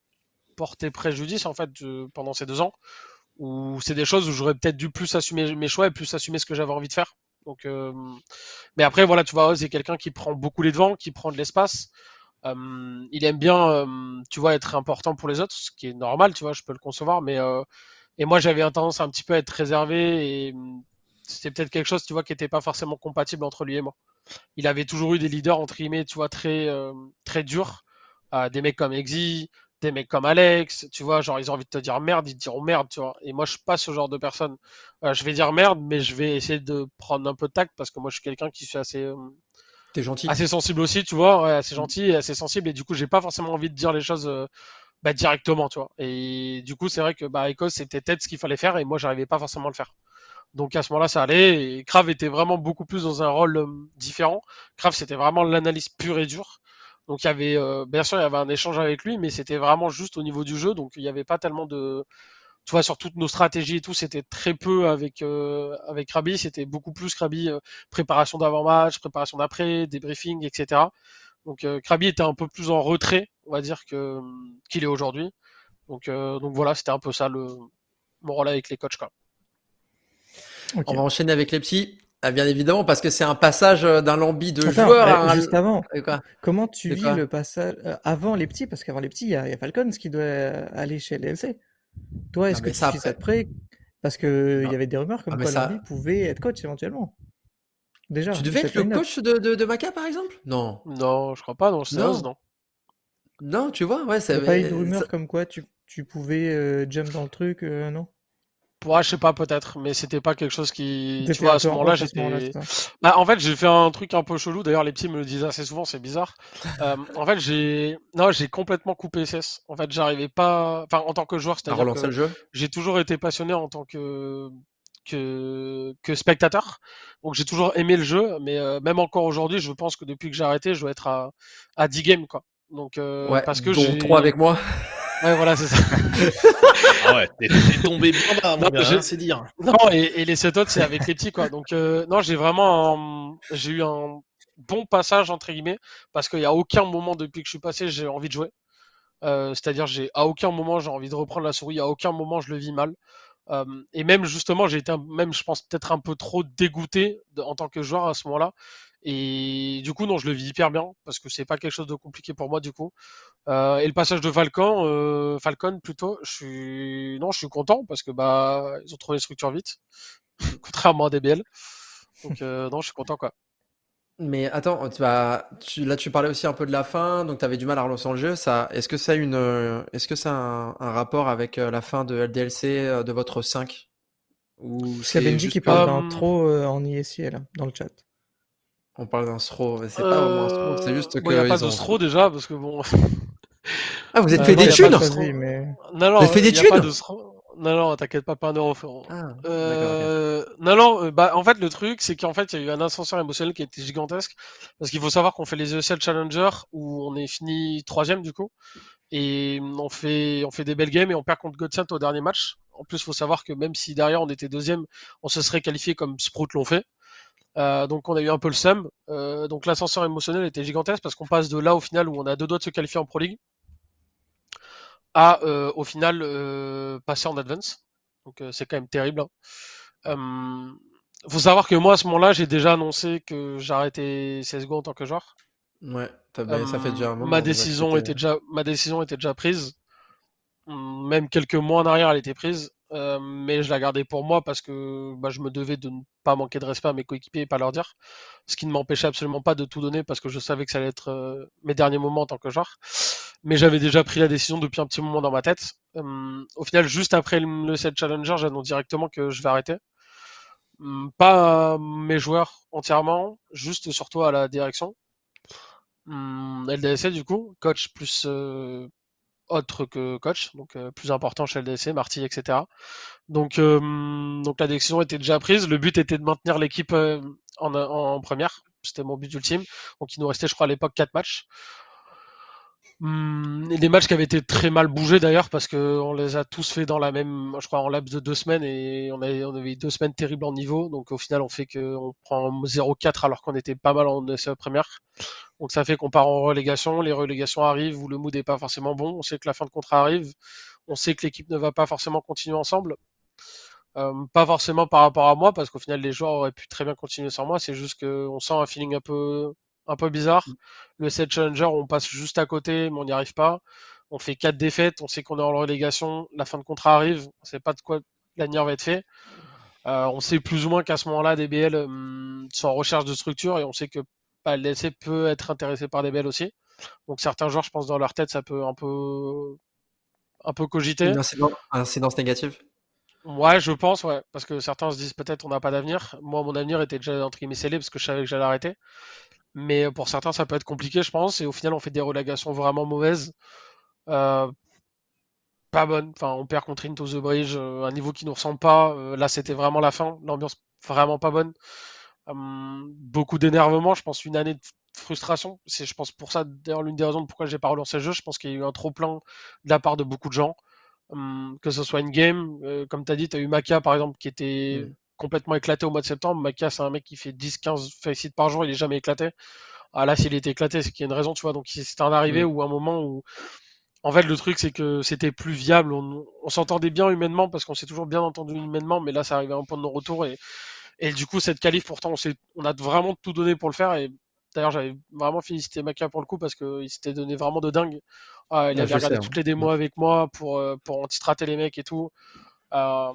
porter préjudice en fait pendant ces deux ans où c'est des choses où j'aurais peut-être dû plus assumer mes choix et plus assumer ce que j'avais envie de faire. Donc, euh, mais après, voilà, tu vois, c'est quelqu'un qui prend beaucoup les devants, qui prend de l'espace. Euh, il aime bien, euh, tu vois, être important pour les autres, ce qui est normal, tu vois, je peux le concevoir. Mais et moi, j'avais tendance un petit peu à être réservé et c'était peut-être quelque chose, tu vois, qui n'était pas forcément compatible entre lui et moi. Il avait toujours eu des leaders entre guillemets, tu vois, très très durs, des mecs comme Exi, des mecs comme Alex, tu vois, genre ils ont envie de te dire merde, ils te diront merde, tu vois. Et moi, je suis pas ce genre de personne. Euh, je vais dire merde, mais je vais essayer de prendre un peu de tact parce que moi, je suis quelqu'un qui suis assez. Euh, T'es gentil. Assez sensible aussi, tu vois, assez gentil et assez sensible. Et du coup, j'ai pas forcément envie de dire les choses euh, bah, directement, tu vois. Et du coup, c'est vrai que bah, Ecos, c'était peut-être ce qu'il fallait faire et moi, j'arrivais pas forcément à le faire. Donc à ce moment-là, ça allait. Et Crave était vraiment beaucoup plus dans un rôle différent. Crave, c'était vraiment l'analyse pure et dure. Donc il y avait, euh, bien sûr, il y avait un échange avec lui, mais c'était vraiment juste au niveau du jeu. Donc il n'y avait pas tellement de, tu vois, sur toutes nos stratégies et tout, c'était très peu avec euh, avec Krabi. C'était beaucoup plus Krabi euh, préparation d'avant-match, préparation d'après, débriefing, etc. Donc Krabi était un peu plus en retrait, on va dire que qu'il est aujourd'hui. Donc donc voilà, c'était un peu ça le mon rôle avec les coachs quoi. On va enchaîner avec les petits. Ah, bien évidemment, parce que c'est un passage euh, d'un lambi de joueur à Juste avant, comment tu vis le passage euh, avant les petits? Parce qu'avant les petits, il y, a Falcons qui doit aller chez LLC. Toi, est-ce que tu ça, suis ça de près? Parce qu'il y avait des rumeurs comme quoi ça... pouvait être coach éventuellement. Déjà, tu devais être le coach de, de, de, Maca, par exemple? Non. Non, je crois pas, non, non. non. Non, tu vois, ouais, ça. Il n'y a pas eu de rumeurs comme quoi tu, tu pouvais euh, jump dans le truc, non? Ouais, je sais pas, peut-être, mais c'était pas quelque chose qui. Tu vois, à ce moment-là, j'étais. Bah, en fait, j'ai fait un truc un peu chelou. D'ailleurs, les petits me le disent assez souvent, c'est bizarre. Euh, en fait, j'ai. Non, j'ai complètement coupé SS. En fait, j'arrivais pas. Enfin, en tant que joueur, c'est-à-dire. le jeu? J'ai toujours été passionné en tant que. Que, que spectateur. Donc j'ai toujours aimé le jeu, mais euh, même encore aujourd'hui, je pense que depuis que j'ai arrêté, je dois être à, à 10 games. Quoi. Donc, euh, ouais, parce que j'ai. 3 avec moi. Ouais, voilà, c'est ça. ah ouais, t'es tombé bien bas, mon gars, c'est dire. Non, et, et les sept autres, c'est avec les petits, quoi. Donc, euh, non, j'ai vraiment, j'ai eu un bon passage, entre guillemets, parce qu'il n'y a aucun moment depuis que je suis passé, j'ai envie de jouer. Euh, c'est-à-dire, j'ai à aucun moment j'ai envie de reprendre la souris, à aucun moment je le vis mal. Euh, et même justement, j'ai été même, je pense peut-être un peu trop dégoûté en tant que joueur à ce moment-là. Et du coup, non, je le vis hyper bien parce que c'est pas quelque chose de compliqué pour moi du coup. Euh, et le passage de Falcon, euh, Falcon plutôt, je suis non, je suis content parce que bah ils ont trouvé les structures vite, contrairement à DBL. Donc euh, non, je suis content quoi. Mais attends, tu vas, tu, là tu parlais aussi un peu de la fin, donc tu avais du mal à relancer le jeu. Ça, est-ce que ça a une, est-ce que ça a un, rapport avec la fin de LDLC de votre 5 ou c'est Benji qui parle d'un trop en ISL dans le chat. On parle d'un throw, mais c'est pas vraiment un throw, c'est juste que. Il n'y a pas de throw déjà, parce que bon. ah, vous êtes fait des thunes Non, non, vous êtes fait des thunes Non, non, t'inquiète pas, pas un euro. Ah, euh... Non, non, euh, bah, en fait, le truc, c'est qu'en fait, il y a eu un ascenseur émotionnel qui était gigantesque. Parce qu'il faut savoir qu'on fait les ESL Challenger où on est fini troisième, du coup. Et on fait, on fait des belles games et on perd contre Godsent au dernier match. En plus, il faut savoir que même si derrière on était deuxième, on se serait qualifié comme Sprout l'ont fait. Euh, donc on a eu un peu le seum. Euh, donc l'ascenseur émotionnel était gigantesque parce qu'on passe de là au final où on a deux doigts de se qualifier en Pro League à euh, au final passer en Advance. Donc c'est quand même terrible. Hein. faut savoir que moi à ce moment-là j'ai déjà annoncé que j'arrêtais CSGO en tant que joueur. Ouais, ça fait déjà un moment. Ma décision était déjà ma décision était déjà prise. Même quelques mois en arrière elle était prise. Euh, mais je la gardais pour moi parce que bah, je me devais de ne pas manquer de respect à mes coéquipiers et pas leur dire. Ce qui ne m'empêchait absolument pas de tout donner parce que je savais que ça allait être euh, mes derniers moments en tant que joueur. Mais j'avais déjà pris la décision depuis un petit moment dans ma tête. Euh, au final, juste après le, set challenger, j'annonce directement que je vais arrêter. Hum, pas mes joueurs entièrement, juste surtout à la direction. Hum, LDSC du coup, coach plus autre que coach, donc euh, plus important chez LDC, Marty, etc. Donc, euh, donc la décision était déjà prise. Le but était de maintenir l'équipe euh, en, en, première. C'était mon but ultime. Donc il nous restait, je crois, à l'époque, quatre matchs. Hum, des matchs qui avaient été très mal bougés d'ailleurs parce qu'on les a tous fait dans la même, je crois, en laps de deux semaines et on avait, on deux semaines terribles en niveau. Donc au final, on fait qu'on prend 0-4 alors qu'on était pas mal en SE première. Donc ça fait qu'on part en relégation. Les relégations arrivent où le mood n'est pas forcément bon. On sait que la fin de contrat arrive. On sait que l'équipe ne va pas forcément continuer ensemble. Euh, pas forcément par rapport à moi parce qu'au final les joueurs auraient pu très bien continuer sans moi. C'est juste qu'on sent un feeling un peu un peu bizarre. Mm. Le set challenger, on passe juste à côté, mais on n'y arrive pas. On fait quatre défaites, on sait qu'on est en relégation, la fin de contrat arrive, on sait pas de quoi l'avenir va être fait. Euh, on sait plus ou moins qu'à ce moment-là, DBL hum, sont en recherche de structure et on sait que bah, l'essai peut être intéressé par DBL aussi. Donc certains joueurs, je pense, dans leur tête, ça peut un peu, un peu cogiter. Une incidence négative? Ouais, je pense, ouais. Parce que certains se disent peut-être on n'a pas d'avenir. Moi, mon avenir était déjà entre guillemets scellé parce que je savais que j'allais arrêter. Mais pour certains, ça peut être compliqué, je pense. Et au final, on fait des relégations vraiment mauvaises. Euh, pas bonnes. Enfin, on perd contre Into the Bridge, euh, un niveau qui nous ressemble pas. Euh, là, c'était vraiment la fin. L'ambiance vraiment pas bonne. Hum, beaucoup d'énervement. Je pense une année frustration. C'est, je pense, pour ça, d'ailleurs, l'une des raisons pourquoi j'ai pas relancé le jeu. Je pense qu'il y a eu un trop plein de la part de beaucoup de gens. Hum, que ce soit une game, comme tu as dit, tu as eu Maka par exemple qui était mm. Complètement éclaté au mois de septembre. Maka, c'est un mec qui fait 10-15 faceits par jour, il est jamais éclaté. Ah là, s'il était éclaté, c'est qu'il y a une raison, tu vois. Donc c'était un arrivé mm. ou un moment où. En fait, le truc, c'est que c'était plus viable. On, s'entendait bien humainement parce qu'on s'est toujours bien entendu humainement, mais là, ça arrivait à un point de non-retour. Et, et du coup, cette qualif, pourtant, on, on a vraiment tout donné pour le faire. Et D'ailleurs, j'avais vraiment félicité Maka pour le coup parce qu'il s'était donné vraiment de dingue. Ah, il avait regardé toutes les démos avec moi pour, euh, pour anti-strater les mecs et tout. Euh,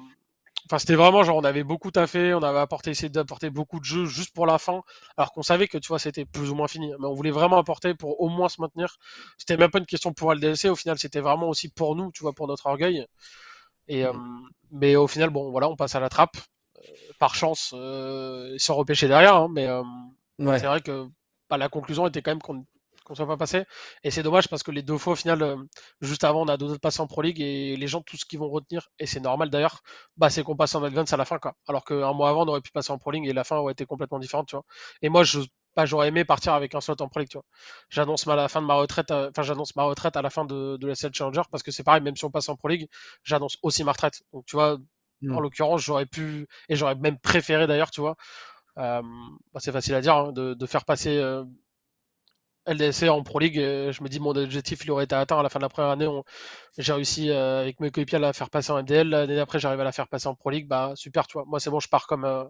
enfin, c'était vraiment genre, on avait beaucoup taffé, on avait apporté, essayé d'apporter beaucoup de jeux juste pour la fin, alors qu'on savait que tu vois, c'était plus ou moins fini. Mais on voulait vraiment apporter pour au moins se maintenir. C'était même pas une question pour le DLC, au final, c'était vraiment aussi pour nous, tu vois, pour notre orgueil. Et, euh, mais au final, bon, voilà, on passe à la trappe. par chance, sans repêcher derrière, hein, mais c'est vrai que bah, la conclusion était quand même qu'on ne soit pas passé. Et c'est dommage parce que les deux fois, au final, euh, juste avant, on a deux autres passer en Pro League et les gens, tout ce qu'ils vont retenir, et c'est normal d'ailleurs, bah, c'est qu'on passe en Advance à la fin. Quoi. Alors qu'un mois avant, on aurait pu passer en Pro League et la fin aurait été complètement différente. Tu vois. Et moi, je, bah, j'aurais aimé partir avec un slot en Pro League. Tu vois. J'annonce à la fin de ma retraite, euh, enfin, j'annonce ma retraite à la fin de, de la SL Challenger parce que c'est pareil, même si on passe en Pro League, j'annonce aussi ma retraite. Donc, tu vois, en hmm. l'occurrence, j'aurais pu, et j'aurais même préféré d'ailleurs, tu vois, euh, bah, c'est facile à dire, hein, de, de, faire passer LDC en Pro League, euh, je me dis mon objectif il aurait été atteint à la fin de la première année. J'ai réussi euh, avec mes coéquipiers à la faire passer en MDL. L'année d'après, j'arrive à la faire passer en Pro League. Bah super, tu vois. Moi, c'est bon, je pars comme, euh,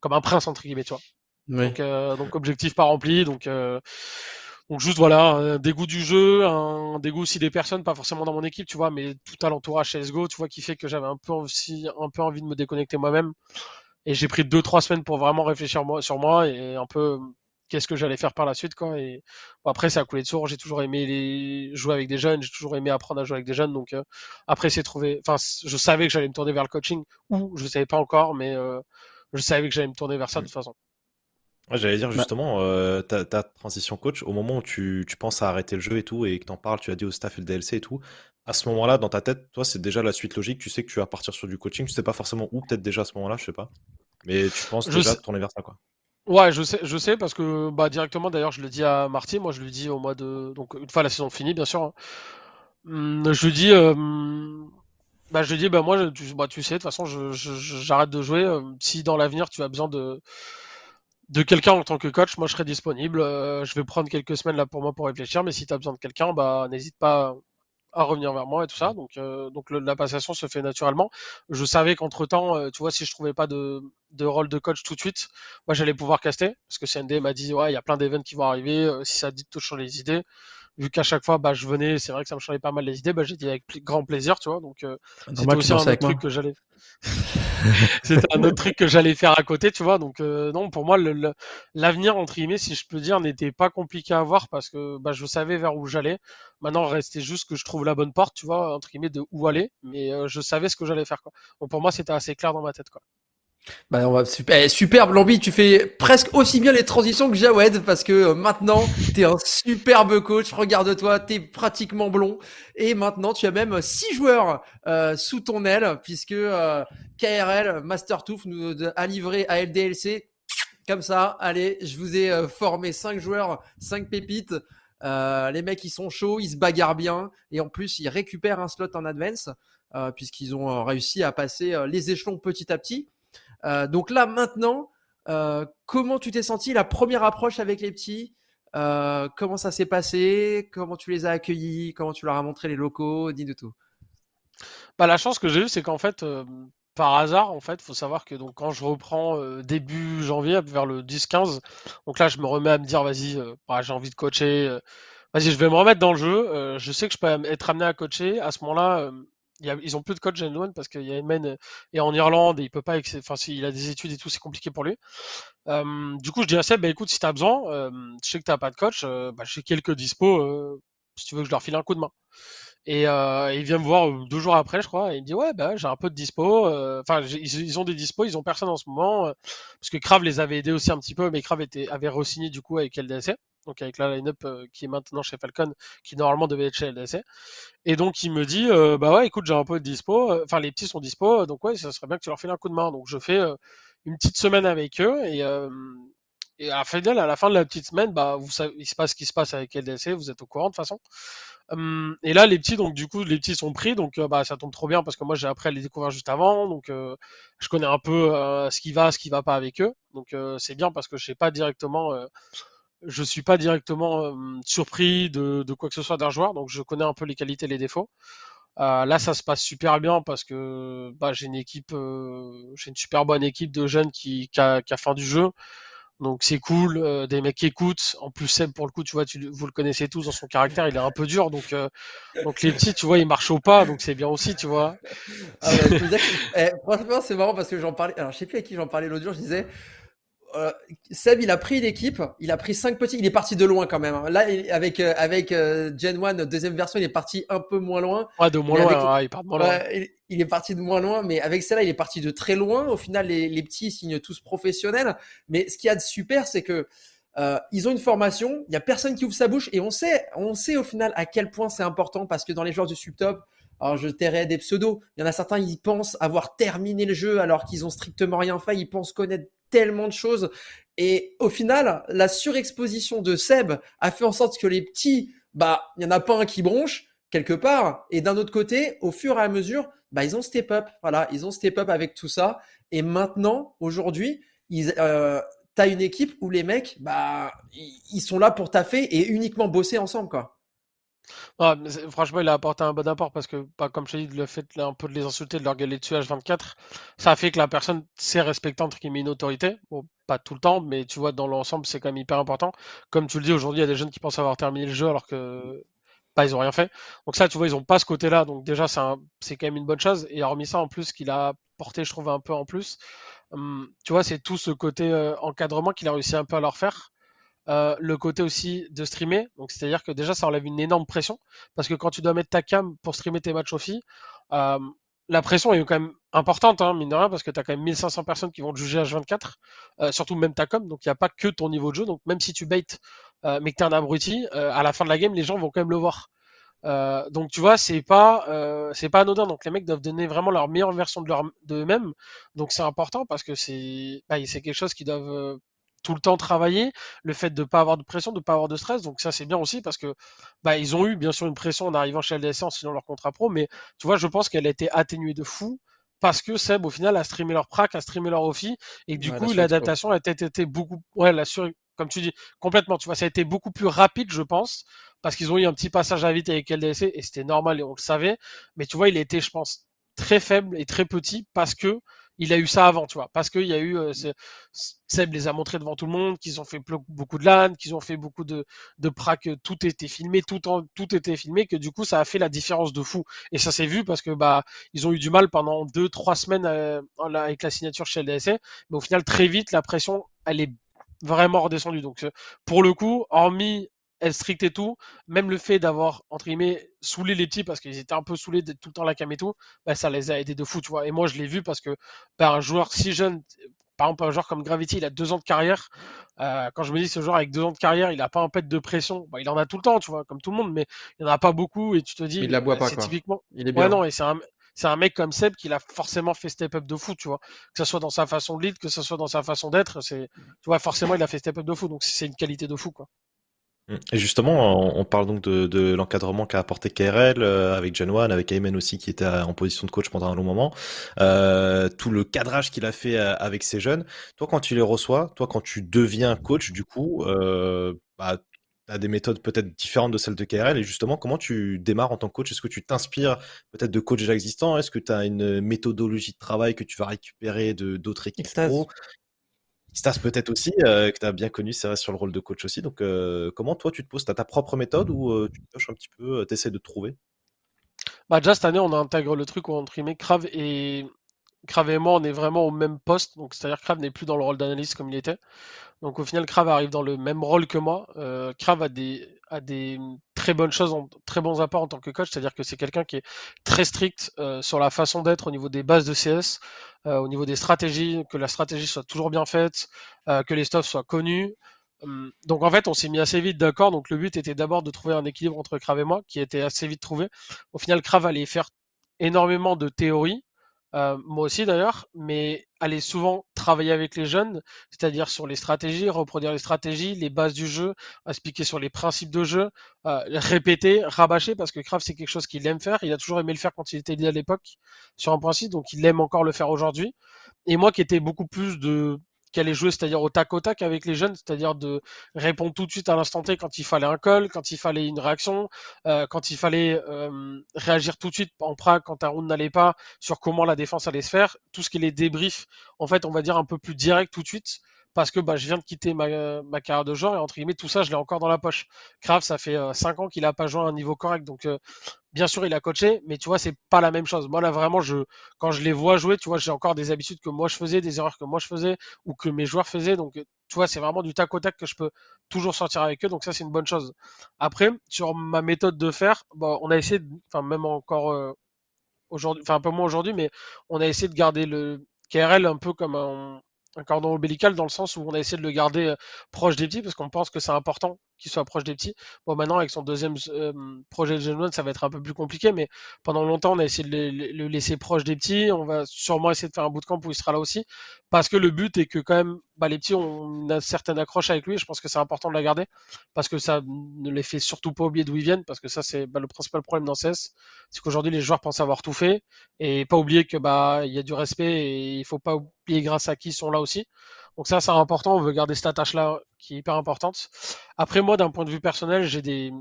comme un prince entre guillemets, tu vois. Donc, objectif pas rempli. Donc, donc juste voilà, un dégoût du jeu, un dégoût aussi des personnes, pas forcément dans mon équipe, tu vois, mais tout à l'entourage CSGO, tu vois, qui fait que j'avais un peu aussi un peu envie de me déconnecter moi-même. Et j'ai pris deux trois semaines pour vraiment réfléchir sur moi et un peu qu'est-ce que j'allais faire par la suite quoi et après ça a coulé de source j'ai toujours aimé les... jouer avec des jeunes j'ai toujours aimé apprendre à jouer avec des jeunes donc euh, après c'est trouvé enfin je savais que j'allais me tourner vers le coaching ou je ne savais pas encore mais euh, je savais que j'allais me tourner vers ça de toute façon. J'allais dire bah justement euh, ta, transition coach au moment où tu, tu, penses à arrêter le jeu et tout et que t'en parles tu as dit au staff et le DLC et tout à ce moment-là dans ta tête toi c'est déjà la suite logique tu sais que tu vas partir sur du coaching tu sais pas forcément où peut-être déjà à ce moment-là je sais pas mais tu penses déjà tourner vers ça quoi Ouais, je sais, je sais parce que bah directement d'ailleurs je le dis à Marty, moi je lui dis au mois de donc une fois la saison finie bien sûr. Hein. Hum, je lui dis bah je lui dis bah moi tu, bah, tu sais de toute façon j'arrête de jouer si dans l'avenir tu as besoin de de quelqu'un en tant que coach, moi je serai disponible. Je vais prendre quelques semaines là pour moi pour réfléchir, mais si tu as besoin de quelqu'un, bah n'hésite pas à revenir vers moi et tout ça. Donc, euh, donc la passation se fait naturellement. Je savais qu'entre temps, euh, tu vois, si je trouvais pas de, de rôle de coach tout de suite, moi j'allais pouvoir caster parce que CND m'a dit ouais, il y a plein d'événements qui vont arriver. Euh, si ça dit de les idées, vu qu'à chaque fois, bah, je venais, c'est vrai que ça me changeait pas mal les idées, bah, j'ai dit avec grand plaisir, tu vois. Donc, euh, c'était aussi un autre truc que j'allais. c'était un autre truc que j'allais faire à côté, tu vois. Donc, euh, non, pour moi, l'avenir, entre guillemets, si je peux dire, n'était pas compliqué à voir parce que bah, je savais vers où j'allais. Maintenant, restait juste que je trouve la bonne porte, tu vois, entre guillemets, de où aller. Mais euh, je savais ce que j'allais faire, quoi. Donc, pour moi, c'était assez clair dans ma tête, quoi. Bah super, eh, superbe Lambi, tu fais presque aussi bien les transitions que Jawed parce que euh, maintenant t'es un superbe coach. Regarde-toi, t'es pratiquement blond et maintenant tu as même six joueurs euh, sous ton aile puisque euh, KRL Master Tooth nous a livré à LDLC comme ça. Allez, je vous ai formé cinq joueurs, cinq pépites. les mecs ils sont chauds, ils se bagarrent bien et en plus ils récupèrent un slot en advance puisqu'ils ont réussi à passer les échelons petit à petit. Euh, donc là, maintenant, euh, comment tu t'es senti la première approche avec les petits? Euh, Comment ça s'est passé? Comment tu les as accueillis? Comment tu leur as montré les locaux? Dis de tout. Bah, la chance que j'ai eue, c'est qu'en fait, par hasard, en fait, faut savoir que donc quand je reprends début janvier, vers le 10-15, donc là, je me remets à me dire, vas-y, bah, j'ai envie de coacher. vas-y, je vais me remettre dans le jeu. je sais que je peux être amené à coacher. À ce moment-là, ils ont plus de coach Gen parce qu'il y a et en Irlande et il peut pas, enfin s'il a des études et tout, c'est compliqué pour lui. du coup, je dis à Seb, bah, écoute, si tu as besoin, je sais que tu pas de coach, bah, j'ai quelques dispos, si tu veux que je leur file un coup de main. Et il vient me voir deux jours après, je crois, et il me dit ouais, bah j'ai un peu de dispo. Enfin, ils, ont des dispos, ils ont personne en ce moment, parce que Crave les avait aidés aussi un petit peu, mais Crave était, avait re-signé du coup avec LDSC donc avec la line-up euh, qui est maintenant chez Falcon, qui normalement devait être chez LDC. Et donc il me dit, euh, bah ouais, écoute, j'ai un peu de dispo, euh, enfin les petits sont dispo, donc ouais, ça serait bien que tu leur files un coup de main. Donc je fais une petite semaine avec eux et à la, fin, de la petite semaine, bah, vous savez, il se passe ce qui se passe avec LDC, vous êtes au courant de toute façon. Hum, et là, les petits, donc du coup, les petits sont pris, donc bah, ça tombe trop bien parce que moi j'ai appris à les découvrir juste avant, donc je connais un peu ce qui va, ce qui va pas avec eux, donc c'est bien parce que je sais pas directement, je suis pas directement surpris de, de, quoi que ce soit d'un joueur, donc je connais un peu les qualités et les défauts. là, ça se passe super bien parce que bah, j'ai une équipe, j'ai une super bonne équipe de jeunes qui, qui, a, qui a faim du jeu. Donc c'est cool, euh, des mecs qui écoutent. En plus Seb pour le coup, tu vois, tu, vous le connaissez tous dans son caractère, il est un peu dur, donc euh, donc les petits, tu vois, ils marchent au pas, donc c'est bien aussi, tu vois. Ah bah, eh, franchement, c'est marrant parce que j'en parlais. Alors je sais plus à qui j'en parlais l'autre jour, je disais euh, Seb, il a pris l'équipe, il a pris cinq petits, il est parti de loin quand même. Hein. Là, avec euh, avec euh, Gen 1, deuxième version, il est parti un peu moins loin. Ouais, de moins loin, il part de moins loin. il, est parti de moins loin, mais avec celle-là, il est parti de très loin. Au final, les, les petits signent tous professionnels. Mais ce qu'il y a de super, c'est que ils ont une formation, il y a personne qui ouvre sa bouche et on sait, on sait au final à quel point c'est important parce que dans les joueurs du subtop, alors je tairais des pseudos, il y en a certains, ils pensent avoir terminé le jeu alors qu'ils ont strictement rien fait, ils pensent connaître tellement de choses. Et au final, la surexposition de Seb a fait en sorte que les petits, bah, il n'y en a pas un qui bronche quelque part. Et d'un autre côté, au fur et à mesure, bah, ils ont step up. Voilà, ils ont step up avec tout ça. Et maintenant, aujourd'hui, ils, euh, t'as une équipe où les mecs, bah, ils sont là pour taffer et uniquement bosser ensemble, quoi franchement, il a apporté un bon apport parce que, pas comme je t'ai dit, le fait un peu de les insulter, de leur gueuler dessus H24, ça fait que la personne sait respecter entre met une autorité. Bon, pas tout le temps, mais tu vois, dans l'ensemble, c'est quand même hyper important. Comme tu le dis, aujourd'hui, il y a des jeunes qui pensent avoir terminé le jeu alors que bah, ils ont rien fait. Donc ça, tu vois, ils ont pas ce côté-là. Donc déjà, c'est quand même une bonne chose. Et hormis ça, en plus, qu'il a porté, je trouve, un peu en plus, hum, tu vois, c'est tout ce côté euh, encadrement qu'il a réussi un peu à leur faire. Euh, le côté aussi de streamer. Donc, c'est-à-dire que déjà, ça enlève une énorme pression. Parce que quand tu dois mettre ta cam pour streamer tes matchs au euh, la pression est quand même importante, hein, mine de rien, parce que tu as quand même 1500 personnes qui vont te juger H24, euh, surtout même ta com. Donc, il n'y a pas que ton niveau de jeu. Donc, même si tu bait, mais que tu es un abruti, à la fin de la game, les gens vont quand même le voir. donc tu vois, c'est pas c'est pas anodin. Donc les mecs doivent donner vraiment leur meilleure version de leur d'eux-mêmes. Donc c'est important parce que c'est bah, c'est quelque chose qu'ils doivent tout le temps travailler, le fait de ne pas avoir de pression, de ne pas avoir de stress. Donc ça c'est bien aussi parce que bah, ils ont eu bien sûr une pression en arrivant chez LDC en signant leur contrat pro, mais tu vois, je pense qu'elle a été atténuée de fou parce que Seb au final a streamé leur prac, a streamé leur offi, et du coup l'adaptation a peut-être été beaucoup, ouais, la sur... comme tu dis, complètement. Tu vois, ça a été beaucoup plus rapide, je pense, parce qu'ils ont eu un petit passage à vite avec LDC et c'était normal et on le savait. Mais tu vois, il était, je pense, très faible et très petit parce que il a eu ça avant, tu vois, parce qu'il y a eu, euh, Seb les a montrés devant tout le monde, qu'ils ont fait beaucoup de LAN, qu'ils ont fait beaucoup de, de prac, euh, tout était filmé, tout, tout était filmé, que du coup ça a fait la différence de fou. Et ça s'est vu parce que bah ils ont eu du mal pendant deux, trois semaines euh, avec la signature chez LDSC, mais au final très vite la pression elle est vraiment redescendue. Donc pour le coup, hormis elle strict et tout, même le fait d'avoir, entre guillemets, saoulé les petits parce qu'ils étaient un peu saoulés d'être tout le temps la cam et tout, bah, ça les a aidés de fou, tu vois. Et moi, je l'ai vu parce que bah, un joueur si jeune, par exemple, un joueur comme Gravity, il a deux ans de carrière. Euh, quand je me dis ce joueur avec deux ans de carrière, il a pas un pet de pression. Bah, il en a tout le temps, tu vois, comme tout le monde, mais il n'y en a pas beaucoup. Et tu te dis, il la boit pas, quoi. Typiquement... Il est bien. Ouais, non, et c'est un, c'est un mec comme Seb qui a forcément fait step up de fou, tu vois. Que ce soit dans sa façon de lead, que ce soit dans sa façon d'être, c'est, tu vois, forcément, il a fait step up de fou. Donc, c'est une qualité de fou, quoi. Et justement, on parle donc de, l'encadrement qu'a apporté KRL euh, avec Janwan, avec Ayman aussi qui était en position de coach pendant un long moment, euh, tout le cadrage qu'il a fait euh, avec ces jeunes. Toi, quand tu les reçois, toi, quand tu deviens coach, du coup, bah, tu as des méthodes peut-être différentes de celles de KRL. Et justement, comment tu démarres en tant que coach? Est-ce que tu t'inspires peut-être de coachs déjà existants? Est-ce que tu as une méthodologie de travail que tu vas récupérer de d'autres équipes pro? Stas peut-être aussi, euh, que tu as bien connu, c'est vrai, sur le rôle de coach aussi. Donc, euh, comment toi, tu te poses? Tu as ta propre méthode ou euh, tu te un petit peu, tu essaies de trouver? Bah, Déjà, cette année, on intègre le truc où on trimé Crave et... Crave et moi, on est vraiment au même poste. Donc, c'est-à-dire Crave n'est plus dans le rôle d'analyste comme il était. Donc, au final, Crave arrive dans le même rôle que moi. Crave a des, a des très bonnes choses, en, très bons apports en tant que coach. C'est-à-dire que c'est quelqu'un qui est très strict sur la façon d'être au niveau des bases de CS. Euh, au niveau des stratégies, que la stratégie soit toujours bien faite, euh, que les stuffs soient connus. Hum, donc en fait, on s'est mis assez vite d'accord. Donc le but était d'abord de trouver un équilibre entre Crave et moi, qui était assez vite trouvé. Au final, Crave allait faire énormément de théorie euh, moi aussi d'ailleurs, mais aller souvent travailler avec les jeunes, c'est-à-dire sur les stratégies, reproduire les stratégies, les bases du jeu, expliquer sur les principes de jeu, euh, répéter, rabâcher, parce que Kraft c'est quelque chose qu'il aime faire, il a toujours aimé le faire quand il était lié à l'époque sur un principe, donc il aime encore le faire aujourd'hui. Et moi qui étais beaucoup plus de qu'elle est jouer, c'est-à-dire au tac au tac avec les jeunes, c'est-à-dire de répondre tout de suite à l'instant T quand il fallait un call, quand il fallait une réaction, euh, quand il fallait réagir tout de suite en prague quand un round n'allait pas, sur comment la défense allait se faire, tout ce qui est les débriefs, en fait, on va dire un peu plus direct tout de suite, parce que bah, je viens de quitter ma, ma, carrière de joueur et entre guillemets tout ça je l'ai encore dans la poche. Kraft ça fait 5 euh, ans qu'il a pas joué à un niveau correct donc euh, bien sûr il a coaché mais tu vois c'est pas la même chose. Moi là vraiment je quand je les vois jouer tu vois j'ai encore des habitudes que moi je faisais, des erreurs que moi je faisais ou que mes joueurs faisaient donc euh, tu vois c'est vraiment du tac au tac que je peux toujours sortir avec eux donc ça c'est une bonne chose. Après sur ma méthode de faire bon, on a essayé enfin même encore aujourd'hui enfin un peu moins aujourd'hui mais on a essayé de garder le KRL un peu comme un un cordon ombilical dans le sens où on a essayé de le garder euh, proche des petits parce qu'on pense que c'est important qu'il soit proche des petits. Bon, maintenant, avec son deuxième projet de Gen ça va être un peu plus compliqué, mais pendant longtemps, on a essayé de le, laisser proche des petits. On va sûrement essayer de faire un bootcamp où il sera là aussi parce que le but est que, quand même, bah, les petits, on a certaines accroches avec lui. je pense que c'est important de la garder parce que ça ne les fait surtout pas oublier d'où ils viennent parce que ça, c'est bah, le principal problème dans CS. C'est qu'aujourd'hui, les joueurs pensent avoir tout fait et pas oublier que, bah, il y a du respect et il faut pas oublier grâce à qui ils sont là aussi. Donc ça, c'est important. On veut garder cette attache-là qui est hyper importante. Après, moi, d'un point de vue personnel, j'ai des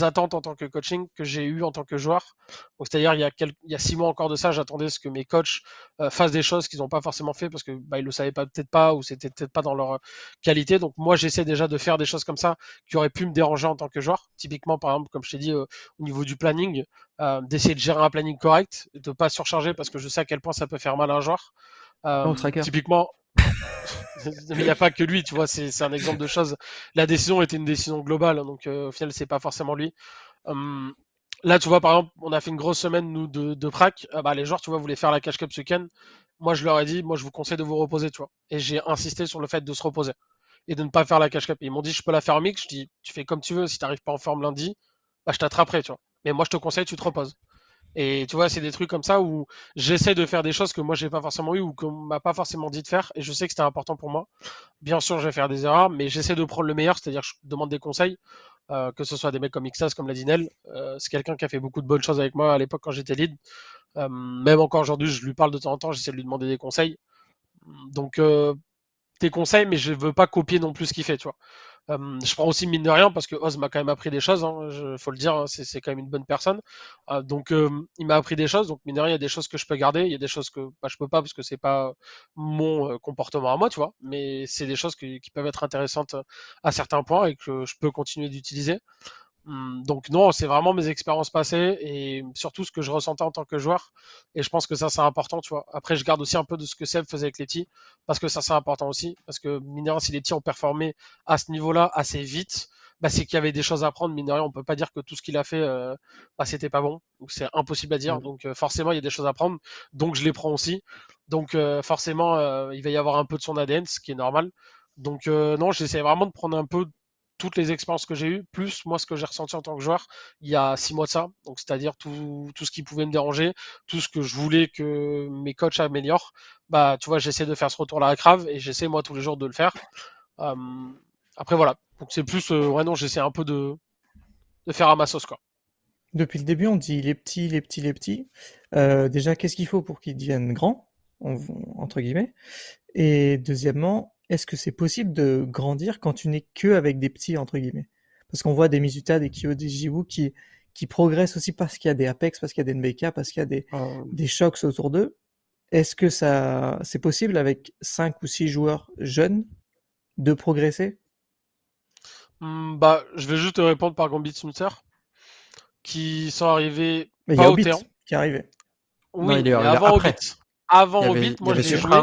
attentes en tant que coaching que j'ai eu en tant que joueur. Donc, c'est-à-dire, il y a il y a six mois encore de ça, j'attendais ce que mes coachs euh, fassent des choses qu'ils n'ont pas forcément fait parce que bah, ils le savaient pas peut-être pas ou c'était peut-être pas dans leur qualité. Donc, moi, j'essaie déjà de faire des choses comme ça qui auraient pu me déranger en tant que joueur. Typiquement, par exemple, comme je t'ai dit, euh, au niveau du planning, euh, d'essayer de gérer un planning correct, de pas surcharger parce que je sais à quel point ça peut faire mal à un joueur. typiquement, il n'y a pas que lui, tu vois, c'est un exemple de chose. La décision était une décision globale, donc euh, au final, c'est pas forcément lui. Hum, là, tu vois, par exemple, on a fait une grosse semaine, nous, de, de prac. Ah bah, les joueurs, tu vois, voulaient faire la cash cup ce week-end. Moi, je leur ai dit, moi, je vous conseille de vous reposer, tu vois. Et j'ai insisté sur le fait de se reposer et de ne pas faire la cash cup. Ils m'ont dit, je peux la faire mix. Je dis, tu fais comme tu veux. Si tu n'arrives pas en forme lundi, bah, je t'attraperai, tu vois. Mais moi, je te conseille, tu te reposes. Et tu vois, c'est des trucs comme ça où j'essaie de faire des choses que moi j'ai pas forcément eu ou qu'on m'a pas forcément dit de faire. Et je sais que c'était important pour moi. Bien sûr, je vais faire des erreurs, mais j'essaie de prendre le meilleur, c'est-à-dire je demande des conseils, euh, que ce soit des mecs comme Xas, comme la Dinel. Euh, c'est quelqu'un qui a fait beaucoup de bonnes choses avec moi à l'époque quand j'étais lead. Euh, même encore aujourd'hui, je lui parle de temps en temps, j'essaie de lui demander des conseils. Donc, des conseils, mais je veux pas copier non plus ce qu'il fait, tu vois je prends aussi mine de rien parce que Oz m'a quand même appris des choses, hein, faut le dire, hein, c'est quand même une bonne personne. Euh, donc il m'a appris des choses, donc mine de rien, il y a des choses que je peux garder, il y a des choses que bah, je peux pas parce que c'est pas mon euh, comportement à moi, tu vois, mais c'est des choses qui peuvent être intéressantes à certains points et que je peux continuer d'utiliser. Hum, donc non, c'est vraiment mes expériences passées et surtout ce que je ressentais en tant que joueur. Et je pense que ça, c'est important, tu vois. Après, je garde aussi un peu de ce que Seb faisait avec les T, parce que ça, c'est important aussi. Parce que, mine si les T ont performé à ce niveau-là assez vite, bah, c'est qu'il y avait des choses à prendre. Mine on peut pas dire que tout ce qu'il a fait, euh, bah, c'était pas bon. Donc, c'est impossible à dire. Donc, euh, forcément, il y a des choses à prendre. Donc, je les prends aussi. Donc, euh, forcément, il va y avoir un peu de son ADN, ce qui est normal. Donc, non, j'essaie vraiment de prendre un peu toutes les expériences que j'ai eues, plus moi ce que j'ai ressenti en tant que joueur il y a six mois de ça, donc c'est-à-dire tout, tout, ce qui pouvait me déranger, tout ce que je voulais que mes coachs améliorent, bah tu vois j'essaie de faire ce retour là à Crave et j'essaie moi tous les jours de le faire. Euh, après voilà, donc c'est plus euh, ouais non j'essaie un peu de, de faire à ma sauce quoi. Depuis le début on dit les petits, les petits, les petits. Euh, déjà qu'est-ce qu'il faut pour qu'ils deviennent grands entre guillemets? Et deuxièmement est-ce que c'est possible de grandir quand tu n'es que avec des petits entre guillemets? Parce qu'on voit des Mizuta, des Kyo, des Jiwoo qui qui progressent aussi parce qu'il y a des Apex, parce qu'il y a des NBK, parce qu'il y a des, ah. des chocs autour d'eux. Est-ce que ça c'est possible avec 5 ou 6 joueurs jeunes de progresser? Mmh, Bah, je vais juste te répondre par Gambit Smuther qui sont arrivés Mais il y a Hobbit qui est arrivé. Oui, il est avant Hobbit. Avant Hobbit, moi je l'ai joué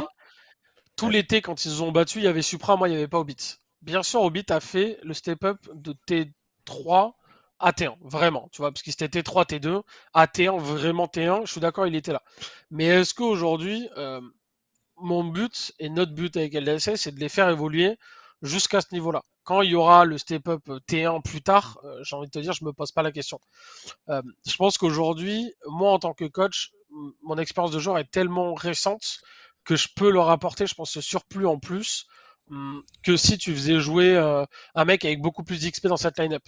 tout l'été, quand ils ont battu, il y avait Supra, moi, il n'y avait pas Hobbit. Bien sûr, Hobbit a fait le step-up de T3 à T1, vraiment, tu vois, parce qu'il était T3, T2, à T1, vraiment T1, je suis d'accord, il était là. Mais est-ce qu'aujourd'hui, euh, mon but et notre but avec LDSS, c'est de les faire évoluer jusqu'à ce niveau-là? Quand il y aura le step-up T1 plus tard, euh, j'ai envie de te dire, je me pose pas la question. Euh, je pense qu'aujourd'hui, moi en tant que coach, mon expérience de joueur est tellement récente je peux leur apporter, je pense, ce surplus en plus hum, que si tu faisais jouer euh, un mec avec beaucoup plus d'XP dans cette line-up.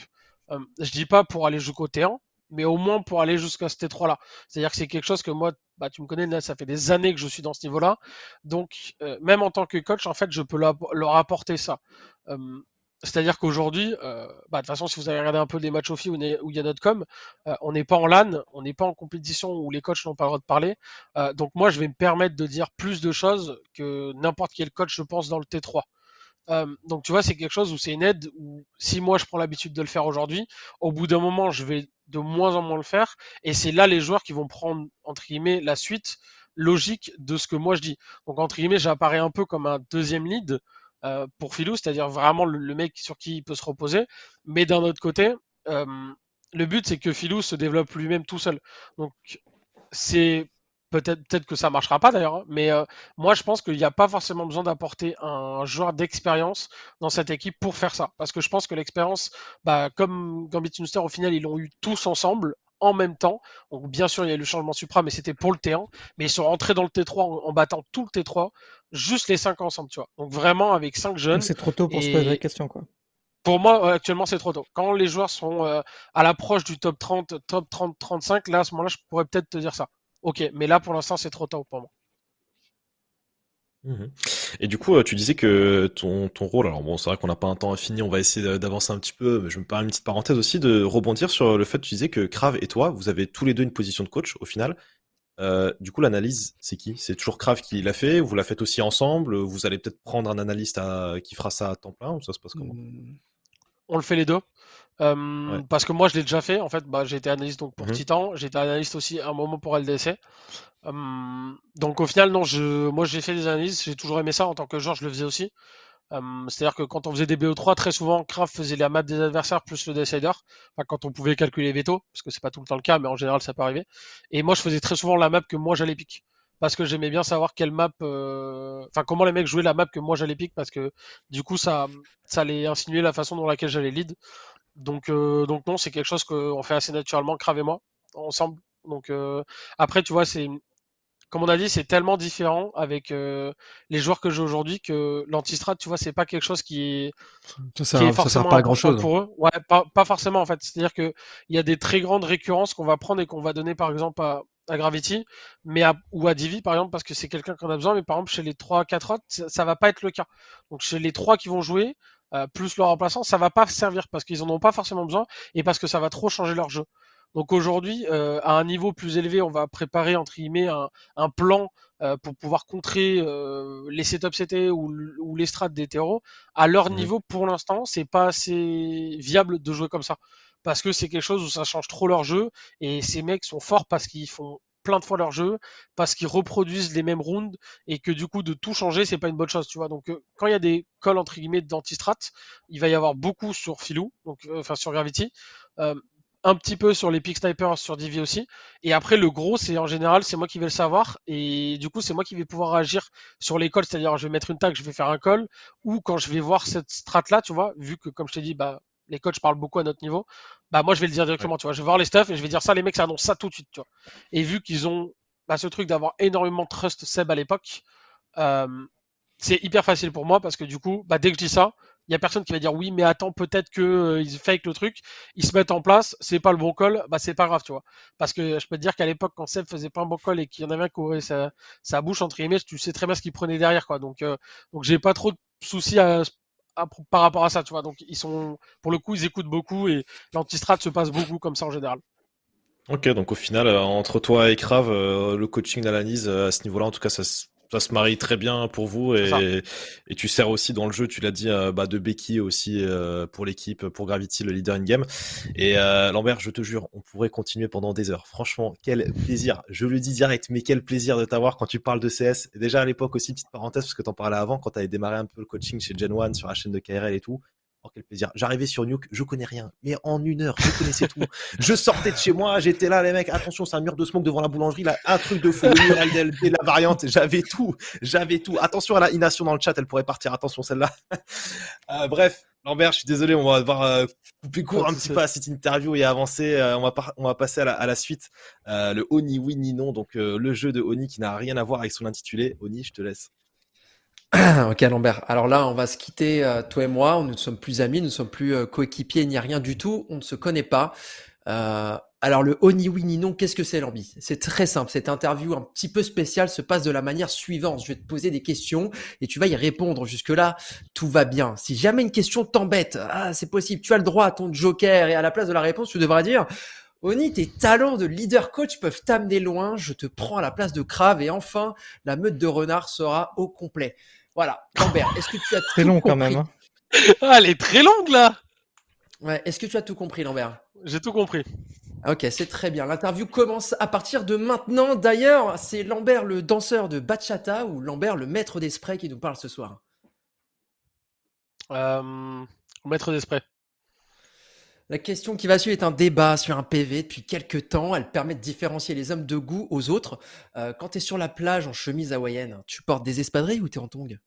Hum, je dis pas pour aller jusqu'au T1, mais au moins pour aller jusqu'à ce T3 là. C'est-à-dire que c'est quelque chose que moi, bah, tu me connais, ça fait des années que je suis dans ce niveau-là. Donc, euh, même en tant que coach, en fait, je peux leur apporter ça. C'est-à-dire qu'aujourd'hui, euh, bah, de toute façon, si vous avez regardé un peu les matchs au FI où il y a notre com, euh, on n'est pas en LAN, on n'est pas en compétition où les coachs n'ont pas le droit de parler. Euh, donc moi, je vais me permettre de dire plus de choses que n'importe quel coach, je pense, dans le T3. donc tu vois, c'est quelque chose où c'est une aide où si moi je prends l'habitude de le faire aujourd'hui, au bout d'un moment, je vais de moins en moins le faire. Et c'est là les joueurs qui vont prendre, entre guillemets, la suite logique de ce que moi je dis. Donc entre guillemets, j'apparais un peu comme un deuxième lead. Euh, pour Philou, c'est-à-dire vraiment le, mec sur qui il peut se reposer. Mais d'un autre côté, euh, le but c'est que Philou se développe lui-même tout seul. Donc c'est peut-être que ça marchera pas d'ailleurs, hein, mais euh, moi je pense qu'il n'y a pas forcément besoin d'apporter un joueur d'expérience dans cette équipe pour faire ça, parce que je pense que l'expérience, bah, comme Gambit Unster au final ils l'ont eu tous ensemble en même temps. Donc bien sûr, il y a eu le changement suprême, mais c'était pour le T1. Mais ils sont rentrés dans le T3 en, battant tout le T3, juste les 5 ensemble, tu vois. Donc vraiment avec 5 jeunes. C'est trop tôt pour se poser la question, quoi. Pour moi, actuellement, c'est trop tôt. Quand les joueurs sont euh, à l'approche du top 30, top 30, 35, là, à ce moment-là, je pourrais peut-être te dire ça. Ok, mais là, pour l'instant, c'est trop tôt pour moi. Mmh Et du coup, euh, tu disais que ton, ton rôle, alors bon, c'est vrai qu'on n'a pas un temps infini, on va essayer d'avancer un petit peu, mais je me permets une petite parenthèse aussi, de rebondir sur le fait que tu disais que Krav et toi, vous avez tous les deux une position de coach au final. Euh, du coup, l'analyse, c'est qui? C'est toujours Krav qui l'a fait Vous la faites aussi ensemble? Vous allez peut-être prendre un analyste qui fera ça à temps plein ou ça se passe comment? Mmh. On le fait les deux. Parce que moi, je l'ai déjà fait. En fait, bah, j'ai été analyste donc, pour mmh Titan. J'ai été analyste aussi un moment pour LDC. donc, au final, non, je, moi, j'ai fait des analyses. J'ai toujours aimé ça. En tant que joueur, je le faisais aussi. C'est-à-dire que quand on faisait des BO3, très souvent, Kraft faisait la map des adversaires plus le Decider. Enfin, quand on pouvait calculer les veto, parce que c'est pas tout le temps le cas, mais en général, ça peut arriver. Et moi, je faisais très souvent la map que moi, j'allais pick parce que j'aimais bien savoir quelle map, euh, enfin comment les mecs jouaient la map que moi j'allais pick parce que du coup ça, ça allait insinuer la façon dont laquelle j'allais lead. Donc, euh, donc non, c'est quelque chose qu'on fait assez naturellement, Crave et moi, ensemble. Donc euh, après, tu vois, c'est comme on a dit, c'est tellement différent avec les joueurs que j'ai aujourd'hui que l'antistrat, tu vois, c'est pas quelque chose qui est, ça, qui est forcément pas grand chose pour eux. Ouais, pas, pas forcément en fait. C'est-à-dire que il y a des très grandes récurrences qu'on va prendre et qu'on va donner par exemple à, à Gravity, mais ou à Divi par exemple, parce que c'est quelqu'un qu'on a besoin, mais par exemple chez les 3-4 autres, ça, va pas être le cas. Donc chez les 3 qui vont jouer, euh, plus leur remplaçant, ça va pas servir parce qu'ils en ont pas forcément besoin et parce que ça va trop changer leur jeu. Donc aujourd'hui, euh, à un niveau plus élevé, on va préparer entre guillemets un, plan euh, pour pouvoir contrer les setups CT ou, ou les strats des terreaux. À leur mmh. niveau, pour l'instant, c'est pas assez viable de jouer comme ça parce que c'est quelque chose où ça change trop leur jeu et ces mecs sont forts parce qu'ils font plein de fois leur jeu, parce qu'ils reproduisent les mêmes rounds et que du coup de tout changer c'est pas une bonne chose, tu vois. Donc euh, quand il y a des calls entre guillemets d'antistrat, il va y avoir beaucoup sur Filou, euh, enfin sur Gravity, euh, un petit peu sur les pick snipers sur Divi aussi. Et après le gros c'est en général c'est moi qui vais le savoir et du coup c'est moi qui vais pouvoir agir sur les calls, c'est-à-dire je vais mettre une tag, je vais faire un call ou quand je vais voir cette strat là, tu vois, vu que comme je t'ai dit bah les coachs parlent beaucoup à notre niveau, bah moi je vais le dire directement, tu vois, je vais voir les stuff et je vais dire ça, les mecs ça annonce ça tout de suite, tu vois. Et vu qu'ils ont bah, ce truc d'avoir énormément de trust Seb à l'époque, euh, c'est hyper facile pour moi parce que du coup, bah, dès que je dis ça, il y a personne qui va dire oui, mais attends, peut-être que euh, fake le truc, ils se mettent en place, c'est pas le bon call, bah c'est pas grave, tu vois. Parce que je peux te dire qu'à l'époque, quand Seb faisait pas un bon call et qu'il y en avait un qui ouvrait sa, sa bouche entre guillemets, tu sais très bien ce qu'il prenait derrière, quoi. Donc, euh, donc j'ai pas trop de soucis à par rapport à ça, tu vois. Donc ils sont, pour le coup, ils écoutent beaucoup et l'antistrat se passe beaucoup comme ça en général. Ok, donc au final, euh, entre toi et Krav, euh, le coaching d'analyse euh, à ce niveau-là, en tout cas, ça, ça se marie très bien pour vous et, et tu sers aussi dans le jeu, tu l'as dit, euh, bah, de Becky aussi euh, pour l'équipe, pour Gravity, le leader in-game. Et euh, Lambert, je te jure, on pourrait continuer pendant des heures. Franchement, quel plaisir. Je le dis direct, mais quel plaisir de t'avoir quand tu parles de CS. déjà à l'époque aussi, petite parenthèse, parce que t'en parlais avant, quand tu avais démarré un peu le coaching chez Gen One sur la chaîne de KRL et tout. Oh, quel plaisir. J'arrivais sur Nuke, je connais rien. Mais en une heure, je connaissais tout. Je sortais de chez moi, j'étais là, les mecs, attention, c'est un mur de smoke devant la boulangerie, là, un truc de fou, le mur la variante, j'avais tout. J'avais tout. Attention à la ination dans le chat, elle pourrait partir. Attention, celle-là. Euh, bref. Lambert, je suis désolé, on va devoir euh, couper court un petit peu à cette interview et avancer. Euh, on, va on va passer à la, suite. Euh, le Oni oui ni non, donc le jeu de Oni qui n'a rien à voir avec son intitulé. Oni, je te laisse. ok Lambert. Alors là, on va se quitter, toi et moi. Nous ne sommes plus amis, nous ne sommes plus coéquipiers, ni rien du tout. On ne se connaît pas. Alors le Oni oui ni non, qu'est-ce que c'est Lambi C'est très simple. Cette interview un petit peu spéciale se passe de la manière suivante. Je vais te poser des questions et tu vas y répondre. Jusque-là, tout va bien. Si jamais une question t'embête, ah, c'est possible, tu as le droit à ton joker et à la place de la réponse, tu devras dire Oni, tes talents de leader coach peuvent t'amener loin. Je te prends à la place de Crave et enfin, la meute de renard sera au complet. Voilà. Lambert, est-ce que tu as très long quand même. Hein. Ah, elle est très longue là. Ouais. Est-ce que tu as tout compris, Lambert? J'ai tout compris. Ok, c'est très bien. L'interview commence à partir de maintenant. D'ailleurs, c'est Lambert le danseur de bachata ou Lambert le maître des sprays qui nous parle ce soir. Euh, maître des sprays. La question qui va suivre est un débat sur un PV depuis quelques temps. Elle permet de différencier les hommes de goût aux autres. Euh, quand tu es sur la plage en chemise hawaïenne, tu portes des espadrilles ou tu es en tongs?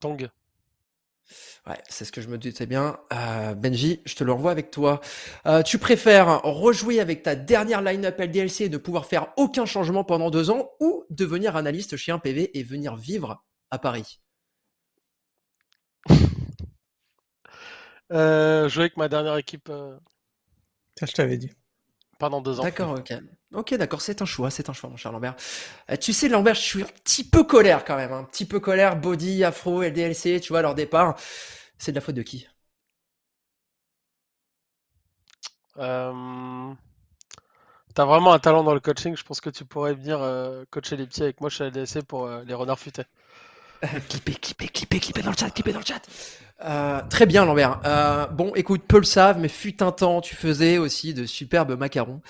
Tongs. Ouais, c'est ce que je me disais bien. Euh, Benji, je te le renvoie avec toi. Euh, tu préfères rejouer avec ta dernière line-up LDLC et ne pouvoir faire aucun changement pendant deux ans ou devenir analyste chez un PV et venir vivre à Paris? Euh, Jouer avec ma dernière équipe. Ça, je t'avais dit. Pendant deux ans. D'accord, ok. Ok, d'accord, c'est un choix, c'est un choix, mon cher Lambert. tu sais, Lambert, je suis un petit peu colère quand même, un petit peu colère, body, afro, LDLC, tu vois, leur départ. C'est de la faute de qui? Euh... T'as vraiment un talent dans le coaching. Je pense que tu pourrais venir euh, coacher les petits avec moi chez LDC pour euh, les renards futés. clipper, clipper, clipper, clipper dans le chat, clipper dans le chat. Euh, très bien, Lambert. bon, écoute, peu le savent, mais fut un temps, tu faisais aussi de superbes macarons.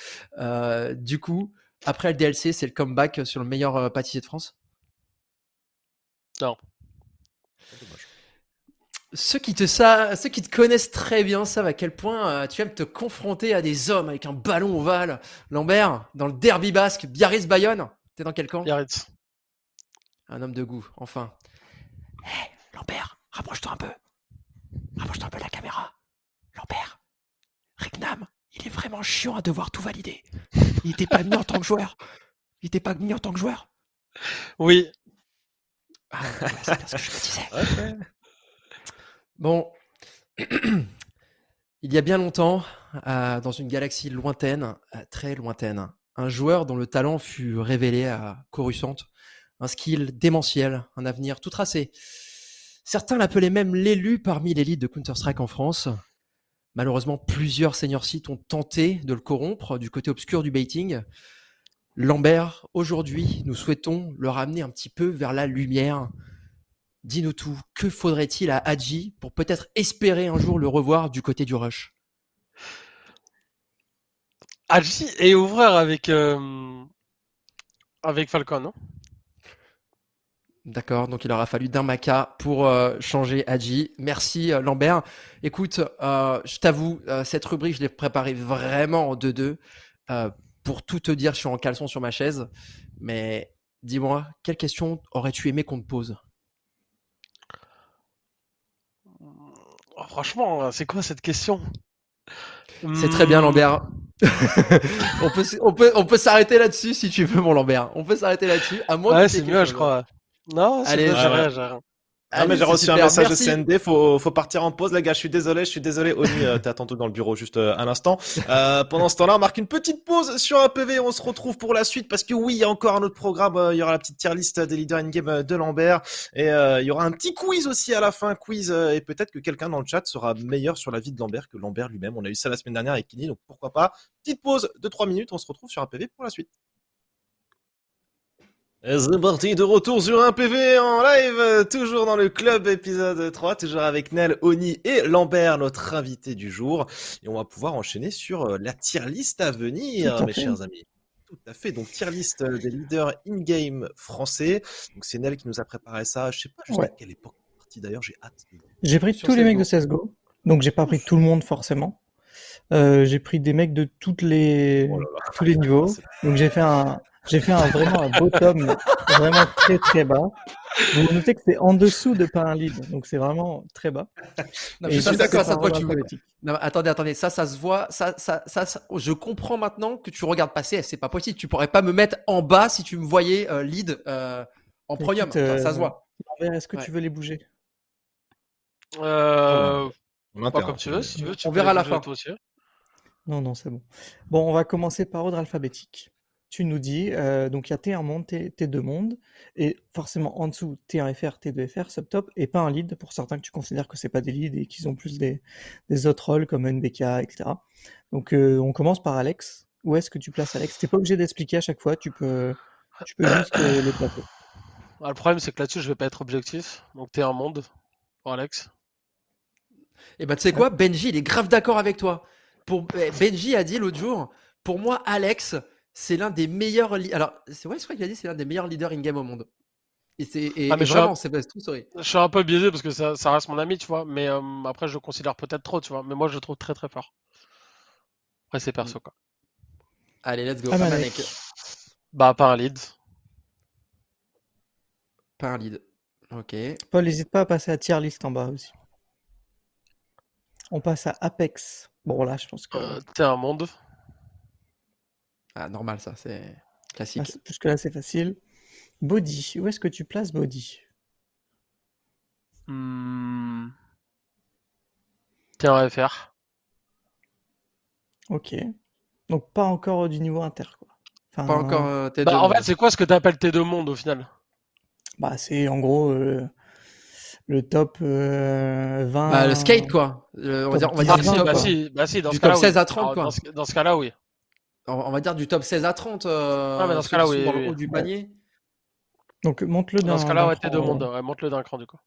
du coup, après le DLC, c'est le comeback sur le meilleur pâtissier de France? Non. Ceux qui, te ceux qui te connaissent très bien savent à quel point euh, tu aimes te confronter à des hommes avec un ballon ovale. Lambert, dans le derby basque, Biarritz-Bayonne, t'es dans quel camp? Biarritz. Un homme de goût, enfin. Hé, Lambert, rapproche-toi un peu. Rapproche-toi un peu de la caméra. Lambert, Rignam, il est vraiment chiant à devoir tout valider. Il était pas mis en tant que joueur. Il était pas mis en tant que joueur. Oui. Ah, c'est ce que je me disais. Bon, il y a bien longtemps, euh, dans une galaxie lointaine, euh, très lointaine, un joueur dont le talent fut révélé à Coruscant, un skill démentiel, un avenir tout tracé. Certains l'appelaient même l'élu parmi l'élite de Counter-Strike en France. Malheureusement, plusieurs senior sites ont tenté de le corrompre du côté obscur du baiting. Lambert, aujourd'hui, nous souhaitons le ramener un petit peu vers la lumière Dis-nous tout. Que faudrait-il à Hadji pour peut-être espérer un jour le revoir du côté du rush? Hadji est ouvreur avec, euh, avec Falcon, non? D'accord, donc il aura fallu d'un maca pour euh, changer Hadji. Merci euh, Lambert. Écoute, je t'avoue, cette rubrique, je l'ai préparée vraiment en 2-2. pour tout te dire, je suis en caleçon sur ma chaise. Mais dis-moi, quelle question aurais-tu aimé qu'on te pose? Oh, franchement, c'est quoi cette question? C'est très bien, hmm. Lambert. on peut, on peut, on peut s'arrêter là-dessus si tu veux, mon Lambert. On peut s'arrêter là-dessus. À moi. Ouais, c'est mieux, je crois. Non, Allez, ah, mais j'ai reçu un message de CND, faut, faut partir en pause, les gars. Je suis désolé, je suis désolé. Oni, euh, t'es attendu dans le bureau juste euh, un instant. Euh, pendant ce temps-là, on marque une petite pause sur un PV. On se retrouve pour la suite parce que oui, il y a encore un autre programme. Euh, il y aura la petite tier list des leaders in-game de Lambert et il y aura un petit quiz aussi à la fin, quiz et peut-être que quelqu'un dans le chat sera meilleur sur la vie de Lambert que Lambert lui-même. On a eu ça la semaine dernière avec Kini, donc pourquoi pas. Petite pause de 3 minutes. On se retrouve sur un PV pour la suite. C'est parti de retour sur un PV en live, toujours dans le club épisode 3, toujours avec Nel, Oni et Lambert, notre invité du jour. Et on va pouvoir enchaîner sur euh, la tier list à venir, mes chers amis. Tout à fait, donc tier list euh, des leaders in-game français. Donc c'est Nel qui nous a préparé ça, je sais pas jusqu'à quelle époque partie d'ailleurs, j'ai hâte. J'ai pris tous les mecs de CSGO, donc j'ai pas pris tout le monde forcément. Euh, j'ai pris des mecs de toutes les, oh tous les niveaux. Donc j'ai fait un, J'ai fait un, vraiment un bottom, vraiment très très bas. Vous notez que c'est en dessous de pas un lead, donc c'est vraiment très bas. Non, je suis d'accord, ça quoi tu veux. Non, attendez, attendez, ça, ça se voit, ça, ça, ça, je comprends maintenant que tu regardes passer, c'est pas possible. Tu pourrais pas me mettre en bas si tu me voyais euh, lead euh, en premium, ça, se voit. Est-ce que tu veux les bouger? Euh... Pas comme tu veux, si tu veux. on verra la fin. Non, non, c'est bon. Bon, on va commencer par ordre alphabétique tu nous dis, euh, donc il y a T1 monde, T, 2 monde, et forcément en dessous T1FR, T2FR, subtop, et pas un lead pour certains que tu considères que c'est pas des leads et qu'ils ont plus des, autres rôles comme NBK, etc. Donc euh, on commence par Alex. Où est-ce que tu places Alex? T'es pas obligé d'expliquer à chaque fois, tu peux, tu peux juste euh, les placer. Ah, le problème c'est que là-dessus je vais pas être objectif, donc T1 monde pour Alex. Et eh bah ben, tu sais quoi, Benji il est grave d'accord avec toi. Pour... Eh, Benji a dit l'autre jour, pour moi Alex c'est l'un des meilleurs. Alors, c'est vrai, je crois qu'il a dit c'est l'un des meilleurs leaders in-game au monde. Et c'est ah, vraiment, c'est tout sorry. Je suis un peu biaisé parce que ça, ça reste mon ami, tu vois. Mais euh, après, je le considère peut-être trop, tu vois. Mais moi, je le trouve très très fort. Après, c'est perso, mm. quoi. Allez, let's go. Ah, bah, pas un lead. Pas un lead. Ok. Paul, n'hésite pas à passer à tier list en bas aussi. On passe à Apex. Bon, là, je pense que. Euh, T'es un monde. Ah, normal, ça, c'est classique. Ah, Puisque là, c'est facile. Body. Où est-ce que tu places Body? Hmm. FR. Ok. Donc, pas encore du niveau inter, quoi. pas encore euh, T2. Bah, en fait, c'est quoi ce que tu appelles T2 monde au final? Bah, c'est en gros. Euh, le top 20. Euh, bah, le skate, quoi. on va dire, on va dire bah, si, bah, si, dans du top 16 à 30, quoi. dans ce cas-là, oui on va dire du top 16 à 30 euh, ah, dans ce cas-là, oui, dans le haut du panier. Donc monte-le d'un Dans ce cas-là, ouais, t'es deux mondes. Ouais, monte-le d'un cran du coup.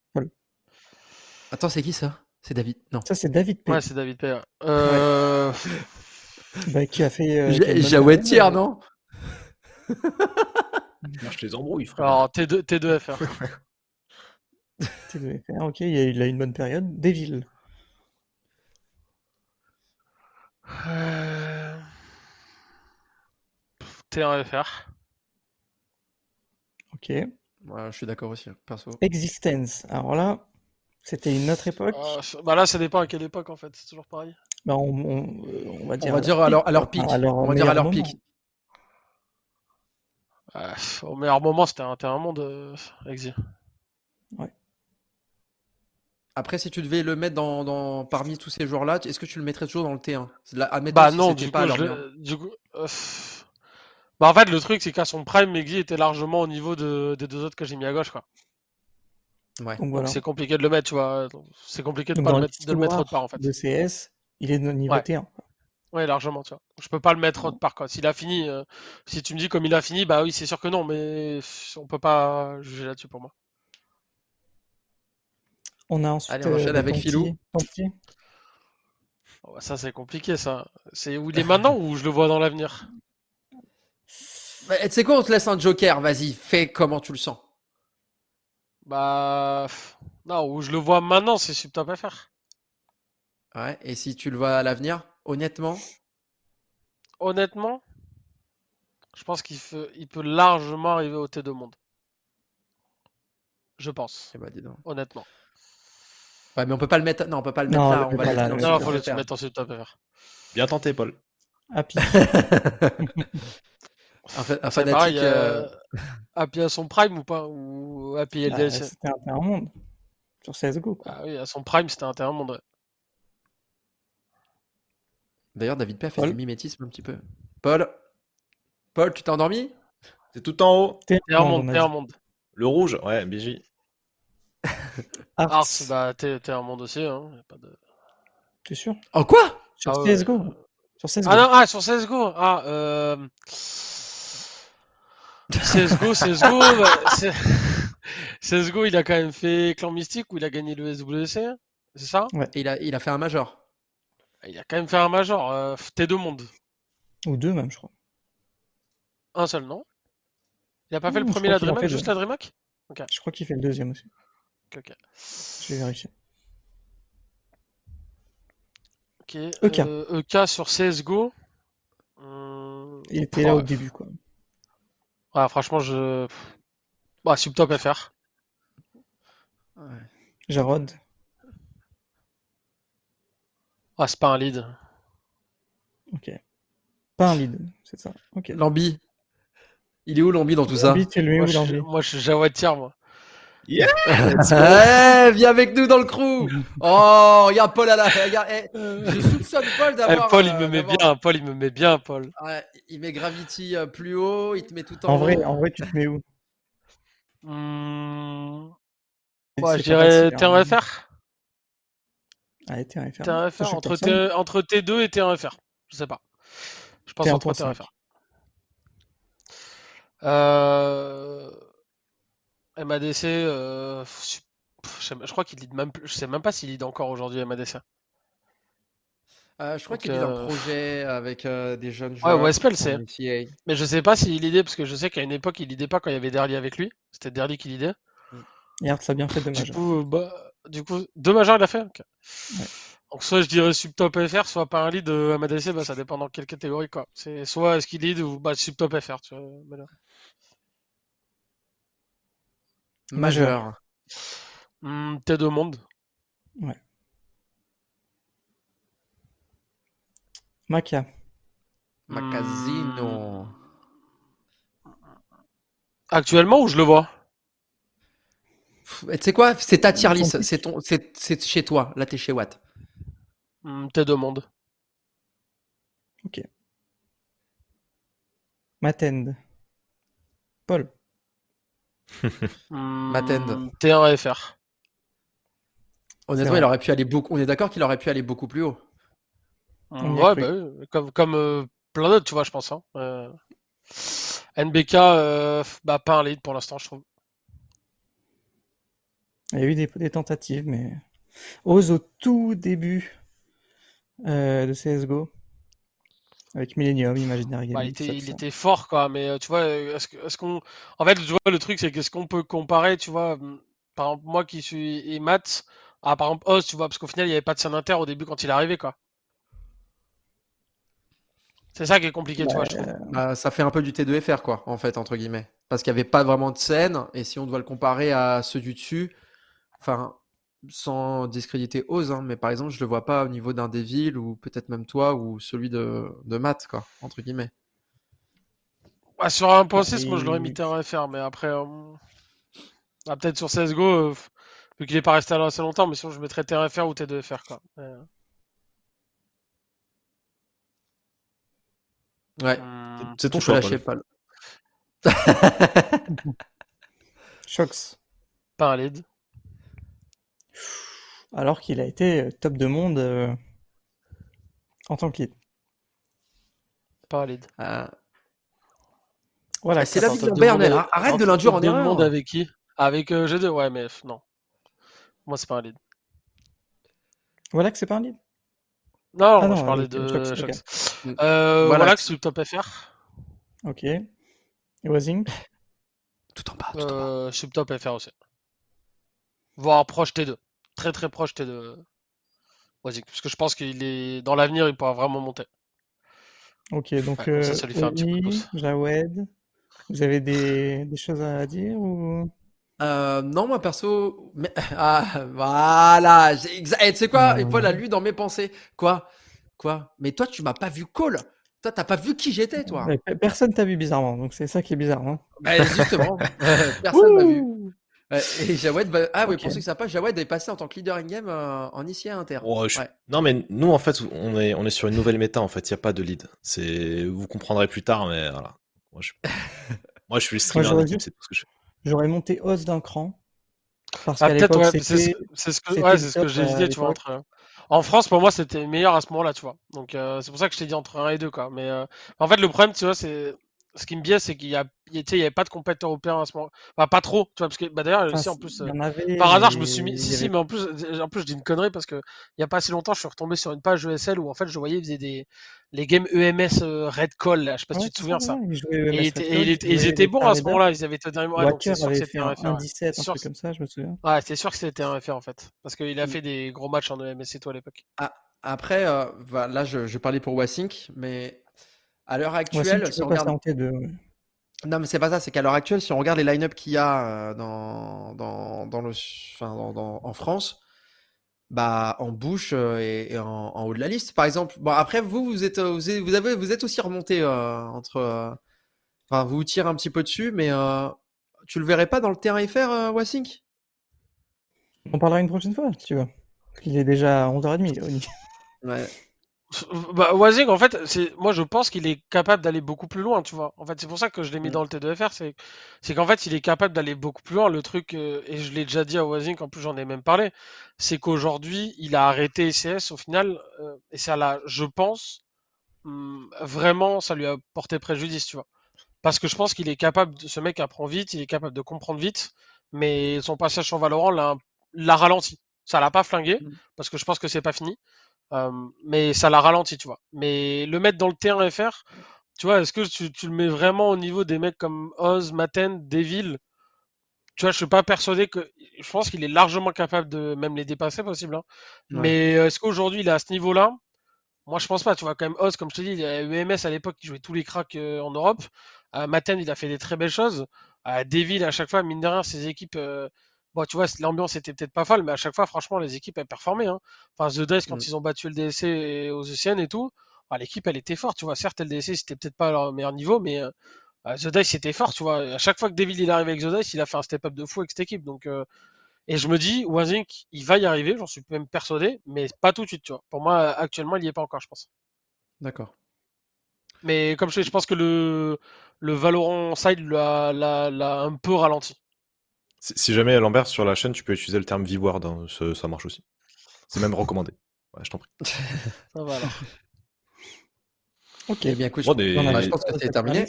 Attends, c'est qui ça? C'est David Non. Ça, c'est David P. Ouais, c'est David P. Euh... bah, qui a fait. Euh, Jawed Tier, non? Je les embrouille, frère. Alors, T2, T2 FR. T2 FR, ok, il a une bonne période. Devil. Euh... T1FR. Ok. Ouais, je suis d'accord aussi, perso. Existence. Alors là, c'était une autre époque. Euh, bah là, ça dépend à quelle époque en fait. C'est toujours pareil. Bah on, on, va dire. On va dire à leur, à leur pic. on va dire à leur pic. au meilleur moment, c'était un terrain monde euh, exil. Ouais. Après, si tu devais le mettre dans, dans parmi tous ces joueurs-là, est-ce que tu le mettrais toujours dans le T1 Bah non, du coup, je, du coup euh, bah en fait, le truc, c'est qu'à son prime, Meggy était largement au niveau de, des deux autres que j'ai mis à gauche, quoi. Ouais. Donc, c'est compliqué de le mettre, tu vois. C'est compliqué de, pas le mettre, de le mettre autre part, en fait. De CS, il est de niveau T1. Ouais, largement, tu vois. Je peux pas le mettre autre part, quoi. S'il a fini, euh, si tu me dis comme il a fini, bah oui, c'est sûr que non, mais on peut pas juger là-dessus pour moi. On a ensuite. Allez, on enchaîne euh, avec Philou. Oh, bah, ça, c'est compliqué, ça. C'est où il est maintenant ou je le vois dans l'avenir? Bah, tu sais quoi, on te laisse un joker, vas-y, fais comment tu le sens. Bah. Non, où je le vois maintenant, c'est subtop FR. Ouais, et si tu le vois à l'avenir, honnêtement? Honnêtement, je pense qu'il il peut largement arriver au T2 monde. Je pense. Eh bah, dis donc. Honnêtement. Ouais, mais on peut pas le mettre. Non, on peut pas le mettre là. On va le non, faut le mettre en subtop FR. Bien tenté, Paul. Happy. Un, un fanatique. Pareil, euh... Happy à son prime ou pas Ou Happy bah, LDLC C'était un terrain monde. Sur CSGO. Quoi. Ah oui, à son prime, c'était un terrain monde. D'ailleurs, David P a fait du mimétisme un petit peu. Paul Paul, tu t'es endormi? C'est tout en haut. T'es un monde, t'es un monde. Le rouge, ouais, BJ. Ars, bah t'es un monde aussi. Hein. Pas de... T'es sûr? En quoi? Sur ah, CSGO. Sur CSGO. Ah non, ah, sur CSGO. Ah, euh... CSGO, CSGO, bah, CSGO, il a quand même fait Clan Mystique où il a gagné le SWC, c'est ça? Ouais, il a, il a fait un major. Il a quand même fait un major, euh, T2 monde. Ou deux même, je crois. Un seul, non? Il a pas fait le premier la DreamHack, juste la DreamHack Je crois qu'il fait le deuxième aussi. Ok, ok. Je vais vérifier. Ok. EK. Euh, EK sur CSGO. Il était là au début, quoi. Ouais, franchement, je. Bah, Subtop FR. Ouais. Jarod. Ah, c'est pas un lead. Ok. Pas un lead, c'est ça. Ok. Lambi. Il est où Lambi dans tout ça? Lambi, tu le où Lambi? Moi, je suis Jawad moi. Yeah hey, viens avec nous dans le crew. Oh, regarde Paul à la. Regarde, hey, je soupçonne Paul d'avoir. Paul, il me euh, met bien. Paul, il me met bien, Paul. Ouais, il met Gravity euh, plus haut. Il te met tout en, en vrai, En vrai, tu te mets où? Mmh... ouais, Je dirais T1FR. Allez, T1FR. T1FR entre, T... entre T2 et T1FR. Je sais pas. Je pense entre T1FR. Euh. MADC, euh, je, crois qu'il lead même, je sais même pas s'il lead encore aujourd'hui MADC. Euh, je crois qu'il est dans un projet avec euh, des jeunes joueurs. Ouais, Westpel c'est. Mais je sais pas s'il leadait parce que je sais qu'à une époque il leadait pas quand il y avait Derly avec lui. C'était Derly qui leadait. Hier, ça a bien fait deux majors. Du coup, bah, du coup deux majors il a fait. Donc soit je dirais subtop FR, soit pas un lead de MADC, bah, ça dépend dans quelle catégorie quoi. C'est soit est-ce qu'il lead ou bah, subtop FR. Tu vois, Majeur. Mmh, T2 Monde. Ouais. Maca. Macasino. Hmm. Actuellement où je le vois? Tu sais quoi? C'est ta tier list. C'est ton, c'est chez toi. Là, t'es chez Watt. Mmh, T2 Monde. Ok. Matend. Paul. Matend. T1 FR. Honnêtement, il aurait pu aller beaucoup. On est d'accord qu'il aurait pu aller beaucoup plus haut. ouais, bah comme, comme euh, plein d'autres, tu vois, je pense. Hein. Euh, NBK, euh, bah, pas un lead pour l'instant, je trouve. Il y a eu des, tentatives, mais Ose au tout début de CSGO. Avec Millennium, Imaginary bah, il, était, fort, quoi. Mais euh, tu vois, euh, est-ce qu'on. en fait, tu vois, le truc, c'est qu'est-ce qu'on peut comparer, tu vois. Hum, par exemple, moi qui suis Matt, à par exemple Oz, tu vois, parce qu'au final, il n'y avait pas de scène inter au début quand il est arrivé, quoi. C'est ça qui est compliqué, tu vois, je trouve. Bah, ça fait un peu du T2FR, quoi, en fait, entre guillemets. Parce qu'il n'y avait pas vraiment de scène, et si on doit le comparer à ceux du dessus, enfin, sans discréditer Oz, hein, mais par exemple, je le vois pas au niveau d'un Devil ou peut-être même toi ou celui de, de Matt, quoi, entre guillemets. Bah, sur un point moi je l'aurais mis TRFR, mais après, euh, ah, peut-être sur CSGO, euh, vu qu'il est pas resté là assez longtemps, mais sinon je mettrais TRFR ou T2FR, quoi. Ouais, hmm. c'est ton choix. Lâcher pas. Shox. Pas un lead alors qu'il a été euh, top de monde euh, en tant que lead. Pas lead. Euh, voilà, c'est la vie de Bernel. Arrête de l'induire en erreur. monde avec qui? Avec G2, ouais, mais non. Moi, c'est pas un lead. Voilà que c'est pas un lead. Non, ah non je parlais de Shox. voilà, que c'est le top FR. Ok. Et Wazing Tout en bas. Tout Subtop FR aussi. Voire proche T2 très très proche de Wazik, parce que je pense qu'il est dans l'avenir, il pourra vraiment monter. Ok, donc ça, ça lui fait un petit coup de Jawed, vous avez des, des, choses à dire ou? Euh, non, moi perso, mais... ah, voilà, eh, tu sais quoi, et Paul a lu dans mes pensées. Quoi? Quoi? Mais toi, tu m'as pas vu call. Toi, t'as pas vu qui j'étais, toi. Personne t'a vu bizarrement, donc c'est ça qui est bizarre, non bah, Justement, personne m'a vu et Jawed, bah, ah oui, pour ceux qui savent pas, Jawed est passé en tant que leader in-game euh, en ICA Inter. Oh, non, mais nous, en fait, on est, on est sur une nouvelle méta, en fait, il n'y a pas de lead. C'est... Vous comprendrez plus tard, mais voilà. Moi, je, Moi, je suis le streamer d'équipe, c'est tout ce que je fais. J'aurais monté Os d'un cran. Parce ah, peut-être, ouais, c'est ce, ce que, ouais, ce que j'ai dit, tu vois, entre... En France, pour moi, c'était meilleur à ce moment-là, tu vois. Donc, euh, c'est pour ça que je t'ai dit entre 1 et 2, quoi. Mais euh, en fait, le problème, tu vois, c'est ce qui me biaise, c'est qu'il y a, il y avait pas de compétiteur européen à ce moment. Enfin, pas trop, tu vois, parce que bah, d'ailleurs, aussi en plus, euh, par hasard, je me suis mis. Si, si, mais en plus, en plus, je dis une connerie parce que il y a pas si longtemps, je suis retombé sur une page ESL où en fait, je voyais, ils faisaient des les games EMS euh, Red Call, là, je sais pas si tu te souviens ça. Et, ils étaient bons à ce moment-là, ils avaient totalement. Ouais, donc c'est sûr que c'était un référent. 17, un truc comme ça, je me souviens. Ouais, c'est sûr que c'était un référent en fait, parce qu'il a mm. fait des gros matchs en EMS et toi à l'époque. Ah, après, euh, là, je, je parlais pour Wasink, mais à l'heure actuelle, si on regarde. Non, mais c'est pas ça, c'est qu'à l'heure actuelle, si on regarde les line-up qu'il y a dans, dans, dans le, enfin, dans, en France, bah, en bouche et, en, haut de la liste, par exemple. Bon, après, vous, vous êtes, vous, vous avez, vous êtes aussi remonté entre. enfin, vous tirez un petit peu dessus, mais tu le verrais pas dans le terrain FR, Wassink? On parlera une prochaine fois, si tu veux. Il est déjà 11h30, Ouais. Bah, Wazing, en fait, c'est moi je pense qu'il est capable d'aller beaucoup plus loin, tu vois. En fait, c'est pour ça que je l'ai mis mm. dans le T2FR, c'est c'est qu'en fait, il est capable d'aller beaucoup plus loin. Le truc, euh, et je l'ai déjà dit à Wazing, en plus j'en ai même parlé, c'est qu'aujourd'hui, il a arrêté ECS au final, euh, et ça l'a, je pense, hum, vraiment, ça lui a porté préjudice, tu vois. Parce que je pense qu'il est capable, de, ce mec apprend vite, il est capable de comprendre vite, mais son passage sur Valorant l'a ralenti. Ça l'a pas flingué, mm. parce que je pense que c'est pas fini. Euh, mais ça l'a ralenti, tu vois. Mais le mettre dans le terrain FR, tu vois, est-ce que tu, le mets vraiment au niveau des mecs comme Oz, Maten, Devil Tu vois, je suis pas persuadé que. Je pense qu'il est largement capable de même les dépasser, possible. Hein. Mais euh, est-ce qu'aujourd'hui il est à ce niveau-là? Moi, je pense pas. Tu vois, quand même, Oz, comme je te dis, il y a EMS à l'époque qui jouait tous les cracks euh, en Europe. Maten, il a fait des très belles choses. Devil, à chaque fois, mine de rien, ses équipes. Bon, tu vois, l'ambiance était peut-être pas folle, mais à chaque fois, franchement, les équipes, elles performaient. Hein. Enfin, The Dice, quand mm. ils ont battu le DSC aux ECN et tout, bah, l'équipe, elle était forte, tu vois. Certes, le DSC, c'était peut-être pas leur meilleur niveau, mais euh, bah, The Dice, c'était fort, tu vois. À chaque fois que David il arrive avec The Dice, il a fait un step-up de fou avec cette équipe. Donc, euh, Et je me dis, Wazink, il va y arriver, j'en suis même persuadé, mais pas tout de suite, tu vois. Pour moi, actuellement, il y est pas encore, je pense. D'accord. Mais comme je dis, je pense que le, le Valorant side l'a un peu ralenti. Si jamais Lambert sur la chaîne, tu peux utiliser le terme V-word, hein, ça, marche aussi. C'est même recommandé. Ouais, je t'en prie. ça va alors. Ok, bien écoute, je, pense que c'est terminé.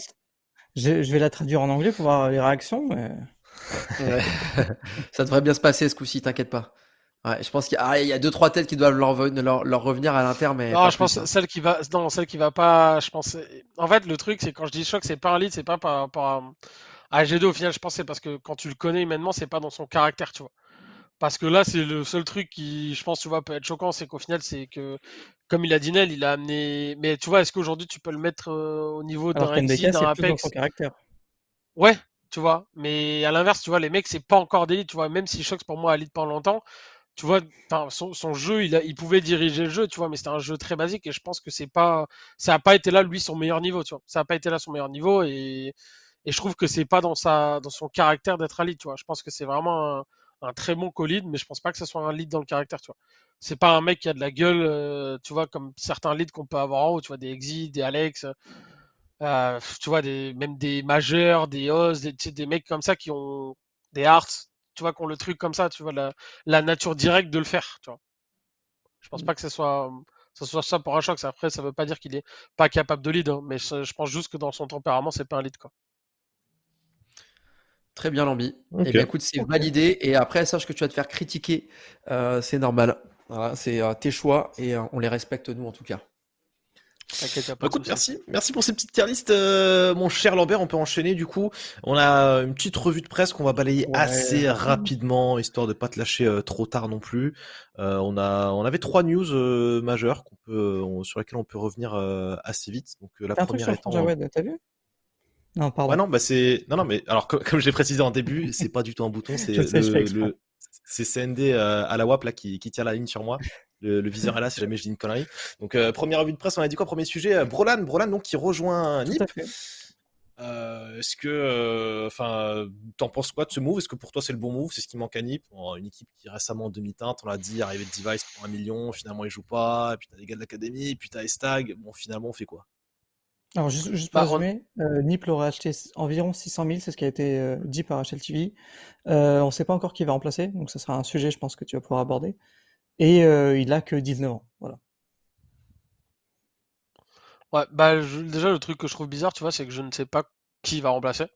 Je, vais la traduire en anglais pour voir les réactions. ça devrait bien se passer ce coup-ci, t'inquiète pas. Ouais, je pense qu'il y, a, y a deux trois têtes qui doivent leur, leur, revenir à l'inter, mais non, je pense hein. celle qui va, non, celle qui va pas. Je pense. En fait, le truc, c'est quand je dis choc, c'est pas un lead, c'est pas par rapport à ah, G2, au final, je pensais parce que quand tu le connais humainement, c'est pas dans son caractère, tu vois. Parce que là, c'est le seul truc qui, je pense, tu vois, peut être choquant, c'est qu'au final, c'est que, comme il a dit Nel, il a amené. Mais tu vois, est-ce qu'aujourd'hui, tu peux le mettre euh, au niveau d'un Rexy, d'un Apex dans son caractère. Ouais, tu vois. Mais à l'inverse, tu vois, les mecs, c'est pas encore d'élite, tu vois. Même si Shox, pour moi, a lead pendant longtemps, tu vois, son, son, jeu, il, a, il pouvait diriger le jeu, tu vois, mais c'était un jeu très basique et je pense que c'est pas, ça a pas été là, lui, son meilleur niveau, tu vois. Ça a pas été là son meilleur niveau et et je trouve que c'est pas dans sa dans son caractère d'être un lead, tu vois. Je pense que c'est vraiment un, très bon co-lead, mais je pense pas que ce soit un lead dans le caractère, tu vois. C'est pas un mec qui a de la gueule, euh, tu vois, comme certains leads qu'on peut avoir en haut, tu vois, des Exit, des Alex, euh, tu vois, des, même des majeurs, des Oz, des, des mecs comme ça qui ont des Hearts, tu vois, qui ont le truc comme ça, tu vois, la, la nature directe de le faire, tu vois. Je pense pas que ce soit, ce soit ça pour un choc. Après, ça veut pas dire qu'il est pas capable de lead, hein, mais je, je pense juste que dans son tempérament, c'est pas un lead, quoi. Très bien, Lambi. Et eh bien, écoute, c'est validé. Et après, sache que tu vas te faire critiquer. Euh, c'est normal. Voilà, c'est euh, tes choix et euh, on les respecte, nous, en tout cas. Bah, écoute, merci. Merci pour ces petites tier listes, mon cher Lambert. On peut enchaîner du coup. On a une petite revue de presse qu'on va balayer assez rapidement, histoire de pas te lâcher trop tard non plus. on a, on avait trois news majeures qu'on peut, sur lesquelles on peut revenir assez vite. Donc la première étant. T'as vu? Non, pardon. non, bah c'est non, non, mais alors comme, je l'ai précisé en début, c'est pas du tout un bouton, c'est le, c'est CND euh, à la WAP là qui, qui tire la ligne sur moi. Le, viseur est là si jamais je dis une connerie. Donc euh, première revue de presse, on a dit quoi Premier sujet, euh, Brolan, Brolan donc qui rejoint NIP. Est-ce que, enfin, t'en penses quoi de ce move? Est-ce que pour toi c'est le bon move? C'est ce qui manque à NIP? Une équipe qui récemment en demi-teinte, on l'a dit, arrivé de Device pour un million, finalement il joue pas, et puis t'as des gars de l'académie, puis t'as Estag, bon finalement on fait quoi? Alors, juste, juste pour résumer, euh, Nip l'aurait acheté environ 600 000, c'est ce qui a été euh, dit par HLTV. Euh, on ne sait pas encore qui va remplacer, donc ça sera un sujet, je pense, que tu vas pouvoir aborder. Et euh, il a que 19 ans, voilà. Ouais, bah déjà le truc que je trouve bizarre, tu vois, c'est que je ne sais pas qui va remplacer.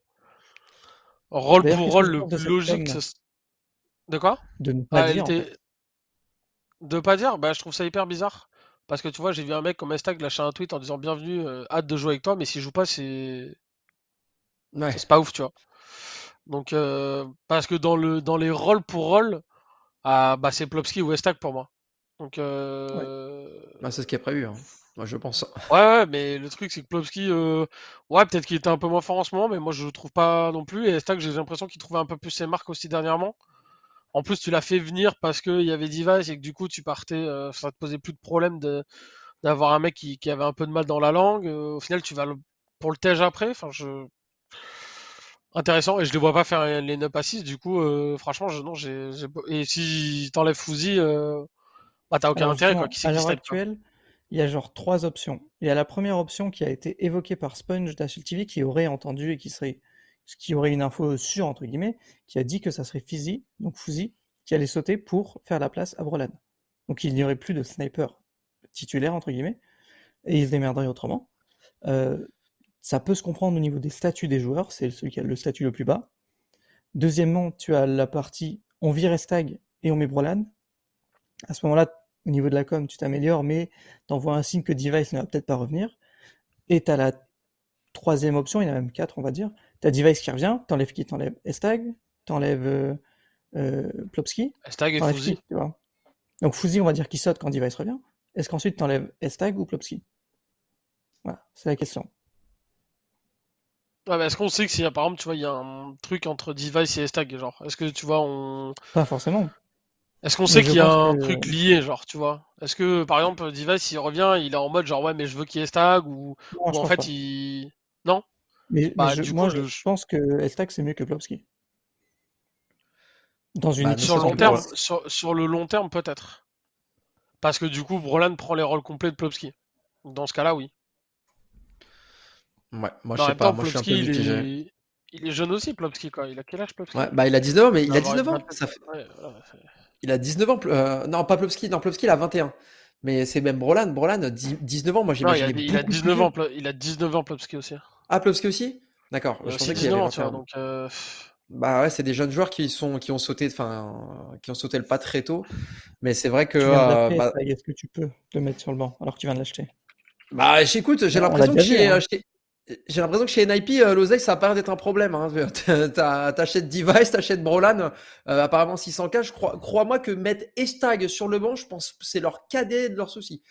Rôle pour rôle, le plus logique, de quoi? De ne pas ah, dire. De pas dire, bah je trouve ça hyper bizarre. Parce que tu vois, j'ai vu un mec comme Estag lâcher un tweet en disant bienvenue, euh, hâte de jouer avec toi, mais s'il joue pas, c'est. C'est pas ouf, tu vois. Donc, euh, parce que dans, le, dans les rôles pour rôle, ah, bah, c'est Plopski ou Estag pour moi. Donc, euh... bah, c'est ce qui est prévu. Hein. Moi, je pense. Ouais, ouais, mais le truc, c'est que Plopski, euh, ouais, peut-être qu'il était un peu moins fort en ce moment, mais moi, je le trouve pas non plus. Et Stack, j'ai l'impression qu'il trouvait un peu plus ses marques aussi dernièrement. En plus, tu l'as fait venir parce qu'il y avait Device et que du coup, tu partais, euh, ça te posait plus de problème de, d'avoir un mec qui, avait un peu de mal dans la langue. Euh, au final, tu vas pour le tège après. Enfin, je intéressant et je ne vois pas faire les 9 à 6 du coup euh, franchement je, non j'ai et si t'enlèves Fouzi euh, bah t'as aucun intérêt quoi à l'heure actuelle il y a genre trois options il y a la première option qui a été évoquée par Sponge d'Achille TV qui aurait entendu et qui serait qui aurait une info sûre entre guillemets qui a dit que ça serait Fizzy donc Fouzi qui allait sauter pour faire la place à Brolan donc il n'y aurait plus de sniper titulaire entre guillemets et il se démerderait autrement euh, ça peut se comprendre au niveau des statuts des joueurs, c'est celui qui a le statut le plus bas. Deuxièmement, tu as la partie on vire Estag et on met Brolan. À ce moment-là, au niveau de la com, tu t'améliores, mais t'envoies un signe que Device ne va peut-être pas revenir. Et tu as la troisième option, il y en a même quatre, on va dire. Tu as Device qui revient, t'enlèves qui? T'enlèves Estag, t'enlèves euh, euh, Plopski. Estag et Fouzi. Donc Fouzi, on va dire qu'il saute quand Device revient. Est-ce qu'ensuite t'enlèves Estag ou Plopski? Voilà, c'est la question. Ouais, est-ce qu'on sait que s'il y a par exemple, tu vois, il y a un truc entre Device et Stag, genre, est-ce que tu vois, on. Pas forcément. Est-ce qu'on sait qu'il y a un truc lié, genre, tu vois? Est-ce que par exemple, Device, il revient, il est en mode genre, ouais, mais je veux qu'il y ait Stag, ou, en fait, il. Non? Mais, bah, moi, je, pense que Stag, c'est mieux que Plopski. Dans une bah, sur, long terme, sur, le long terme, peut-être. Parce que du coup, Brolan prend les rôles complets de Plopski. Dans ce cas-là, oui. Ouais, moi je sais pas, moi je suis un peu mitigé. Il est... jeune aussi, Plopski, quoi. Il a quel âge, Plopski? Ouais, bah il a 19 ans, mais il, a 19 ans. Ça fait... il a 19 ans. Euh, non, pas Plopski, non, Plopski, il a 21. Mais c'est même Brolan. Brolan, 19 ans, moi j'imagine. Il, il, a 19 ans, il a 19 ans, Plopski aussi. Ah, Plopski aussi? D'accord. Je pensais qu'il avait 21 donc, euh... Bah ouais, c'est des jeunes joueurs qui sont qui ont sauté, enfin, qui ont sauté le pas très tôt. Mais c'est vrai que. Euh, bah... Est-ce que tu peux te mettre sur le banc alors que tu viens de l'acheter? Bah, j'écoute, j'ai l'impression que j'ai hein. J'ai l'impression que chez NIP, euh, l'oseille, ça a pas l'air d'être un problème. Hein. T'achètes Device, t'achètes Brolan, euh, apparemment 600K. Je crois, crois-moi que mettre Estag sur le banc, je pense que c'est leur cadet de leur souci.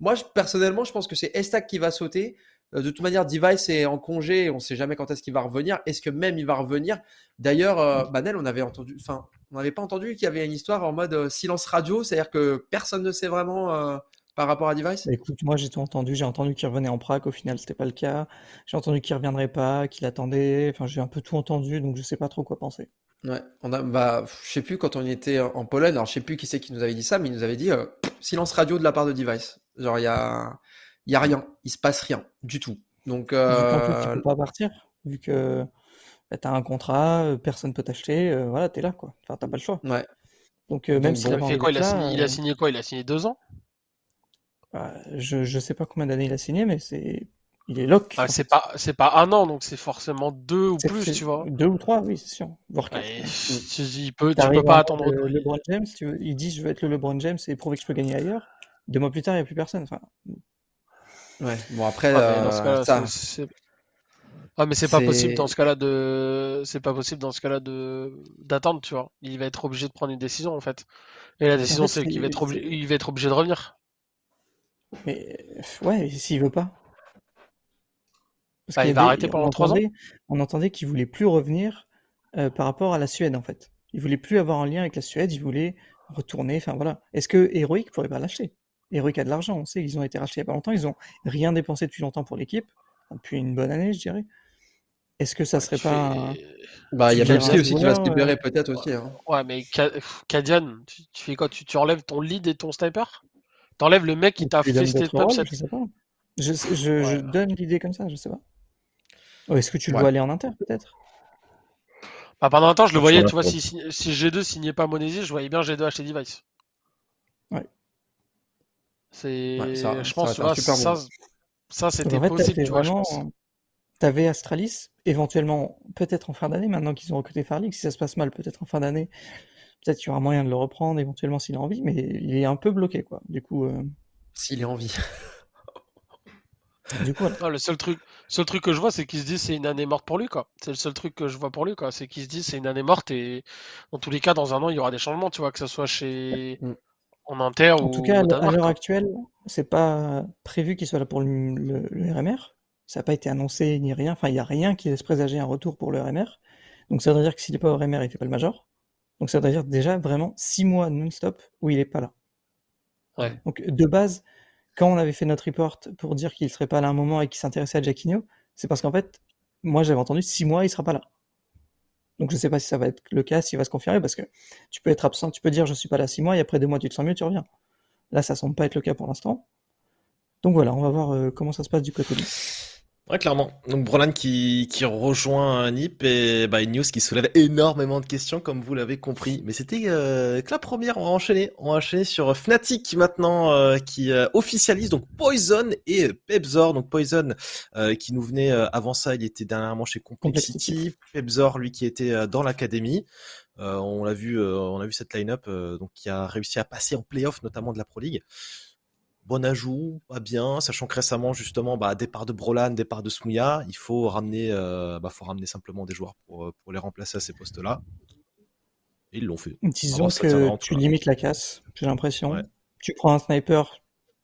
Moi, je, personnellement, je pense que c'est Estag qui va sauter. Euh, de toute manière, Device est en congé, on sait jamais quand est-ce qu'il va revenir. Est-ce que même il va revenir? D'ailleurs, euh, Banel, on avait entendu, enfin, on n'avait pas entendu qu'il y avait une histoire en mode silence radio, c'est-à-dire que personne ne sait vraiment par rapport à Device? Bah, Écoute, moi j'ai tout entendu. J'ai entendu qu'il revenait en Prague. Au final, c'était pas le cas. J'ai entendu qu'il reviendrait pas, qu'il attendait. Enfin, j'ai un peu tout entendu, donc je sais pas trop quoi penser. Ouais, on a, bah, je sais plus quand on était en Pologne. Alors, je sais plus qui c'est qui nous avait dit ça, mais il nous avait dit euh, silence radio de la part de Device. Genre, il y a, il y a rien, il se passe rien du tout. Donc, euh... tu peux pas partir, vu que bah, tu as un contrat, euh, personne peut t'acheter. Euh, voilà, t'es là, quoi. Enfin, t'as pas le choix. Ouais. Donc, même si il, quoi, il, a il a signé quoi? Il a signé deux ans? Bah, je, je sais pas combien d'années il a signé, mais c'est il est lock. Ah, c'est pas c'est pas un an, donc c'est forcément deux ou plus, tu vois. Deux ou trois, oui, c'est sûr. Voire quatre. tu, il peut, tu peux pas attendre. Le, LeBron James, tu il dit je veux être le LeBron James et prouver que je peux gagner ailleurs. Deux mois plus tard, il n'y a plus personne. Enfin... Ouais. Bon après, ah, euh, ça... Ah mais c'est pas possible dans ce cas-là de c'est pas possible dans ce cas-là de d'attendre tu vois il va être obligé de prendre une décision en fait et la décision c'est qu'il va être obligé il va être obligé de revenir mais ouais, s'il veut pas. Parce bah, il va arrêter pendant trois ans. On entendait qu'il voulait plus revenir euh, par rapport à la Suède en fait. Il voulait plus avoir un lien avec la Suède, il voulait retourner. Enfin voilà. Est-ce que Heroic pourrait pas l'acheter? Heroic a de l'argent, on sait qu'ils ont été rachetés il y a pas longtemps, ils ont rien dépensé depuis longtemps pour l'équipe, depuis une bonne année, je dirais. Est-ce que ça serait pas. Bah, il y a Pepsi aussi qui va se libérer peut-être aussi. Hein. Ouais, mais Kadian, tu, fais quoi? Tu, tu enlèves ton lead et ton sniper? T'enlèves le mec qui t'a fait top 7. Je sais pas. Je, je, donne l'idée comme ça, je sais pas. Est-ce que tu le vois aller en inter peut-être? Bah, Pendant un temps, je le voyais, tu vois, si, si, G2 signait pas Monesi, je voyais bien G2 acheter Device. Ouais. Je pense, vois, ça, ça c'était possible, tu vois, je pense. T'avais Astralis, éventuellement, peut-être en fin d'année, maintenant qu'ils ont recruté Farlix, si ça se passe mal, peut-être en fin d'année, Peut-être qu'il y aura moyen de le reprendre éventuellement s'il a envie, mais il est un peu bloqué, quoi. Du coup. Euh, s'il est en vie. du coup, le seul truc, seul truc que je vois, c'est qu'il se dit c'est une année morte pour lui, quoi. C'est le seul truc que je vois pour lui, quoi. C'est qu'il se dit c'est une année morte et dans tous les cas, dans un an, il y aura des changements, tu vois, que ce soit chez. Mm. En Inter En tout cas, à l'heure actuelle, c'est pas prévu qu'il soit là pour le, RMR. Ça n'a pas été annoncé ni rien. Enfin, il n'y a rien qui laisse présager un retour pour le RMR. Donc ça veut dire que s'il n'est pas au RMR, il fait pas le Major. Donc ça veut dire déjà vraiment six mois non-stop où il n'est pas là. Ouais. Donc de base, quand on avait fait notre report pour dire qu'il serait pas là un moment et qu'il s'intéressait à Jacquinho, c'est parce qu'en fait, moi j'avais entendu six mois, il sera pas là. Donc je sais pas si ça va être le cas, s'il va se confirmer, parce que tu peux être absent, tu peux dire je suis pas là six mois et après deux mois tu te sens mieux, tu reviens. Là, ça semble pas être le cas pour l'instant. Donc voilà, on va voir euh, comment ça se passe du côté de Ouais, clairement. Donc Brolan qui, qui rejoint Nip et bah, une news qui soulève énormément de questions, comme vous l'avez compris. Mais c'était euh, que la première. On va enchaîner. On va enchaîner sur Fnatic maintenant, euh, qui euh, officialise donc Poison et Pebzor. Donc Poison qui nous venait avant ça, il était dernièrement chez Complexity. Pebzor, lui, qui était dans l'académie. on l'a vu, on a vu cette line-up, donc qui a réussi à passer en playoff, notamment de la Pro League bon ajout, pas bien, sachant que récemment justement, bah, départ de Brolan, départ de Smouya, il faut ramener, euh, bah, faut ramener simplement des joueurs pour, euh, pour les remplacer à ces postes-là. Et ils l'ont fait. Disons que tu limites la casse, j'ai l'impression. Tu prends un sniper,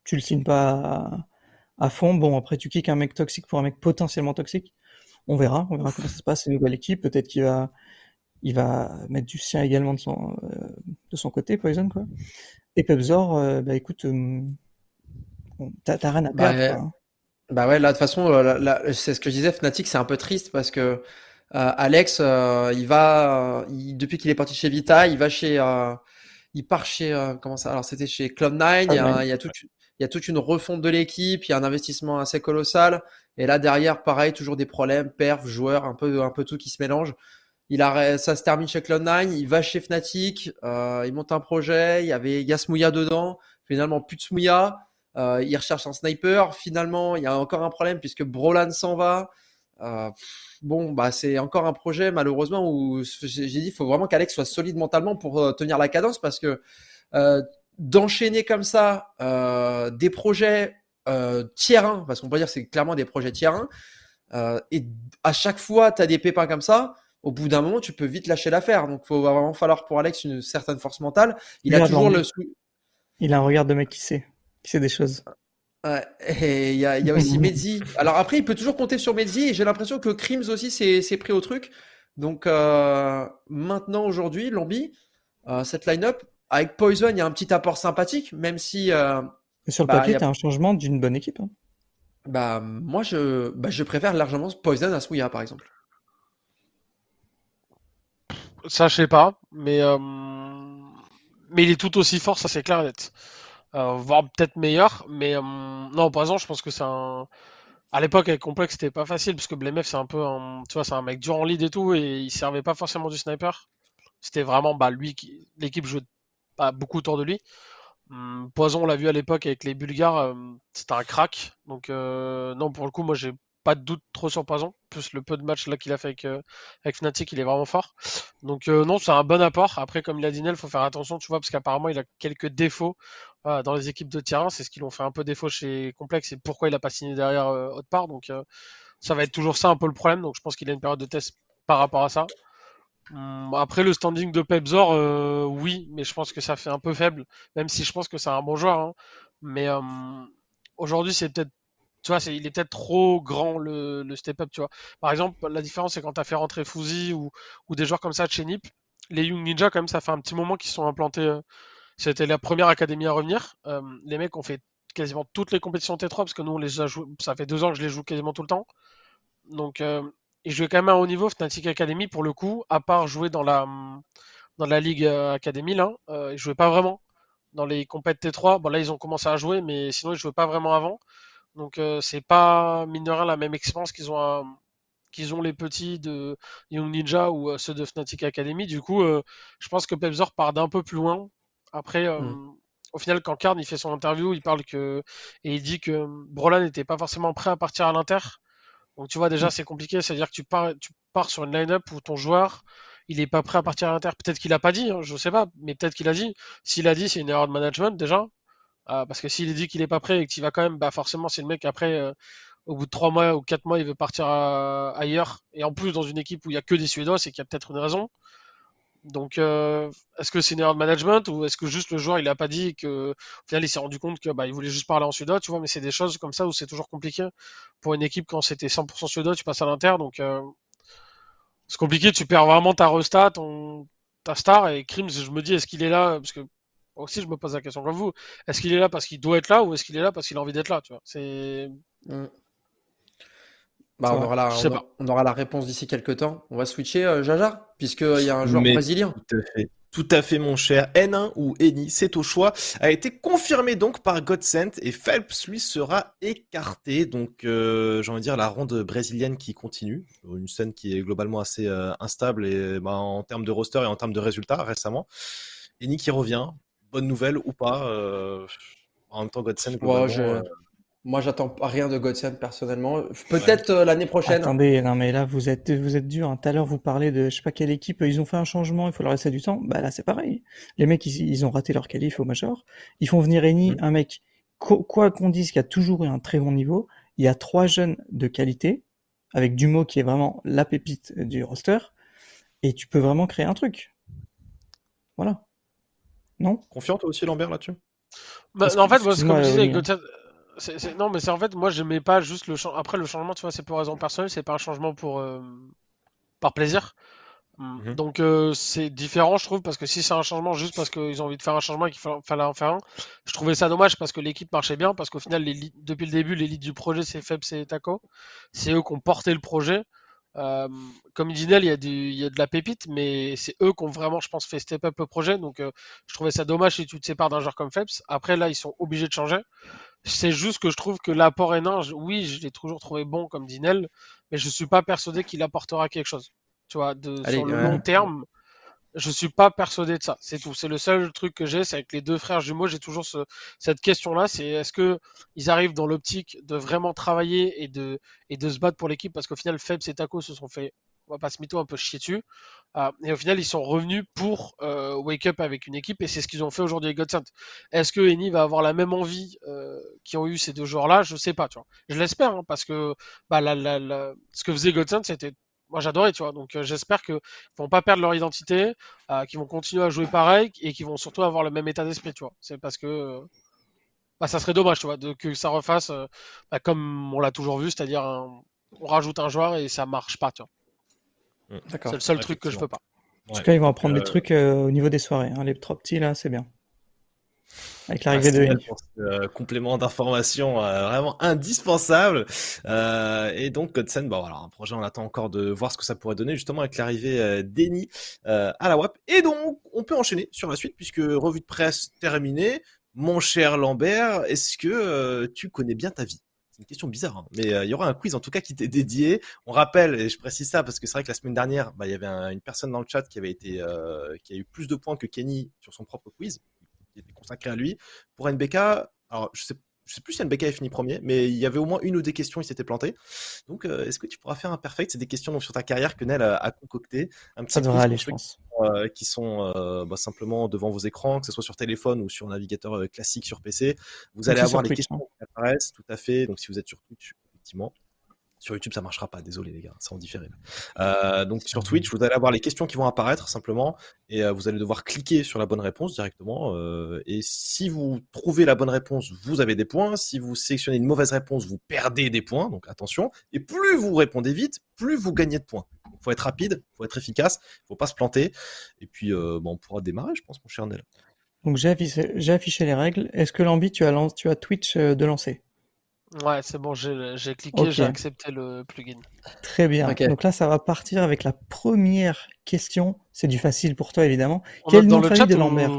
tu le signes pas à, fond. Bon, après tu kicks un mec toxique pour un mec potentiellement toxique. On verra, on verra comment ça se passe, c'est une nouvelle équipe. Peut-être qu'il va, il va mettre du sien également de son, euh, de son côté, Poison quoi. Et Pebzor, bah écoute T'as rien à bah, perdre. Hein. Bah, ouais, là, de toute façon, euh, c'est ce que je disais, Fnatic, c'est un peu triste parce que euh, Alex, euh, il va, depuis qu'il est parti chez Vita, il va chez, il part chez, comment ça Alors, c'était chez Cloud9. Il y, a, il, y a toute, il y a toute une refonte de l'équipe, il y a un investissement assez colossal. Et là, derrière, pareil, toujours des problèmes, perf, joueurs, un peu, un peu tout qui se mélange. Il a, ça se termine chez Cloud9, il va chez Fnatic, il monte un projet, il y avait Yasmouya dedans, finalement plus de Smouya. Euh, il recherche un sniper. Finalement, il y a encore un problème puisque Brolan s'en va. Euh, bon, bah c'est encore un projet malheureusement où j'ai dit il faut vraiment qu'Alex soit solide mentalement pour euh, tenir la cadence parce que d'enchaîner comme ça des projets tiers 1, parce qu'on peut dire que c'est clairement des projets tiers 1, et à chaque fois tu as des pépins comme ça, au bout d'un moment tu peux vite lâcher l'affaire. Donc il va vraiment falloir pour Alex une certaine force mentale. Il, a toujours le. Il a un regard de mec qui sait sait des choses. et il y a, aussi Medzi. Alors après, il peut toujours compter sur Medzi et j'ai l'impression que Crims aussi s'est pris au truc. Donc euh, maintenant, aujourd'hui, Lambi, euh, cette line-up, avec Poison, il y a un petit apport sympathique, même si. Euh, sur le bah, papier, tu as... un changement d'une bonne équipe. Hein. Bah, moi, je, bah, je préfère largement Poison à Smouya, par exemple. Ça, je sais pas, mais, mais il est tout aussi fort, ça c'est clair et net. Euh, voire peut-être meilleur. Mais euh, non, par exemple, je pense que c'est un. À l'époque, avec Complex, c'était pas facile parce que Blemef, c'est un peu un. Tu vois, c'est un mec dur en lead et tout, et il servait pas forcément du sniper. C'était vraiment bah, lui qui. L'équipe jouait pas beaucoup autour de lui. Hum, Poison, on l'a vu à l'époque avec les Bulgares, euh, c'était un crack. Donc, non, pour le coup, moi, j'ai pas de doute trop sur Poison. Plus le peu de matchs là qu'il a fait avec, avec Fnatic, il est vraiment fort. Donc non, c'est un bon apport. Après, comme il a dit Nel, faut faire attention, tu vois, parce qu'apparemment il a quelques défauts dans les équipes de terrain. C'est ce qui l'ont fait un peu défaut chez Complex et pourquoi il a pas signé derrière euh, autre part. Donc ça va être toujours ça un peu le problème. Donc je pense qu'il a une période de test par rapport à ça. Hum, après le standing de Pepzor, oui, mais je pense que ça fait un peu faible, même si je pense que c'est un bon joueur. Hein. Mais aujourd'hui, c'est peut-être tu vois, il est peut-être trop grand le, step-up, tu vois. Par exemple, la différence, c'est quand tu as fait rentrer Fouzi ou, des joueurs comme ça de chez NIP, les Young Ninja, quand même, ça fait un petit moment qu'ils sont implantés. Euh, c'était la première académie à revenir. Euh, les mecs ont fait quasiment toutes les compétitions T3 parce que nous, ça fait deux ans que je les joue quasiment tout le temps. Donc, euh, ils jouaient quand même à haut niveau, Fnatic Academy, pour le coup, à part jouer dans la, dans la Ligue Academy, là, ils jouaient pas vraiment dans les compétitions T3. Bon, là, ils ont commencé à jouer, mais sinon, ils jouaient pas vraiment avant. Donc euh, c'est pas mine de rien la même expérience qu'ils ont qu'ils ont les petits de Young Ninja ou euh, ceux de Fnatic Academy. Du coup, euh, je pense que Pepzor part d'un peu plus loin. Après, mm. au final, quand Karn il fait son interview, il parle que et il dit que Brolan n'était pas forcément prêt à partir à l'Inter. Donc tu vois déjà mm. c'est compliqué, c'est-à-dire que tu pars, tu pars sur une line-up où ton joueur il est pas prêt à partir à l'Inter. Peut-être qu'il a pas dit, hein, je sais pas, mais peut-être qu'il a dit. S'il a dit, c'est une erreur de management déjà. Ah, parce que s'il dit qu'il est pas prêt et que tu vas quand même, bah forcément c'est le mec après, euh, au bout de 3 mois ou 4 mois, il veut partir ailleurs. Et en plus dans une équipe où il y a que des Suédois, c'est qu'il y a peut-être une raison. Donc, euh, est-ce que c'est une erreur de management ou est-ce que juste le joueur il a pas dit que au final il s'est rendu compte que bah, voulait juste parler en suédois, tu vois, mais c'est des choses comme ça où c'est toujours compliqué pour une équipe quand c'était 100% suédois, tu passes à l'inter, donc euh, c'est compliqué, tu perds vraiment ta resta, ta star. Et Krims, je me dis est-ce qu'il est là parce que aussi je me pose la question comme vous, est-ce qu'il est là parce qu'il doit être là ou est-ce qu'il est là parce qu'il a envie d'être là, tu vois, mm. Bah, on, aura la, on, aura la, réponse d'ici quelques temps. On va switcher, euh, Jaja, puisqu'il y a un joueur brésilien. Tout à fait. Tout à fait, mon cher. N1 ou Eni, c'est au choix. A été confirmé donc par Godsent et Phelps, lui, sera écarté. Donc, euh, j'ai envie de dire la ronde brésilienne qui continue. Une scène qui est globalement assez euh, instable et bah, en termes de roster et en termes de résultats récemment. Eni qui revient. Bonne nouvelle ou pas. Euh, en même temps, Godsent, globalement, moi, j'attends rien de Godsend personnellement. Peut-être euh, l'année prochaine. Attendez, non mais là vous êtes vous êtes dur. Hein. Tout à l'heure vous parlez de je sais pas quelle équipe. Ils ont fait un changement. Il faut leur laisser du temps. Bah là c'est pareil. Les mecs ils, ont raté leur qualif au major. Ils font venir Eni, mm. un mec quoi qu'on dise qui a toujours eu un très bon niveau. Il y a trois jeunes de qualité avec Dumo qui est vraiment la pépite du roster et tu peux vraiment créer un truc. Voilà. Non? Confiant toi aussi Lambert là-dessus? Bah, en fait, moi, comme je disais avec non, mais c'est en fait, moi, j'aimais pas juste le changement. Après, le changement, tu vois, c'est pour raison personnelle, c'est pas un changement pour euh, par plaisir. Mhm. Donc, euh, c'est différent, je trouve, parce que si c'est un changement juste parce qu'ils ont envie de faire un changement et qu'il fallait en faire un, je trouvais ça dommage parce que l'équipe marchait bien, parce qu'au final, depuis le début, l'élite du projet, c'est Feb, c'est Taco. C'est eux qui ont porté le projet. Euh, comme dit Nel, il y, a il y a de la pépite, mais c'est eux qui ont vraiment, je pense, fait step up le projet. Donc, je trouvais ça dommage si tu te sépares d'un joueur comme Phelps. Après, là, ils sont obligés de changer. C'est juste que je trouve que l'apport Hénin, oui, je l'ai toujours trouvé bon comme Dinel, mais je suis pas persuadé qu'il apportera quelque chose. Tu vois, de, sur le long terme, je suis pas persuadé de ça. C'est tout. C'est le seul truc que j'ai, c'est avec les deux frères jumeaux, j'ai toujours ce, cette question-là, c'est est-ce que ils arrivent dans l'optique de vraiment travailler et de, et de se battre pour l'équipe, parce qu'au final, Febs et Taco se sont fait on va pas se mytho un peu chier dessus. Euh, et au final, ils sont revenus pour euh, wake up avec une équipe et c'est ce qu'ils ont fait aujourd'hui avec Godsend. Est-ce que Eni va avoir la même envie euh, ont eu ces deux joueurs-là? Je sais pas, tu vois. Je l'espère hein, parce que bah, la, ce que faisait Godsend, c'était moi j'adorais, tu vois. Donc euh, j'espère qu'ils vont pas perdre leur identité, qu'ils vont continuer à jouer pareil et qu'ils vont surtout avoir le même état d'esprit, tu vois. C'est parce que bah, ça serait dommage, tu vois, de, que ça refasse bah, comme on l'a toujours vu, c'est-à-dire on rajoute un joueur et ça marche pas, tu vois. Mm. C'est le seul truc que je peux pas. En tout cas, ils vont apprendre des euh, trucs euh, au niveau des soirées. Hein. Les trop petits, là, c'est bien. Avec l'arrivée de euh, complément d'information vraiment indispensable. et donc, Godsen, bon, voilà, un projet, on attend encore de voir ce que ça pourrait donner, justement, avec l'arrivée d'Eni à la WAP. Et donc, on peut enchaîner sur la suite, puisque revue de presse terminée. Mon cher Lambert, est-ce que tu connais bien ta vie? Une question bizarre, hein. mais euh, il y aura un quiz en tout cas qui t'est dédié. On rappelle, et je précise ça parce que c'est vrai que la semaine dernière, bah, il y avait une personne dans le chat qui avait été, euh, qui a eu plus de points que Kenny sur son propre quiz, qui était consacré à lui. Pour NBK, alors je sais je sais plus si NBK a fini premier, mais il y avait au moins une ou deux questions, il s'était planté. Donc, euh, est-ce que tu pourras faire un perfect? C'est des questions donc, sur ta carrière que Nel a, concocté. Un petit Ça devrait aller, je pense. Euh, qui sont euh, bah, simplement devant vos écrans, que ce soit sur téléphone ou sur navigateur classique sur PC. Vous allez avoir les questions hein. qui apparaissent, tout à fait. Donc, si vous êtes sur Twitch, effectivement, sur YouTube, ça marchera pas. Désolé les gars, c'est en différé. Euh, donc sur Twitch, vous allez avoir les questions qui vont apparaître simplement, et euh, vous allez devoir cliquer sur la bonne réponse directement. Euh, et si vous trouvez la bonne réponse, vous avez des points. Si vous sélectionnez une mauvaise réponse, vous perdez des points. Donc attention. Et plus vous répondez vite, plus vous gagnez de points. Il faut être rapide, il faut être efficace, il faut pas se planter. Et puis, on pourra démarrer, je pense, mon cher Nel. Donc j'ai affiché, affiché, les règles. Est-ce que l'envie, tu as, tu as Twitch de lancer? Ouais, c'est bon, j'ai cliqué, j'ai accepté le plugin. Très bien. Donc là, ça va partir avec la première question. C'est du facile pour toi, évidemment. Quel nom de famille de Lambert?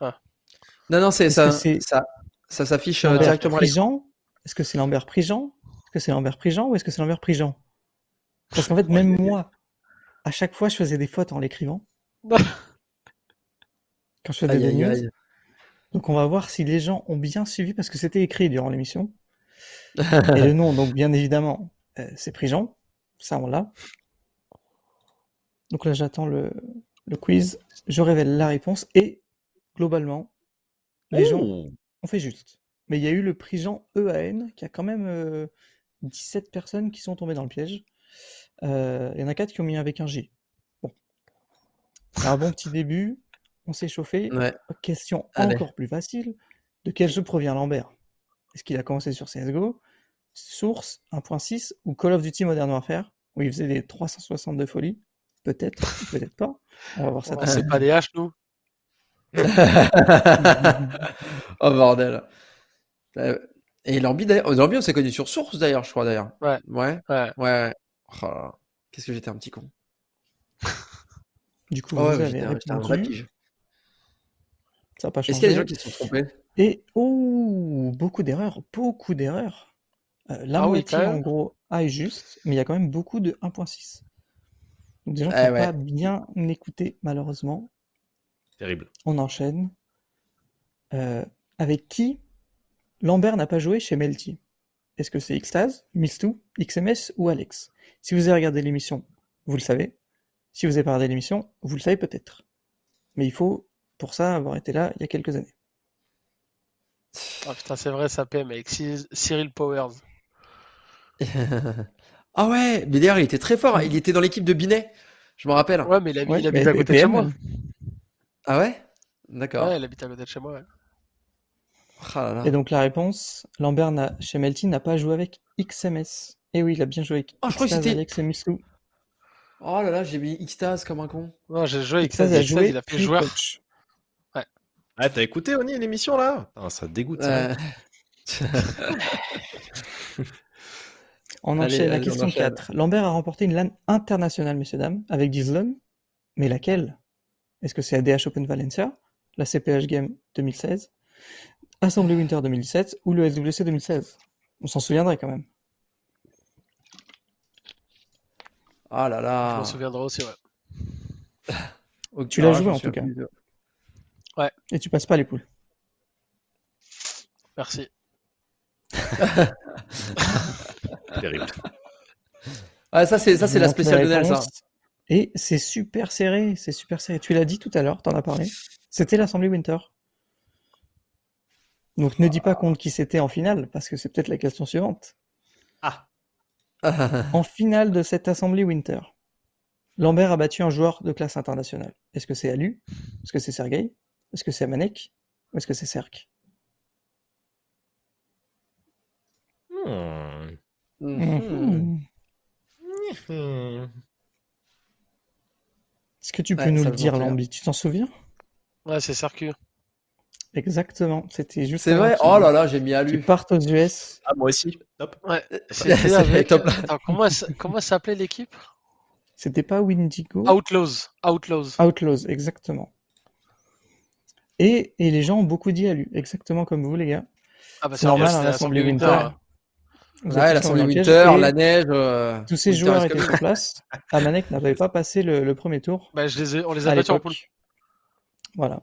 Ah. Non, non, c'est ça, ça, ça s'affiche euh, directement. Est-ce que c'est Lambert Prigent? Est-ce que c'est Lambert Prigent ou est-ce que c'est Lambert Prigent? Parce qu'en fait, même moi, à chaque fois, je faisais des fautes en l'écrivant. Quand je faisais des news. Donc on va voir si les gens ont bien suivi parce que c'était écrit durant l'émission. Et le nom, donc bien évidemment, euh, c'est Prigent. Ça, on l'a. Donc là, j'attends le, quiz. Je révèle la réponse. Et globalement, les gens oh. ont fait juste. Mais il y a eu le Prigent EAN qui a quand même 17 euh, personnes qui sont tombées dans le piège. Euh, il y en a 4 qui ont mis avec un G. Bon. un bon petit début. On s'est chauffé. Question encore plus facile. De quel jeu provient Lambert? Est-ce qu'il a commencé sur CSGO Source 1.6 ou Call of Duty Modern Warfare où il faisait des 362 folies Peut-être, peut-être pas. On va voir ça. c'est pas des haches, nous? Oh bordel. Euh, et Lambi, on s'est connu sur Source d'ailleurs, je crois d'ailleurs. Ouais. Ouais. Ouais. ouais. Oh Qu'est-ce que j'étais un petit con. du coup, oh, vous avez un vrai pige. Ça pas Est-ce qu'il y a des gens qui se sont trompés? Et oh, beaucoup d'erreurs, beaucoup d'erreurs. Euh, la ah moitié en gros A est juste, mais il y a quand même beaucoup de 1.6. Donc des gens qui n'ont pas bien écouté malheureusement. Terrible. On enchaîne. Euh, avec qui Lambert n'a pas joué chez Melty? Est-ce que c'est Xtaz, Mistou, XMS ou Alex? Si vous avez regardé l'émission, vous le savez. Si vous avez pas regardé l'émission, vous le savez peut-être. Mais il faut, pour ça, avoir été là il y a quelques années. Ah putain, c'est vrai, ça PM avec Cyril Powers. ah ouais, mais d'ailleurs, il était très fort. Hein. Il était dans l'équipe de Binet. Je me rappelle. Ouais, mais il, habite, à côté de chez moi. Ah ouais? D'accord. Ouais, il habite à côté de chez moi. Ouais. Oh Et donc la réponse, Lambert chez Melty n'a pas joué avec XMS. Et oui, il a bien joué avec oh, je crois que c'était Oh là là, j'ai mis Xtaz comme un con. Non, j'ai joué avec Xtaz, il a fait joueur. Ah, t'as écouté Oni l'émission là? Ça dégoûte. Ça. on enchaîne la question 4. Lambert a remporté une LAN internationale, messieurs dames, avec Gizlon. Mais laquelle? Est-ce que c'est ADH Open Valencia, la CPH Game 2016, Assemblée Winter 2017 ou le SWC 2016. On s'en souviendrait quand même. Ah là là. Je m'en souviendrai aussi, ouais. tu l'as joué en tout cas. Ouais. Et tu passes pas les poules. Merci. Terrible. Ouais, ça c'est ça c'est la spéciale de ça. Et c'est super serré, c'est super serré. Tu l'as dit tout à l'heure, t'en as parlé. C'était l'Assemblée Winter. Donc ne dis pas contre qui c'était en finale, parce que c'est peut-être la question suivante. Ah. en finale de cette assemblée Winter, Lambert a battu un joueur de classe internationale. Est-ce que c'est Alu? Est-ce que c'est Sergei Est-ce que c'est Amanek Ou est-ce que c'est Serk? Hmm. Mhm. Est-ce que tu peux nous le dire, Lambi Tu t'en souviens? Ouais, c'est Serku. Exactement, c'était juste. C'est vrai Oh là là, j'ai mis à lui. Tu partes aux US. Ah, moi aussi. Top. Ouais, avec. Top. comment, comment s'appelait l'équipe? C'était pas Windigo? Outlaws. Outlaws. Outlaws, exactement. Et, et les gens ont beaucoup dit à lui, exactement comme vous, les gars. Ah bah c'est normal, hein, l'Assemblée Winter. Winter. Ouais, l'Assemblée Winter, la neige. Euh, tous ces joueurs étaient sur place. Amanek n'avait pas passé le, le, premier tour. Bah, je les ai, on les a battus en poule. Voilà.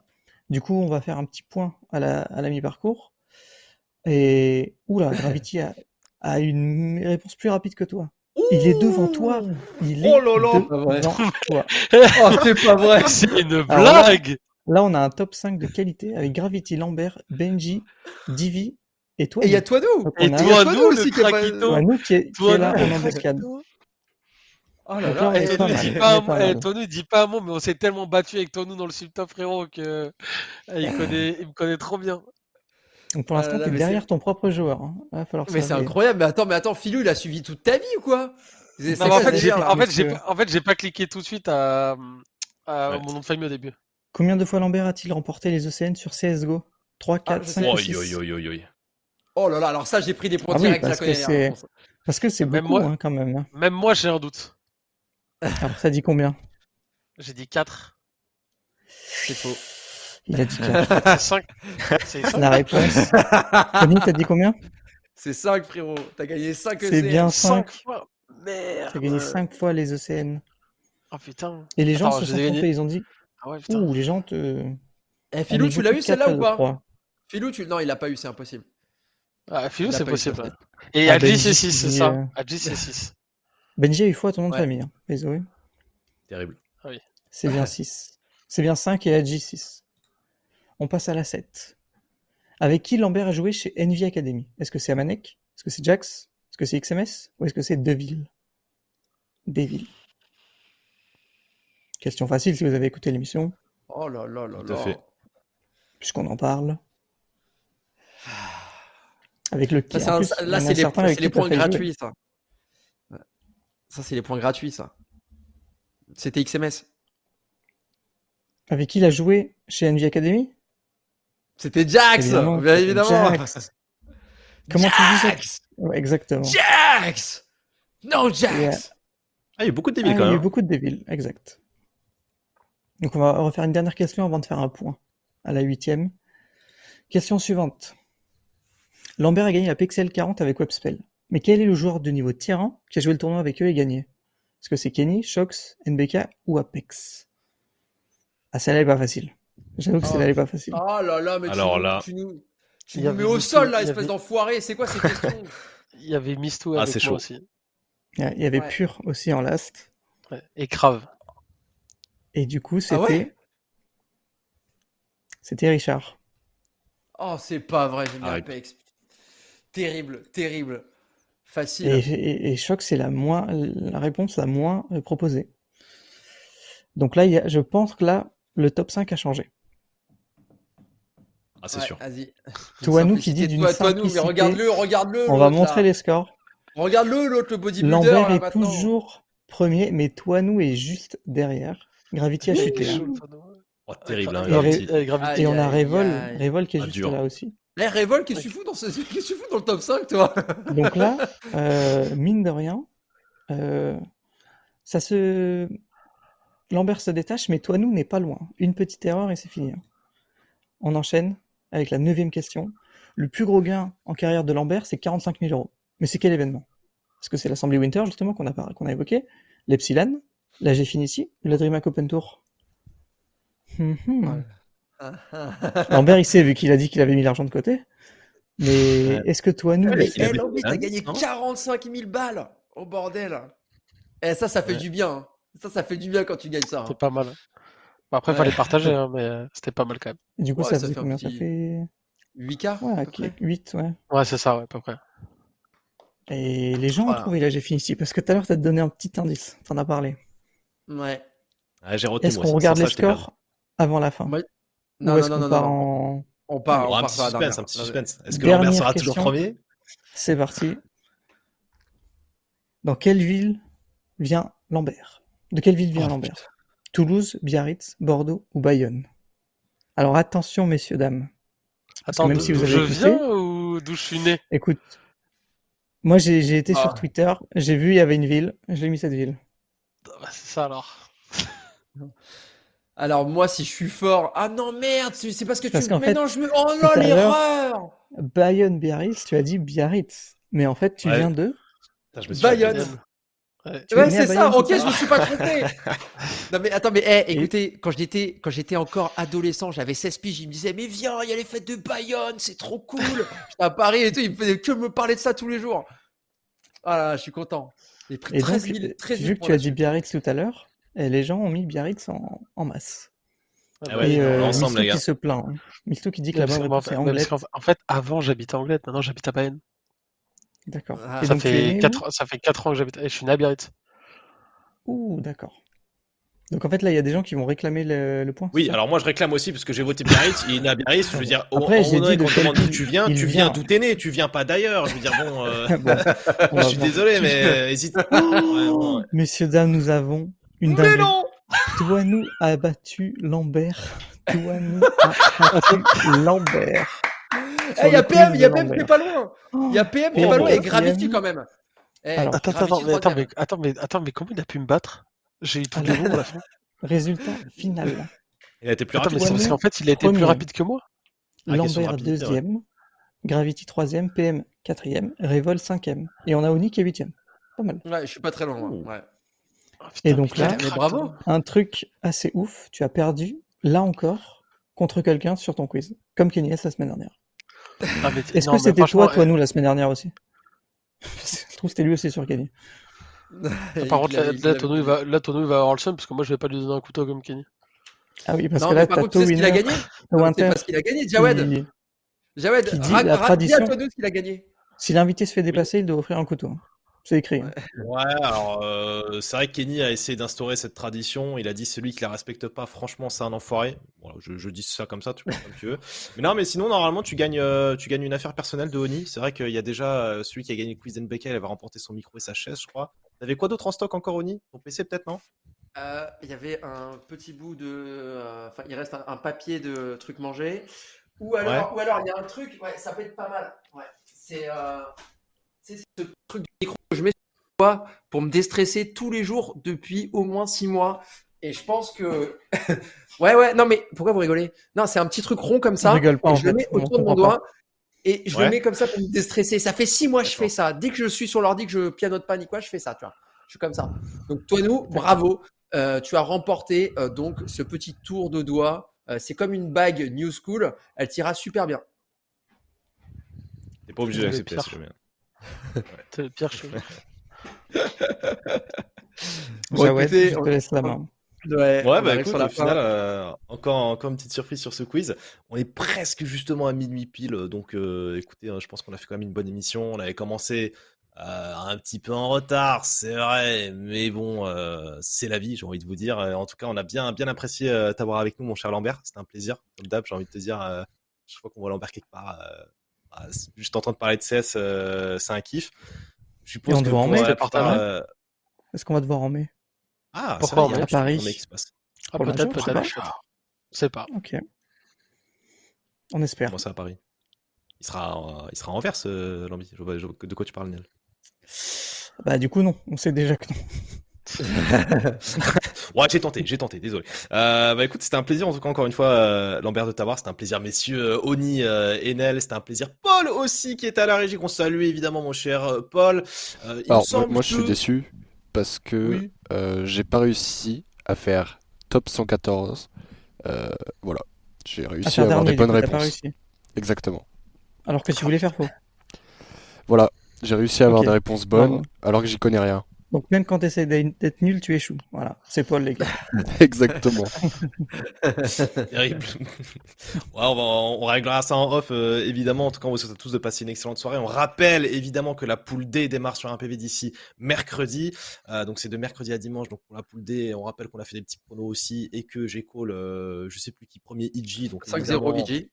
Du coup, on va faire un petit point à la, à la mi-parcours. Et oula, Gravity a, a, une réponse plus rapide que toi. il est devant toi. Il est oh là là devant toi. oh, c'est pas vrai. C'est une blague. Là, on a un top 5 de qualité avec Gravity, Lambert, Benji, Divi et toi. Et il y a toi nous. Et toi nous aussi qui est, pas... nous qui est, qui est là en embuscade. Oh là là, et Tonou, dit pas, un, dit pas un mot, mais on s'est tellement battu avec Tonou dans le Sultan frérot que eh, il, connaît, il me connaît trop bien. Donc pour l'instant, ah tu es derrière ton propre joueur. Hein. mais c'est incroyable. Mais attends, mais attends, Philou, il a suivi toute ta vie ou quoi? En, fait, j'ai, en, fait, j'ai, en fait, j'ai pas cliqué tout de suite à, à mon nom de famille au début. Combien de fois Lambert a-t-il remporté les ECN sur CSGO 3, 4, 5, 6 Oh là là, alors ça, j'ai pris des points ah directs. parce, que c'est... parce que c'est beaucoup moi, hein, quand même. Hein. Même moi, j'ai un doute. Alors, ça dit combien? J'ai dit 4. C'est faux. Il a dit 4. C'est 5. La réponse. Tony, t'as dit combien? C'est 5, frérot. T'as gagné 5 ECN. C'est bien 5. fois. Merde. T'as gagné 5 fois les ECN. Oh putain. Et les gens se sont trompés. Ils ont dit. Ah ouais, putain. Ouh, les gens te. Eh, Philou, tu l'as eu celle-là ou pas Philou, tu... non, il l'a pas eu, c'est impossible. Ah, Philou, c'est possible. Et ah, Adji, c'est 6, c'est ça. Adji, c'est 6. Benji a eu fois ton nom de famille. Hein. Désolé. Terrible. Ah oui. C'est bien 6. C'est bien 5 et Adji 6. On passe à la 7. Avec qui Lambert a joué chez Envy Academy? Est-ce que c'est Amanek? Est-ce que c'est Jax? Est-ce que c'est XMS Ou est-ce que c'est Deville? Deville. Question facile si vous avez écouté l'émission. Oh là là là là. Fait. Puisqu'on en parle. Avec le ça, Là, c'est les, les, points gratuits, ça. Ça, c'est les points gratuits, ça. C'était XMS. Avec qui il a joué chez NV Academy? C'était Jax Bien évidemment Comment tu dis ça? Exactement. Jax Non, Jax Ah, il y a eu beaucoup de débiles ah, quand même. Il y a eu beaucoup de débiles, exact. Donc on va refaire une dernière question avant de faire un point à la huitième. Question suivante. Lambert a gagné la Pixel 40 avec Webspell. Mais quel est le joueur de niveau tier 1 qui a joué le tournoi avec eux et gagné? Est-ce que c'est Kenny, Shox, NBK ou Apex? Ah, celle-là est pas facile. J'avoue que celle-là est pas facile. Oh là là, mais Alors tu, là... tu nous, tu nous mets au sol là, espèce d'enfoiré. C'est quoi ces questions? Il y avait Misto ah, avec moi aussi. Il y avait Pure aussi en last. Et Crave. Et du coup, ah c'était. c'était Richard. Oh, c'est pas vrai, j'ai mis Apex. Terrible, terrible. Facile. Et, Choc, c'est la, moins, la réponse la moins euh, proposée. Donc là, je pense que là, le top 5 a changé. Ah, c'est sûr. Vas-y. Toi, nous qui dit d'une toi, nous, mais regarde-le, regarde-le. On va montrer les scores. Regarde-le, l'autre, le bodybuilder. Lambert est toujours premier, mais toi, nous est juste derrière. Gravity a chuté. Oh, terrible, hein, et, et, on a Revol, Revol qui est ah, juste là aussi. Eh, Revol, qu'est-ce que tu fous dans ce... Qu'est-ce que dans le top 5, toi Donc là, euh, mine de rien, euh, ça se... Lambert se détache, mais toi, nous, n'est pas loin. Une petite erreur et c'est fini. Hein. On enchaîne avec la neuvième question. Le plus gros gain en carrière de Lambert, c'est 45 000 euros. Mais c'est quel événement? Est-ce que c'est l'Assemblée Winter, justement, qu'on a, qu'on a évoqué L'Epsilon La G-Finity Ou la DreamHack Open Tour hum, hum. Lambert, il sait, vu qu'il a dit qu'il avait mis l'argent de côté. Mais est-ce que toi, nous. Mais hey, Lambert, t'as gagné 45 000 balles au bordel. Et eh, ça, ça fait du bien. Hein. Ça, ça fait du bien quand tu gagnes ça. C'est hein. pas mal. Bon, après, il fallait partager, hein, mais euh, c'était pas mal quand même. du coup, ça, faisait combien? Ça fait. 8 quarts Ouais, 8, ouais. Ouais, c'est ça, ouais, à peu près. Et les gens ont trouvé là, j'ai fini ici. Parce que tout à l'heure, t'as donné un petit indice. T'en as parlé. Ouais. Ah, Est-ce qu'on regarde les scores avant la fin non, non, non, non, On part, on, un, petit suspense, un petit suspense. Est-ce que Lambert sera toujours premier C'est parti. Dans quelle ville vient Lambert? De quelle ville vient oh, Lambert? Toulouse, Biarritz, Bordeaux ou Bayonne? Alors attention, messieurs, dames. Attends, même si vous avez je viens ou d'où je suis né? Écoute, moi j'ai été sur ah. Twitter, j'ai vu il y avait une ville, j'ai mis cette ville. Bah, c'est ça alors. Alors moi, si je suis fort, ah non merde, c'est parce que tu. me... mais non, je me. Oh non, l'erreur. Bayonne Biarritz, tu as dit Biarritz, mais en fait, tu viens de. Bayonne. Ouais, c'est ça. Ok, je me suis pas trompé. non mais attends, mais hey, écoutez, quand j'étais quand j'étais encore adolescent, j'avais 16 piges, il me disait mais viens, il y a les fêtes de Bayonne, c'est trop cool. J'étais à Paris et tout, il me faisait que me parler de ça tous les jours. Voilà, je suis content. Et, 13 000, 13 vu que tu as dit Biarritz tout à l'heure, et les gens ont mis Biarritz en, en masse. Ah ouais, et euh, ensemble, Misto qui se plaint. Hein. Misto qui dit que là-bas, c'est Anglette. En fait, avant, j'habitais à Anglette, maintenant, j'habite à Bayonne. D'accord. Ah, ça, fait 4, ça fait 4 ans que j'habite. Je suis né à Biarritz. Ouh, d'accord. Donc en fait là il y a des gens qui vont réclamer le, le point. Oui, alors moi je réclame aussi parce que j'ai voté Biarritz, il est né à Biarritz, je veux dire Après, j'ai dit quand on demande d'où tu viens, tu viens d'où t'es né, tu viens pas d'ailleurs, je veux dire bon, euh... bon je suis désolé mais hésite. Oh, Messieurs dames, nous avons une Mais non Douanou a battu Lambert. Douanou a battu Lambert. Il y a PM, il y a PM qui est pas loin. Il y a PM qui est pas loin et Gravity quand même. Eh, attends, attends, mais, attends, mais, attends, mais comment il a pu me battre? J'ai eu tout le monde à la fin. Résultat final. Il a été plus rapide. parce qu'en fait, il a été plus rapide que moi. Ah, Lambert deuxième, Gravity troisième, PM quatrième, Revol cinquième. Et on a Oni qui est huitième. Pas mal. Ouais, je suis pas très loin. Ouais. Et donc là, un truc assez ouf, tu as perdu, là encore, contre quelqu'un sur ton quiz, comme Kenny la semaine dernière. Ah, Est-ce que c'était toi, toi, nous, la semaine dernière aussi? Je trouve que c'était lui aussi sur Kenny. Par contre, là, là, Tono, il va, là, Tono, il va avoir le seum, parce que moi, je vais pas lui donner un couteau comme Kenny. Ah oui, parce que là, par contre, tu sais ce qu'il a gagné C'est parce qu'il a gagné, Jawed. Jawed, qui dit la tradition. à toi ce qu'il a gagné. Si l'invité se fait dépasser, il doit offrir un couteau. C'est écrit. Ouais, alors euh, c'est vrai que Kenny a essayé d'instaurer cette tradition. Il a dit celui qui la respecte pas, franchement, c'est un enfoiré. je, dis ça comme ça, tu peux comme tu veux. Mais non, mais sinon, normalement, tu gagnes, euh, tu gagnes une affaire personnelle de Oni. C'est vrai qu'il y a déjà euh, celui qui a gagné le quiz d'NBK, il avait remporté son micro et sa chaise, je crois. T'avais quoi d'autre en stock encore, Oni Ton PC, peut-être, non? Il y avait un petit bout de. Enfin, il reste un, papier de trucs mangés. Ou alors, ou alors, il y a un truc, ouais, ça peut être pas mal. Ouais, c'est c'est ce truc pour me déstresser tous les jours depuis au moins six mois. Et je pense que. ouais, ouais, non, mais pourquoi vous rigolez? Non, c'est un petit truc rond comme ça. Je, rigole pas, je le mets autour de mon doigt. Et je le mets comme ça pour me déstresser. Ça fait six mois que je fais ça. Dès que je suis sur l'ordi, que je pianote pas ni quoi, je fais ça, tu vois. Je suis comme ça. Donc, toi, nous, bravo. Euh, tu as remporté euh, donc ce petit tour de doigt. Euh, c'est comme une bague New School. Elle tira super bien. T'es pas obligé d'accepter, c'est le pire chose. Bon, écoutez, je te laisse la main. Ouais, ouais bah écoute, au final, euh, encore, encore une petite surprise sur ce quiz. On est presque justement à minuit pile, donc euh, écoutez, hein, je pense qu'on a fait quand même une bonne émission. On avait commencé euh, un petit peu en retard, c'est vrai, mais bon, c'est la vie, j'ai envie de vous dire. En tout cas, on a bien, bien apprécié t'avoir avec nous, mon cher Lambert. C'était un plaisir, comme d'hab. J'ai envie de te dire, je crois qu'on voit Lambert quelque part ah, juste en train de parler de CS, euh, c'est un kiff. Je suppose on que en mai, Est-ce qu'on va te voir en mai? Ah, Pourquoi ça, à Paris qui se passe. Ah, peut-être, peut-être. Je sais pas. Ok. On espère. Comment ça à Paris? Il sera, il sera en verse, euh, Lambi. De quoi tu parles, Nel Bah, du coup, non. On sait déjà que non. ouais, j'ai tenté, j'ai tenté, désolé. Euh, bah écoute, c'était un plaisir en tout cas encore une fois, euh, Lambert de t'avoir, c'était un plaisir, messieurs, euh, Oni, euh, Enel, c'était un plaisir. Paul aussi qui est à la régie, qu'on salue évidemment, mon cher euh, Paul. il Alors moi, je suis déçu parce que j'ai pas réussi à faire top 114. voilà, j'ai réussi à, avoir des bonnes réponses. Exactement. Alors que tu voulais faire faux. Voilà, j'ai réussi à avoir des réponses bonnes alors que j'y connais rien. Donc même quand tu essaies d'être nul, tu échoues. Voilà, c'est Paul, les gars. Exactement. Terrible. on, réglera ça en off, euh, évidemment. En tout cas, on vous souhaite à tous de passer une excellente soirée. On rappelle évidemment que la poule D démarre sur un PV d'ici mercredi. Euh, donc c'est de mercredi à dimanche. Donc pour la poule D, on rappelle qu'on a fait des petits pronos aussi et que j'ai call, euh, je sais plus qui, premier IG. Donc 5-0 IG.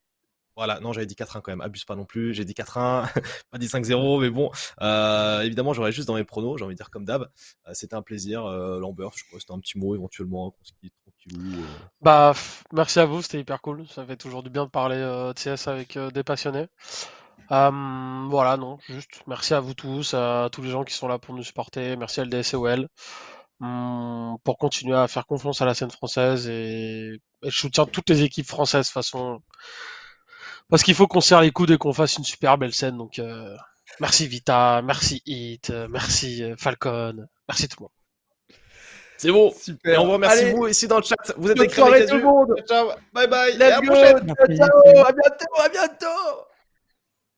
Voilà, non, j'avais dit 4-1 quand même, abuse pas non plus. J'ai dit 4-1, pas dit 5-0, mais bon, euh, évidemment, j'aurais juste dans mes pronos, j'ai envie de dire comme d'hab. Euh, c'était un plaisir. Euh, Lambert, je crois que c'était un petit mot éventuellement, tranquillou. Bah, merci à vous, c'était hyper cool. Ça fait toujours du bien de parler de CS avec des passionnés. voilà, non, juste merci à vous tous, à tous les gens qui sont là pour nous supporter. Merci à LDSOL hum, pour continuer à faire confiance à la scène française et, et je soutiens toutes les équipes françaises de façon parce qu'il faut qu'on serre les coudes et qu'on fasse une super belle scène. Donc, euh, merci Vita, merci Hit, euh, merci euh, Falcon, merci tout le monde. C'est bon. Super. Et on vous remercie vous ici dans le chat. Vous êtes avec tout le monde. Ciao. Bye bye. et à la prochaine. Ciao. À bientôt. À bientôt.